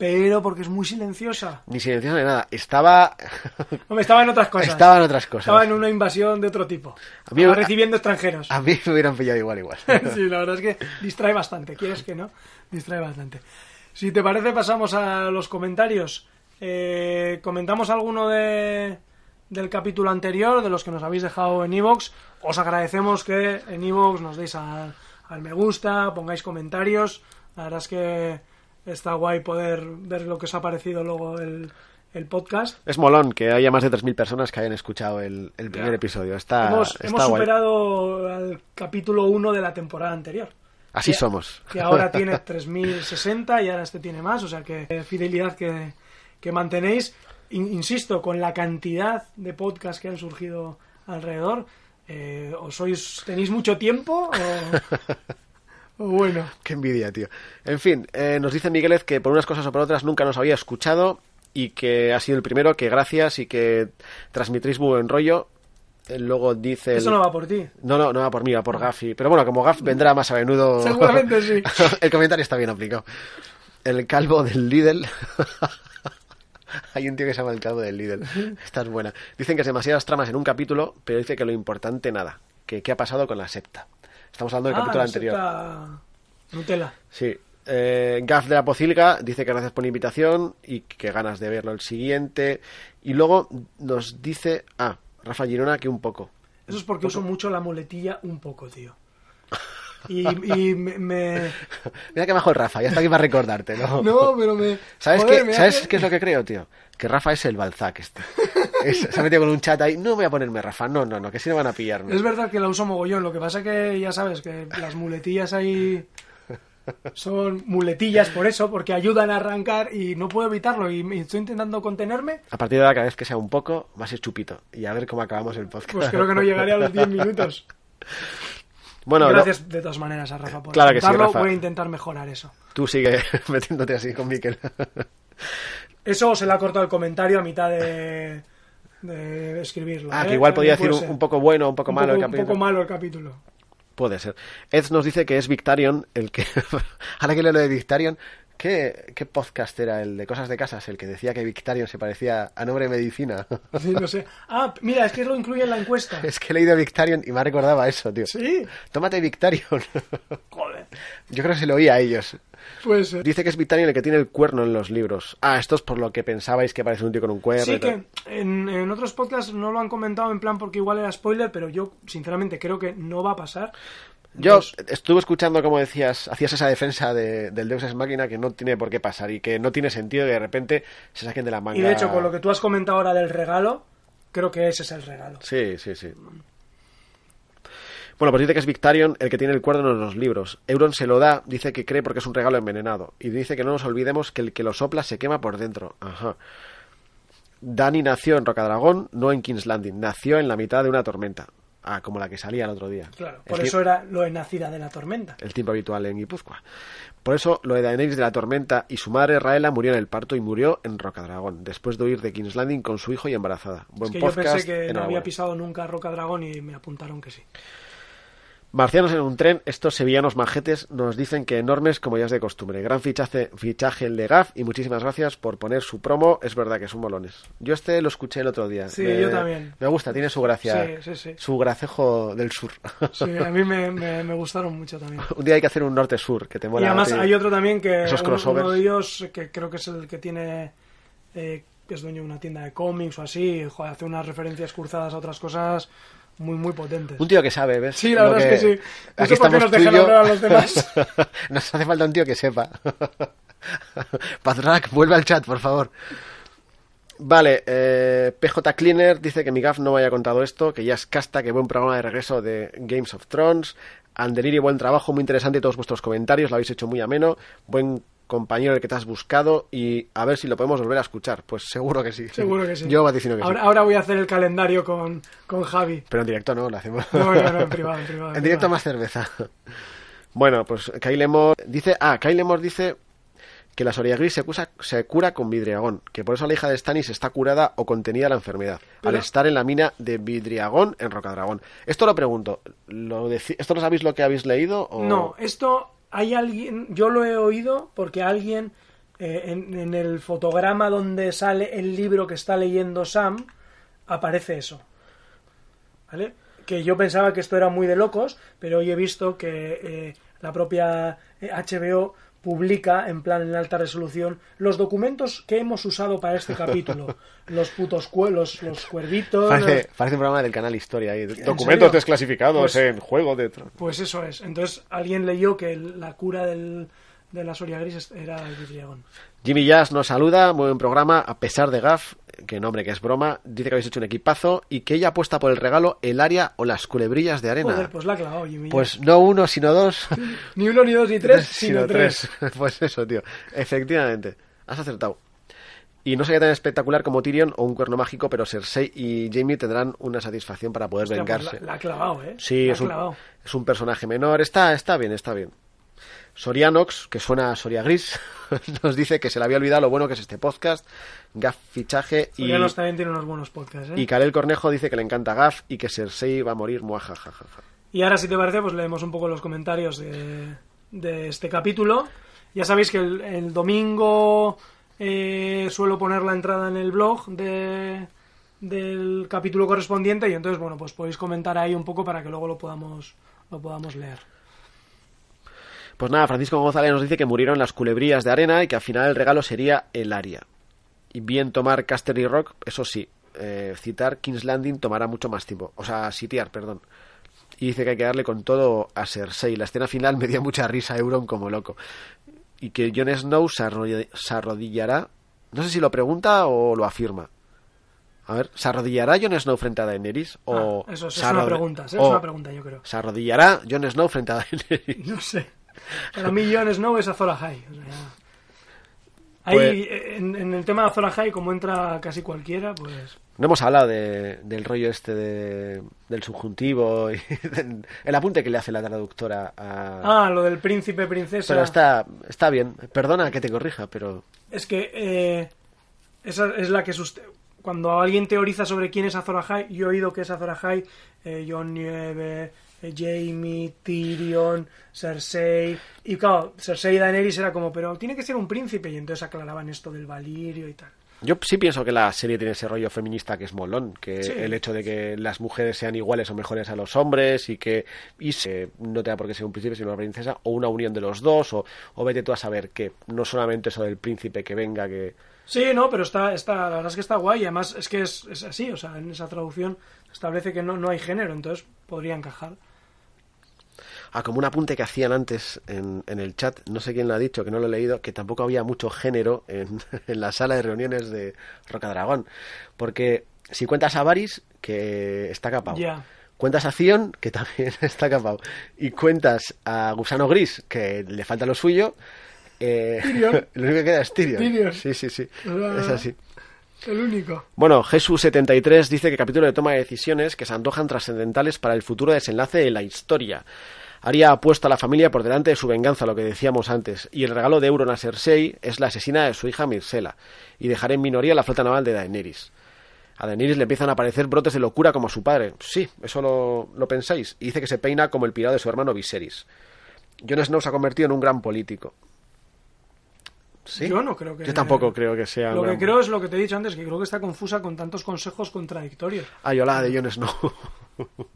Pero porque es muy silenciosa. Ni silenciosa ni nada. Estaba. Hombre, estaba en otras cosas. Estaba en otras cosas. Estaba en una invasión de otro tipo. A mí- Estaba recibiendo extranjeros. A mí me hubieran pillado igual, igual. sí, la verdad es que distrae bastante. ¿Quieres que no? Distrae bastante. Si te parece, pasamos a los comentarios. Eh, comentamos alguno de, del capítulo anterior, de los que nos habéis dejado en Evox. Os agradecemos que en Evox nos deis al, al me gusta, pongáis comentarios. La verdad es que está guay poder ver lo que os ha parecido luego el, el podcast. Es molón que haya más de 3.000 personas que hayan escuchado el, el primer Ya. episodio. Está, hemos está hemos guay. superado al capítulo 1 de la temporada anterior. Así que- somos. Que ahora tiene 3060 y ahora este tiene más, o sea que eh, fidelidad que, que mantenéis. In- insisto, con la cantidad de podcasts que han surgido alrededor, eh, o sois tenéis mucho tiempo o bueno. Qué envidia, tío. En fin, eh, nos dice Miguelez que por unas cosas o por otras nunca nos había escuchado y que ha sido el primero, que gracias y que transmitís buen rollo. Eh, Luego dice... Eso el- no va por ti. No, no, no va por mí, va por Gafi. Pero bueno, como Gaf vendrá más a menudo... Seguramente sí. el comentario está bien aplicado. El calvo del Lidl... Hay un tío que se llama el calvo del Lidl. Esta es buena. Dicen que es demasiadas tramas en un capítulo, pero dice que lo importante nada. Que qué ha pasado con la septa. Estamos hablando del Ah, capítulo anterior. Nutella. Sí. Eh, Gaf de la Pocilga dice que gracias por la invitación y que ganas de verlo el siguiente. Y luego nos dice, ah, Rafa Girona, que un poco. Eso es porque uso mucho la muletilla un poco, tío. Y, y me, me- Mira que bajo el Rafa, ya está aquí para recordarte, ¿no? No, pero me... ¿Sabes, joder, qué, me ¿sabes hace- qué es lo que creo, tío? Que Rafa es el Balzac este. Es- se ha metido con un chat ahí, no voy a ponerme Rafa, no, no, no, que si no van a pillarme. Es verdad que la uso mogollón, lo que pasa que ya sabes que las muletillas ahí son muletillas por eso, porque ayudan a arrancar y no puedo evitarlo y estoy intentando contenerme, A partir de ahora, cada vez que sea un poco, va a ser chupito. Y a ver cómo acabamos el podcast. pues creo que no llegaré a los 10 minutos. Bueno, Gracias de todas maneras a Rafa por Claro que sí, Rafa. voy a intentar mejorar eso. tú sigue metiéndote así con Miquel. Eso se le ha cortado el comentario a mitad de, de escribirlo. ah, ¿eh? que igual podía decir un, poco bueno, un poco Un malo poco- el capítulo. Un poco malo el capítulo. Puede ser. Ed nos dice que es Victarion el que. Ahora que leo lo de Victarion, ¿qué, ¿qué podcast era el de Cosas de Casas? El que decía que Victarion se parecía a nombre de medicina. Sí, no sé. Ah, mira, es que lo incluye en la encuesta. es que he leído Victarion y me recordaba eso, tío. Sí. Tómate Victarion. Joder. Yo creo que se lo oía a ellos. Dice que es Victarion el que tiene el cuerno en los libros. Ah, esto es por lo que pensabais que parece un tío con un cuerno. Sí, que en, en otros podcasts no lo han comentado en plan porque igual era spoiler, pero yo sinceramente creo que no va a pasar. Yo estuve escuchando, como decías, hacías esa defensa de- del Deus Ex Máquina que no tiene por qué pasar y que no tiene sentido que de repente se saquen de la manga. Y de hecho, con lo que tú has comentado ahora del regalo, creo que ese es el regalo. Sí, sí, sí. Bueno, pues dice que es Victarion el que tiene el cuerno en los libros. Euron se lo da, dice que cree porque es un regalo envenenado. Y dice que no nos olvidemos que el que lo sopla se quema por dentro. Ajá. Dani nació en Rocadragón, no en King's Landing. Nació en la mitad de una tormenta. Ah, como la que salía el otro día. Claro, por eso era lo de nacida de la tormenta. el tiempo habitual en Guipúzcoa. Por eso, lo de Daenerys de la Tormenta y su madre Raela murió en el parto y murió en Rocadragón, después de huir de King's Landing con su hijo y embarazada. Buen es que yo pensé que no había pisado nunca Roca Dragón y me apuntaron que sí. Marcianos en un tren, estos sevillanos majetes nos dicen que enormes como ya es de costumbre. Gran fichaje, fichaje el de Gaf y muchísimas gracias por poner su promo. Es verdad que son molones. Yo este lo escuché el otro día. Sí, Me- yo también. Me gusta, tiene su gracia. Sí, sí, sí. Su gracejo del sur. Sí, a mí me, me- me gustaron mucho también. un día hay que hacer un norte-sur que te mola. y además hay otro también que Esos uno- crossovers. uno de ellos que creo que es el que tiene eh, que es dueño de una tienda de cómics o así, joder, hace unas referencias cruzadas a otras cosas muy muy potentes. Un tío que sabe, ¿ves? Sí, la Lo verdad es que sí. No Aquí sé por qué estamos nos dejan hablar a los demás. Nos hace falta un tío que sepa. Patronac, vuelve al chat, por favor. Vale, eh, PJ Cleaner dice que mi gaf no me haya contado esto, que ya es casta, que buen programa de regreso de Games of Thrones. Anderiri, buen trabajo, muy interesante todos vuestros comentarios, lo habéis hecho muy ameno. Buen compañero el que te has buscado y a ver si lo podemos volver a escuchar. Pues seguro que sí. Seguro que sí. Yo vaticino que ahora, sí. ahora voy a hacer el calendario con, con Javi. Pero en directo no, lo hacemos. No, no, no, en privado, en privado. En directo privado. más cerveza. Bueno, pues Kyle Moore dice... Ah, Kyle Moore dice que la Soria Gris se, cura con vidriagón, que por eso la hija de Stannis está curada o contenida la enfermedad, Pero- al estar en la mina de vidriagón en Rocadragón. Esto lo pregunto, ¿lo ¿esto no sabéis lo que habéis leído? O... No, esto hay alguien, yo lo he oído porque alguien eh, en, en el fotograma donde sale el libro que está leyendo Sam aparece eso. ¿Vale? Que yo pensaba que esto era muy de locos, pero hoy he visto que eh, la propia eh, HBO publica en plan en alta resolución los documentos que hemos usado para este capítulo. Los putos cue- los, cuervitos. Parece, los- parece un programa del canal Historia ahí. serio? Documentos desclasificados Pues- en Juego de. Pues eso es. Entonces alguien leyó que el- la cura del, de la Soria Gris era el vidriagón. Jimmy Jazz nos saluda, muy buen programa, a pesar de Gaff, que nombre que es broma, dice que habéis hecho un equipazo y que ella apuesta por el regalo el área o las culebrillas de arena. Joder, pues la ha clavado Jimmy. Pues no uno, sino dos. Ni uno, ni dos, ni tres, sino, tres. pues eso, tío. Efectivamente. Has acertado. Y no sería tan espectacular como Tyrion o un cuerno mágico, pero Cersei y Jamie tendrán una satisfacción para poder Hostia, pues vengarse. la, la ha clavado, ¿eh? Sí, La es ha un, es un personaje menor. Está, está bien, está bien. Sorianox, que suena a Soria Gris, nos dice que se le había olvidado lo bueno que es este podcast, Gaf fichaje y, Sorianos también tiene unos buenos podcasts, ¿eh? y Karel Cornejo dice que le encanta Gaf y que Cersei va a morir muajajajaja. Y ahora, si te parece, pues leemos un poco los comentarios de, de este capítulo. Ya sabéis que el, el domingo eh, suelo poner la entrada en el blog de, del capítulo correspondiente y entonces, bueno, pues podéis comentar ahí un poco para que luego lo podamos, lo podamos leer. Pues nada, Francisco González nos dice que murieron las culebrillas de arena y que al final el regalo sería el área. Y bien tomar Casterly Rock, eso sí, eh, citar King's Landing tomará mucho más tiempo. O sea, sitiar, perdón. Y dice que hay que darle con todo a Cersei. La escena final me dio mucha risa a Euron como loco. Y que Jon Snow se, arrodi- se arrodillará. No sé si lo pregunta o lo afirma. A ver, ¿se arrodillará Jon Snow frente a Daenerys? O Ah, eso es, una pregunta, es una pregunta, yo creo. ¿Se arrodillará Jon Snow frente a Daenerys? No sé. Para mí, Jon Snow es Azor Ahai. O sea, ahí, Pues- en, en el tema de Azor Ahai, como entra casi cualquiera, pues... No hemos hablado de- del rollo este de- del subjuntivo y del- el apunte que le hace la traductora a... Ah, lo del príncipe, princesa... pero está, está bien. Perdona que te corrija, pero... Es que eh, esa es la que sust- cuando alguien teoriza sobre quién es Azor Ahai, yo he oído que es Azor Ahai, eh, Jon Nieve, Jamie, Tyrion, Cersei, y claro, Cersei y Daenerys era como, pero tiene que ser un príncipe, y entonces aclaraban esto del valirio y tal. Yo sí pienso que la serie tiene ese rollo feminista que es molón, que Sí. el hecho de que las mujeres sean iguales o mejores a los hombres y que y se, no tenga por qué ser un príncipe sino una princesa o una unión de los dos o, o vete tú a saber que no solamente eso del príncipe que venga que Sí, no, pero está, está, la verdad es que está guay, y además es que es, es así, o sea, en esa traducción establece que no, no hay género, entonces podría encajar. Ah, como un apunte que hacían antes en, en el chat, no sé quién lo ha dicho, que no lo he leído, que tampoco había mucho género en, en la sala de reuniones de Rocadragón. Porque si cuentas a Varys, que está capado. Cuentas a Zion, que también está capado. Y cuentas a Gusano Gris, que le falta lo suyo. eh, lo único que queda es Tyrion. Tyrion. Sí, sí, sí. Es así. El único. Bueno, Jesús73 dice que capítulo de toma de decisiones que se antojan trascendentales para el futuro desenlace de la historia. Arya ha puesto a la familia por delante de su venganza, lo que decíamos antes, y el regalo de Euron a Cersei es la asesina de su hija Myrcella, y dejará en minoría la flota naval de Daenerys. A Daenerys le empiezan a aparecer brotes de locura como a su padre. Sí, eso lo, lo pensáis. Y dice que se peina como el pirado de su hermano Viserys. Jon Snow se ha convertido en un gran político. ¿Sí? Yo no creo que. Yo tampoco creo que sea. Lo que creo es lo que te he dicho antes, que creo que está confusa con tantos consejos contradictorios. Ah, yo la de Jon Snow.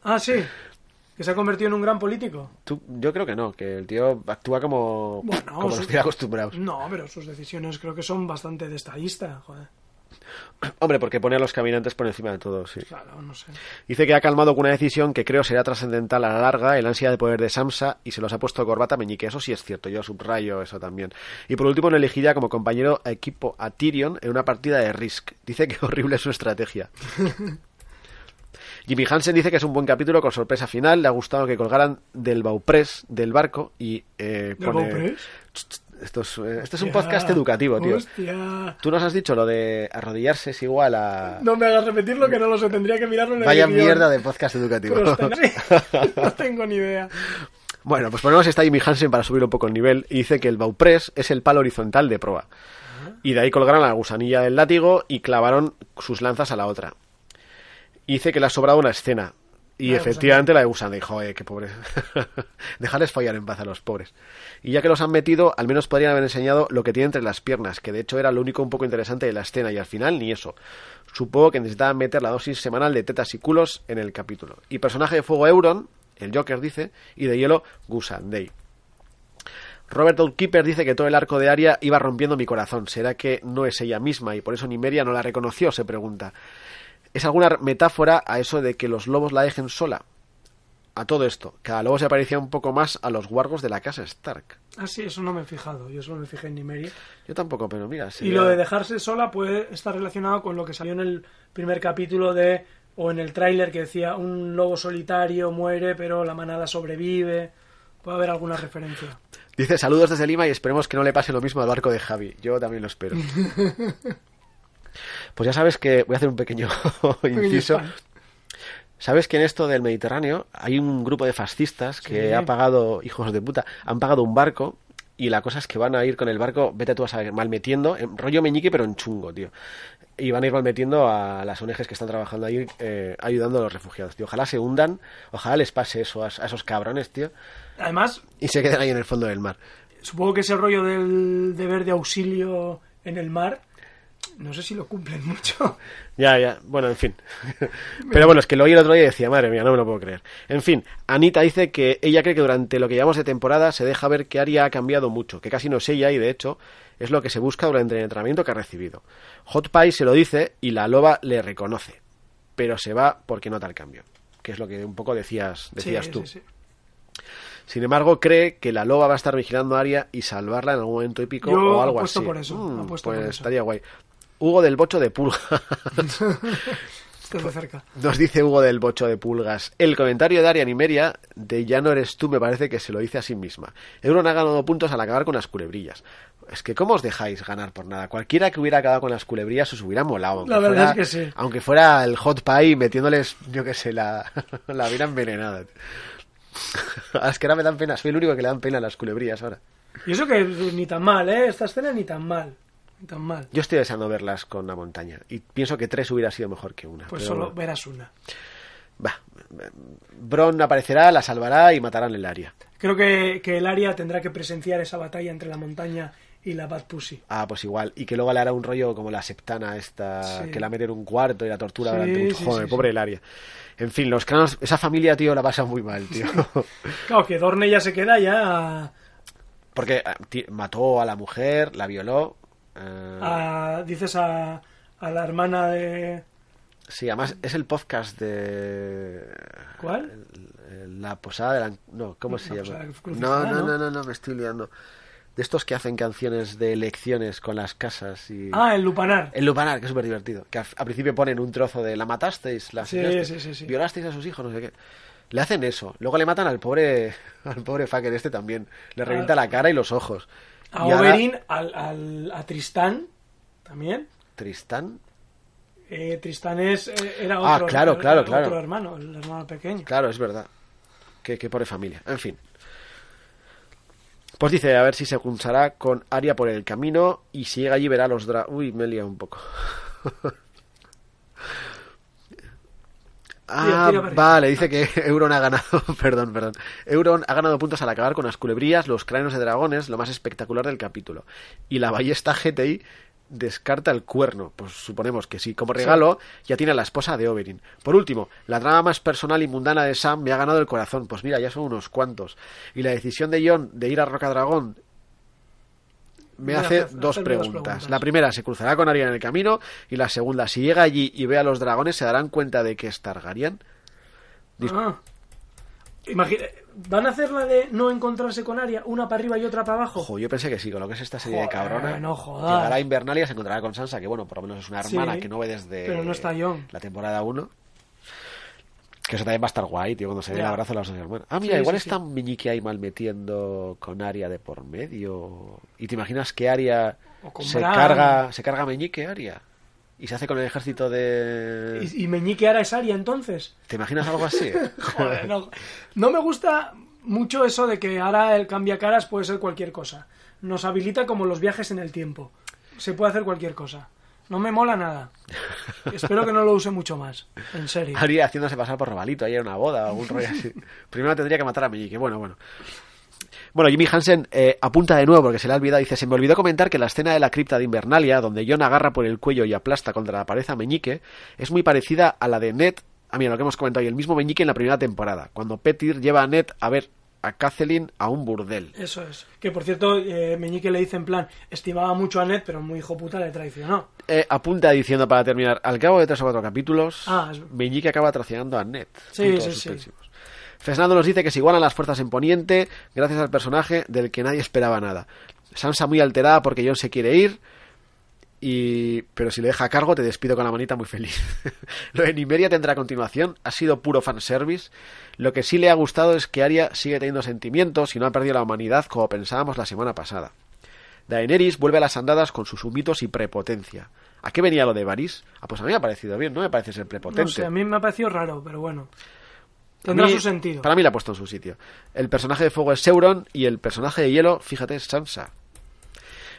Ah, sí. Que se ha convertido en un gran político. Tú- yo creo que no, que el tío actúa como, Bueno, como nos su- tiene acostumbrados. No, pero sus decisiones creo que son bastante de estadista, joder. Hombre, porque pone a los caminantes por encima de todo, sí. Claro, no sé. Dice que ha calmado con una decisión que creo será trascendental a la larga, el ansia de poder de Samsa, y se los ha puesto corbata Meñique. Eso sí es cierto, yo subrayo eso también. Y por último, no elegiría como compañero a equipo a Tyrion en una partida de Risk. Dice que horrible es su estrategia. Jimmy Hansen dice que es un buen capítulo con sorpresa final. Le ha gustado que colgaran del Bauprés del barco y eh, ¿Del pone-? Esto es, eh, esto es un podcast educativo, tío. Hostia. Tú nos has dicho lo de arrodillarse es igual a... No me hagas repetirlo que no lo sé, tendría que mirarlo en el Vaya mierda de podcast educativo. No tengo ni idea. Bueno, pues ponemos esta Jimmy Hansen para subir un poco el nivel y dice que el Bauprés es el palo horizontal de proa. Y de ahí colgaron la gusanilla del látigo y clavaron sus lanzas a la otra. Y dice que le ha sobrado una escena. Y La de efectivamente la de gusanilla. Y, Joder, qué pobres. Dejarles fallar en paz a los pobres. Y ya que los han metido, al menos podrían haber enseñado lo que tiene entre las piernas, que de hecho era lo único un poco interesante de la escena. Y al final ni eso. Supongo que necesitaban meter la dosis semanal de tetas y culos en el capítulo. Y personaje de fuego Euron, el Joker dice, y de hielo Gusandei. Robert Outkeeper dice que todo el arco de Aria iba rompiendo mi corazón. ¿Será que no es ella misma y por eso Nimeria no la reconoció? Se pregunta. ¿Es alguna metáfora a eso de que los lobos la dejen sola? A todo esto, cada lobo se parecía un poco más a los guargos de la casa Stark. Ah, sí, eso no me he fijado. Yo solo me fijé en Nimeria. Yo tampoco, pero mira. Y lo de dejarse sola puede estar relacionado con lo que salió en el primer capítulo de o en el tráiler que decía un lobo solitario muere pero la manada sobrevive. Puede haber alguna referencia. Dice saludos desde Lima y esperemos que no le pase lo mismo al barco de Javi. Yo también lo espero. Pues ya sabes que voy a hacer un pequeño inciso. ¿Sabes que en esto del Mediterráneo hay un grupo de fascistas que Sí. ha pagado, hijos de puta, han pagado un barco y la cosa es que van a ir con el barco, vete tú a saber, malmetiendo, en rollo meñique pero en chungo, tío. Y van a ir malmetiendo a las ONGs que están trabajando ahí eh, ayudando a los refugiados, tío. Ojalá se hundan, ojalá les pase eso a, a esos cabrones, tío, Además, y se queden ahí en el fondo del mar. supongo que ese rollo del deber de auxilio en el mar, no sé si lo cumplen mucho. Ya, ya, bueno, en fin. Pero bueno, es que lo oí el otro día y decía, madre mía, no me lo puedo creer. En fin, Anita dice que ella cree que durante lo que llevamos de temporada se deja ver que Aria ha cambiado mucho, que casi no es ella y de hecho es lo que se busca durante el entrenamiento que ha recibido. Hot Pie se lo dice y la loba le reconoce, pero se va porque nota el cambio, que es lo que un poco decías, decías Sí, tú. sí, sí. Sin embargo, cree que la loba va a estar vigilando a Aria y salvarla en algún momento épico Yo o algo así. por eso, Mm, pues por eso. estaría guay. Hugo del Bocho de Pulga. Cerca. Nos dice Hugo del Bocho de Pulgas. El comentario de Arian y Meria de ya no eres tú me parece que se lo dice a sí misma. Euron ha ganado puntos al acabar con las culebrillas. Es que ¿cómo os dejáis ganar por nada? Cualquiera que hubiera acabado con las culebrillas os hubiera molado. aunque La verdad fuera- es que sí. Aunque fuera el hot pie metiéndoles, yo qué sé, la, la vida envenenada. es que ahora me dan pena. Soy el único que le dan pena a las culebrillas ahora. Y eso que ni tan mal, ¿eh? Esta escena ni tan mal. Ni tan mal. Yo estoy deseando verlas con la montaña. Y pienso que tres hubiera sido mejor que una. Pues pero- solo verás una. Va. Bron aparecerá, la salvará y matarán el área. Creo que, que el área tendrá que presenciar esa batalla entre la montaña y la Bad Pussy. Ah, pues igual. Y que luego le hará un rollo como la septana esta, Sí. que la mete en un cuarto y la tortura Sí, durante un sí, pobre el área. En fin, los cranos, esa familia, tío, la pasa muy mal, tío. Claro, que Dorne ya se queda ya Porque ah, mató a la mujer, la violó. Eh, a, dices a, a la hermana de... Sí, además es el podcast de. ¿Cuál? La posada de la. No, ¿cómo se La llama? No, no, ¿no? no, me estoy liando. De estos que hacen canciones de elecciones con las casas y. Ah, el Lupanar. El Lupanar, que es súper divertido. Que a, a principio ponen un trozo de la matasteis, la sí, sí, sí. violasteis a sus hijos, no sé qué. Le hacen eso. Luego le matan al pobre al pobre fucker este también. Le revienta Ah. la cara y los ojos. A Y ahora- Oberyn, al, al- a Tristán también. Tristán. Eh, Tristán es, eh, era Ah, otro, claro, era claro, otro claro. hermano, el hermano pequeño. Claro, es verdad. Que, que pobre familia. En fin. Pues dice, a ver si se cruzará con Aria por el camino y si llega allí verá los dra... Uy, me he liado un poco. ah, Tira, tira vale, dice que Euron ha ganado, perdón, perdón. Euron ha ganado puntos al acabar con las culebrillas, los cráneos de dragones, lo más espectacular del capítulo. Y la ballesta GTI descarta el cuerno. Pues suponemos que sí. Como regalo, ya tiene a la esposa de Oberyn. Por último, la trama más personal y mundana de Sam me ha ganado el corazón. Pues mira, ya son unos cuantos. Y la decisión de Jon de ir a Rocadragón me hace dos preguntas. La primera, ¿se cruzará con Arya en el camino? Y la segunda, si llega allí y ve a los dragones, ¿se darán cuenta de que es Targaryen? Dis- Ah. Imagina, ¿van a hacer la de no encontrarse con Aria, una para arriba y otra para abajo? Ojo, yo pensé que sí, con lo que es esta serie de cabrona. no jodas. Llegará a Invernalia, se encontrará con Sansa, que bueno, por lo menos es una Sí, hermana que no ve desde pero no está Jon. la temporada 1. Que eso también va a estar guay, tío, cuando se dé el abrazo a las dos hermanas. Ah, mira, Sí, igual sí, está Meñique ahí mal metiendo con Aria de por medio. ¿Y te imaginas que Aria se Bran. carga, se carga a Meñique, Aria? Y se hace con el ejército de... ¿Y, y Meñique ahora es Aria entonces? ¿Te imaginas algo así? Joder, no, no me gusta mucho eso de que ahora el cambia caras puede ser cualquier cosa. Nos habilita como los viajes en el tiempo. Se puede hacer cualquier cosa. No me mola nada. Espero que no lo use mucho más. En serio. Aria haciéndose pasar por Robalito, en una boda o algún rollo así. Primero tendría que matar a Meñique. Bueno, bueno. Bueno, Jimmy Hansen eh, apunta de nuevo porque se le ha olvidado. Dice: Se me olvidó comentar que la escena de la cripta de Invernalia, donde Jon agarra por el cuello y aplasta contra la pared a Meñique, es muy parecida a la de Ned. A mí, lo que hemos comentado, y el mismo Meñique en la primera temporada, cuando Petir lleva a Ned a ver a Kathleen a un burdel. Eso es. Que por cierto, eh, Meñique le dice en plan, estimaba mucho a Ned, pero muy hijo puta le traicionó. Eh, apunta diciendo para terminar: al cabo de tres o cuatro capítulos, Ah, es- Meñique acaba traicionando a Ned. Sí, sí, sí. Fernando nos dice que se igualan las fuerzas en Poniente gracias al personaje del que nadie esperaba nada. Sansa muy alterada porque Jon se quiere ir, y pero si le deja a cargo te despido con la manita muy feliz. Lo de Nimeria tendrá continuación, ha sido puro fanservice. Lo que sí le ha gustado es que Arya sigue teniendo sentimientos y no ha perdido la humanidad como pensábamos la semana pasada. Daenerys vuelve a las andadas con sus humitos y prepotencia. ¿A qué venía lo de Varys? Ah, pues a mí me ha parecido bien, no me parece ser prepotente. No sé, a mí me ha parecido raro, pero bueno. Tendrá mí- su sentido. Para mí la ha puesto en su sitio. El personaje de fuego es Sauron y el personaje de hielo, fíjate, es Sansa.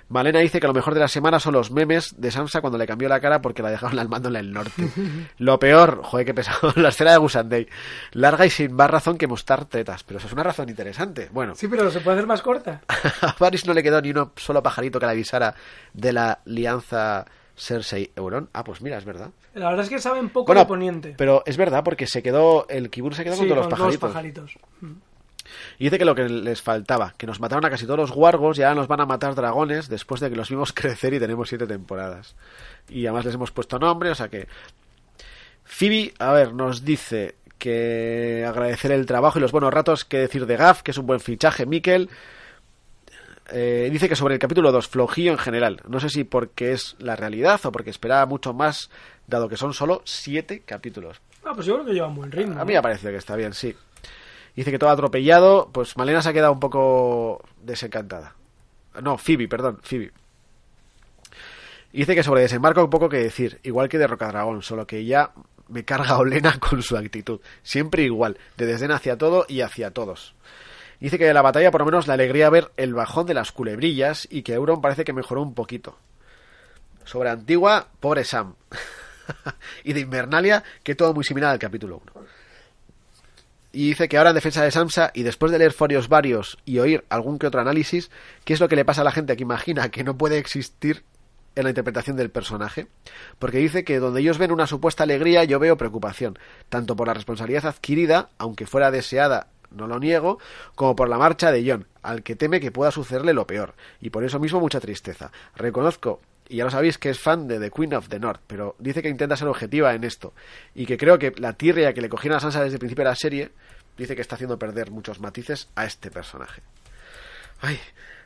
Malena dice que lo mejor de la semana son los memes de Sansa cuando le cambió la cara porque la dejaron al mando en el norte. lo peor, joder, qué pesado, la escena de Gusandei. Larga y sin más razón que mostrar tetas, pero eso es una razón interesante. Bueno, Sí, pero se puede hacer más corta. a Varys no le quedó ni uno solo pajarito que le avisara de la alianza Cersei-Euron. Ah, pues mira, es verdad. La verdad es que saben poco Bueno, de Poniente. pero es verdad porque se quedó, el Kibur se quedó Sí, con todos con los pajaritos. los pajaritos. Y dice que lo que les faltaba, que nos mataron a casi todos los guargos y ahora nos van a matar dragones después de que los vimos crecer y tenemos siete temporadas. Y además les hemos puesto nombre, o sea que... Phoebe, a ver, nos dice que agradecer el trabajo y los buenos ratos que decir de Gaff, que es un buen fichaje, Mikel. Eh, dice que sobre el capítulo 2, flojillo en general. No sé si porque es la realidad o porque esperaba mucho más, dado que son solo siete capítulos. Ah, pues yo creo que lleva un buen ritmo. A mí me ha parecido que está bien, sí. Dice que todo atropellado, pues Malena se ha quedado un poco desencantada. No, Phoebe, perdón, Phoebe. Dice que sobre desembarco un poco que decir, igual que de Rocadragón, solo que ya me carga Olena con su actitud. Siempre igual, de desdén hacia todo y hacia todos. Dice que de la batalla por lo menos la alegría ver el bajón de las culebrillas y que Euron parece que mejoró un poquito. Sobre Antigua, pobre Sam. y de Invernalia, que todo muy similar al capítulo 1. Y dice que ahora en defensa de Sansa, y después de leer forios varios y oír algún que otro análisis, ¿qué es lo que le pasa a la gente que imagina que no puede existir en la interpretación del personaje? Porque dice que donde ellos ven una supuesta alegría, yo veo preocupación, tanto por la responsabilidad adquirida, aunque fuera deseada, no lo niego, como por la marcha de John, al que teme que pueda sucederle lo peor, y por eso mismo mucha tristeza. Reconozco y ya lo sabéis que es fan de The Queen of the North, pero dice que intenta ser objetiva en esto y que creo que la tirria que le cogieron a Sansa desde el principio de la serie dice que está haciendo perder muchos matices a este personaje. Ay,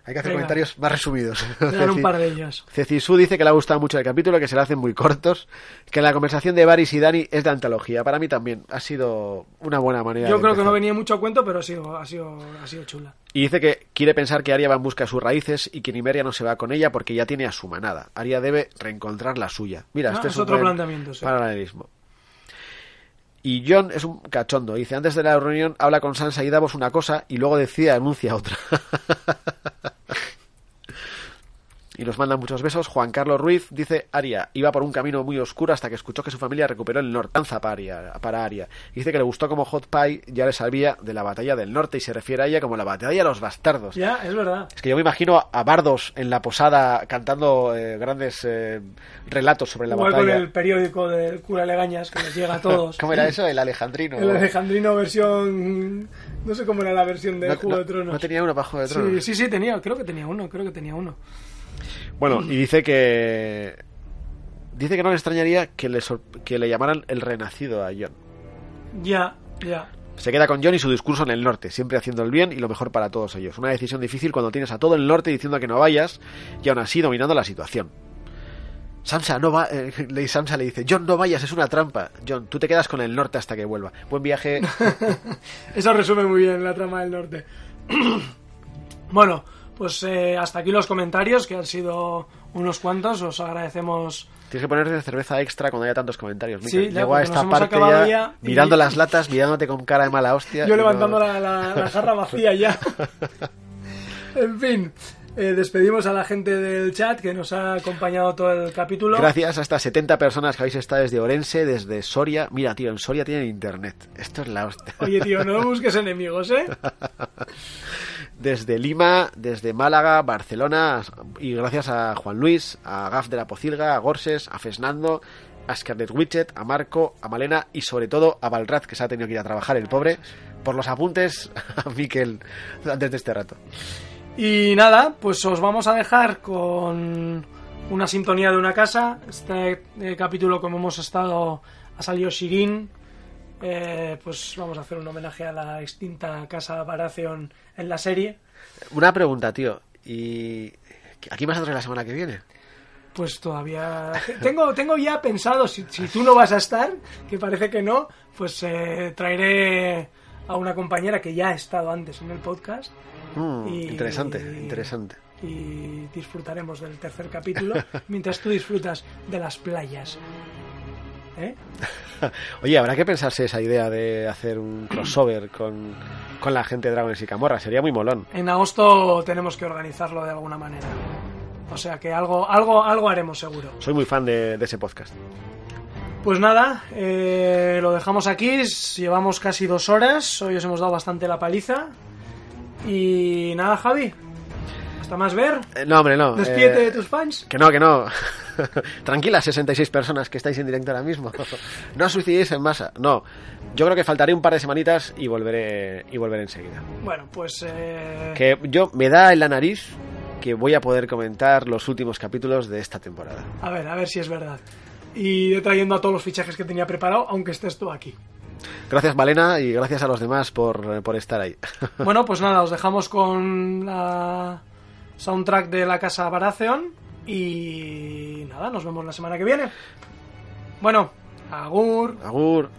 hay que hacer Venga. comentarios más resumidos. Dar un Ceci- par de ellos. Cecisú dice que le ha gustado mucho el capítulo, que se le hacen muy cortos, que la conversación de Varys y Dani es de antología. Para mí también ha sido una buena manera Yo de creo que no empezar. venía mucho a cuento, pero ha sido, ha sido, ha sido chula. Y dice que quiere pensar que Arya va en busca de sus raíces y que Nimeria no se va con ella porque ya tiene a su manada. Arya debe reencontrar la suya. Mira, Ah, este es un otro buen planteamiento, sí. Paralelismo. Y John es un cachondo. Dice, antes de la reunión habla con Sansa y Davos una cosa y luego decide anuncia otra. y nos manda muchos besos. Juan Carlos Ruiz dice, Aria iba por un camino muy oscuro hasta que escuchó que su familia recuperó el nortanza para Aria. Para Aria. Dice que le gustó como Hot Pie ya le sabía de la batalla del norte y se refiere a ella como la batalla de los bastardos. Ya, es verdad. Es que yo me imagino a bardos en la posada cantando eh, grandes eh, relatos sobre la Igual con batalla. el periódico del cura Legañas, que les llega a todos. ¿Cómo era eso? El alejandrino. El Alejandrino versión... No sé cómo era la versión de No- Juego no- de Tronos. no tenía uno para Juego de Tronos. Sí, sí, sí, tenía. Creo que tenía uno, creo que tenía uno. Bueno, y dice que. Dice que no le extrañaría que le, sor- que le llamaran el renacido a John. Ya, ya. Se queda con John y su discurso en el norte, siempre haciendo el bien y lo mejor para todos ellos. Una decisión difícil cuando tienes a todo el norte diciendo que no vayas y aún así dominando la situación. Sansa, no va. eh, le- Sansa le dice: John, no vayas, es una trampa. John, tú te quedas con el norte hasta que vuelva. Buen viaje. Eso resume muy bien la trama del norte. bueno, pues eh, hasta aquí los comentarios, que han sido unos cuantos. Os agradecemos. Tienes que ponerte cerveza extra cuando haya tantos comentarios. Mica. Sí, ya, a esta parte ya, ya y- mirando las latas, mirándote con cara de mala hostia. Yo no- levantando la, la- la jarra vacía ya. en fin, eh, despedimos a la gente del chat que nos ha acompañado todo el capítulo. Gracias a estas 70 personas que habéis estado desde Orense, desde Soria. Mira, tío, en Soria tienen internet. Esto es la hostia. Oye, tío, no busques enemigos, ¿eh? Desde Lima, desde Málaga, Barcelona, y gracias a Juan Luis, a Gaf de la Pocilga, a Gorses, a Fesnando, a Scarlett Witchet, a Marco, a Malena y sobre todo a Balrat, que se ha tenido que ir a trabajar el pobre, por los apuntes a Miquel antes de este rato. Y nada, pues os vamos a dejar con una sintonía de una casa. Este eh, capítulo, como hemos estado, ha salido Shirin. Eh, pues vamos a hacer un homenaje a la extinta casa Baratheon en la serie. Una pregunta, tío. ¿Y aquí vas a traer la semana que viene? Pues todavía tengo, tengo ya pensado, si, si tú no vas a estar, que parece que no, pues eh, traeré a una compañera que ya ha estado antes en el podcast. Mm, Y- Interesante, interesante. y disfrutaremos del tercer capítulo mientras tú disfrutas de las playas. ¿Eh? Oye, habrá que pensarse esa idea de hacer un crossover con, con la gente de Dragones y Camorra. Sería muy molón. En agosto tenemos que organizarlo de alguna manera. O sea que algo, algo, algo haremos seguro. Soy muy fan de, de ese podcast. Pues nada, eh, lo dejamos aquí. Llevamos casi dos horas. Hoy os hemos dado bastante la paliza. Y nada, Javi. Hasta más ver. Eh, no, hombre, no. Despídete eh, de tus fans. Que no, que no. Tranquilas, 66 personas que estáis en directo ahora mismo. no os suicidéis en masa. No. Yo creo que faltaré un par de semanitas y volveré, y volveré enseguida. Bueno, pues. eh, Que yo me da en la nariz que voy a poder comentar los últimos capítulos de esta temporada. A ver, a ver si es verdad. Y he trayendo a todos los fichajes que tenía preparado, aunque estés tú aquí. Gracias, Valena, y gracias a los demás por, por estar ahí. Bueno, pues nada, os dejamos con la soundtrack de la casa Baratheon. Y nada, nos vemos la semana que viene. Bueno, agur. Agur.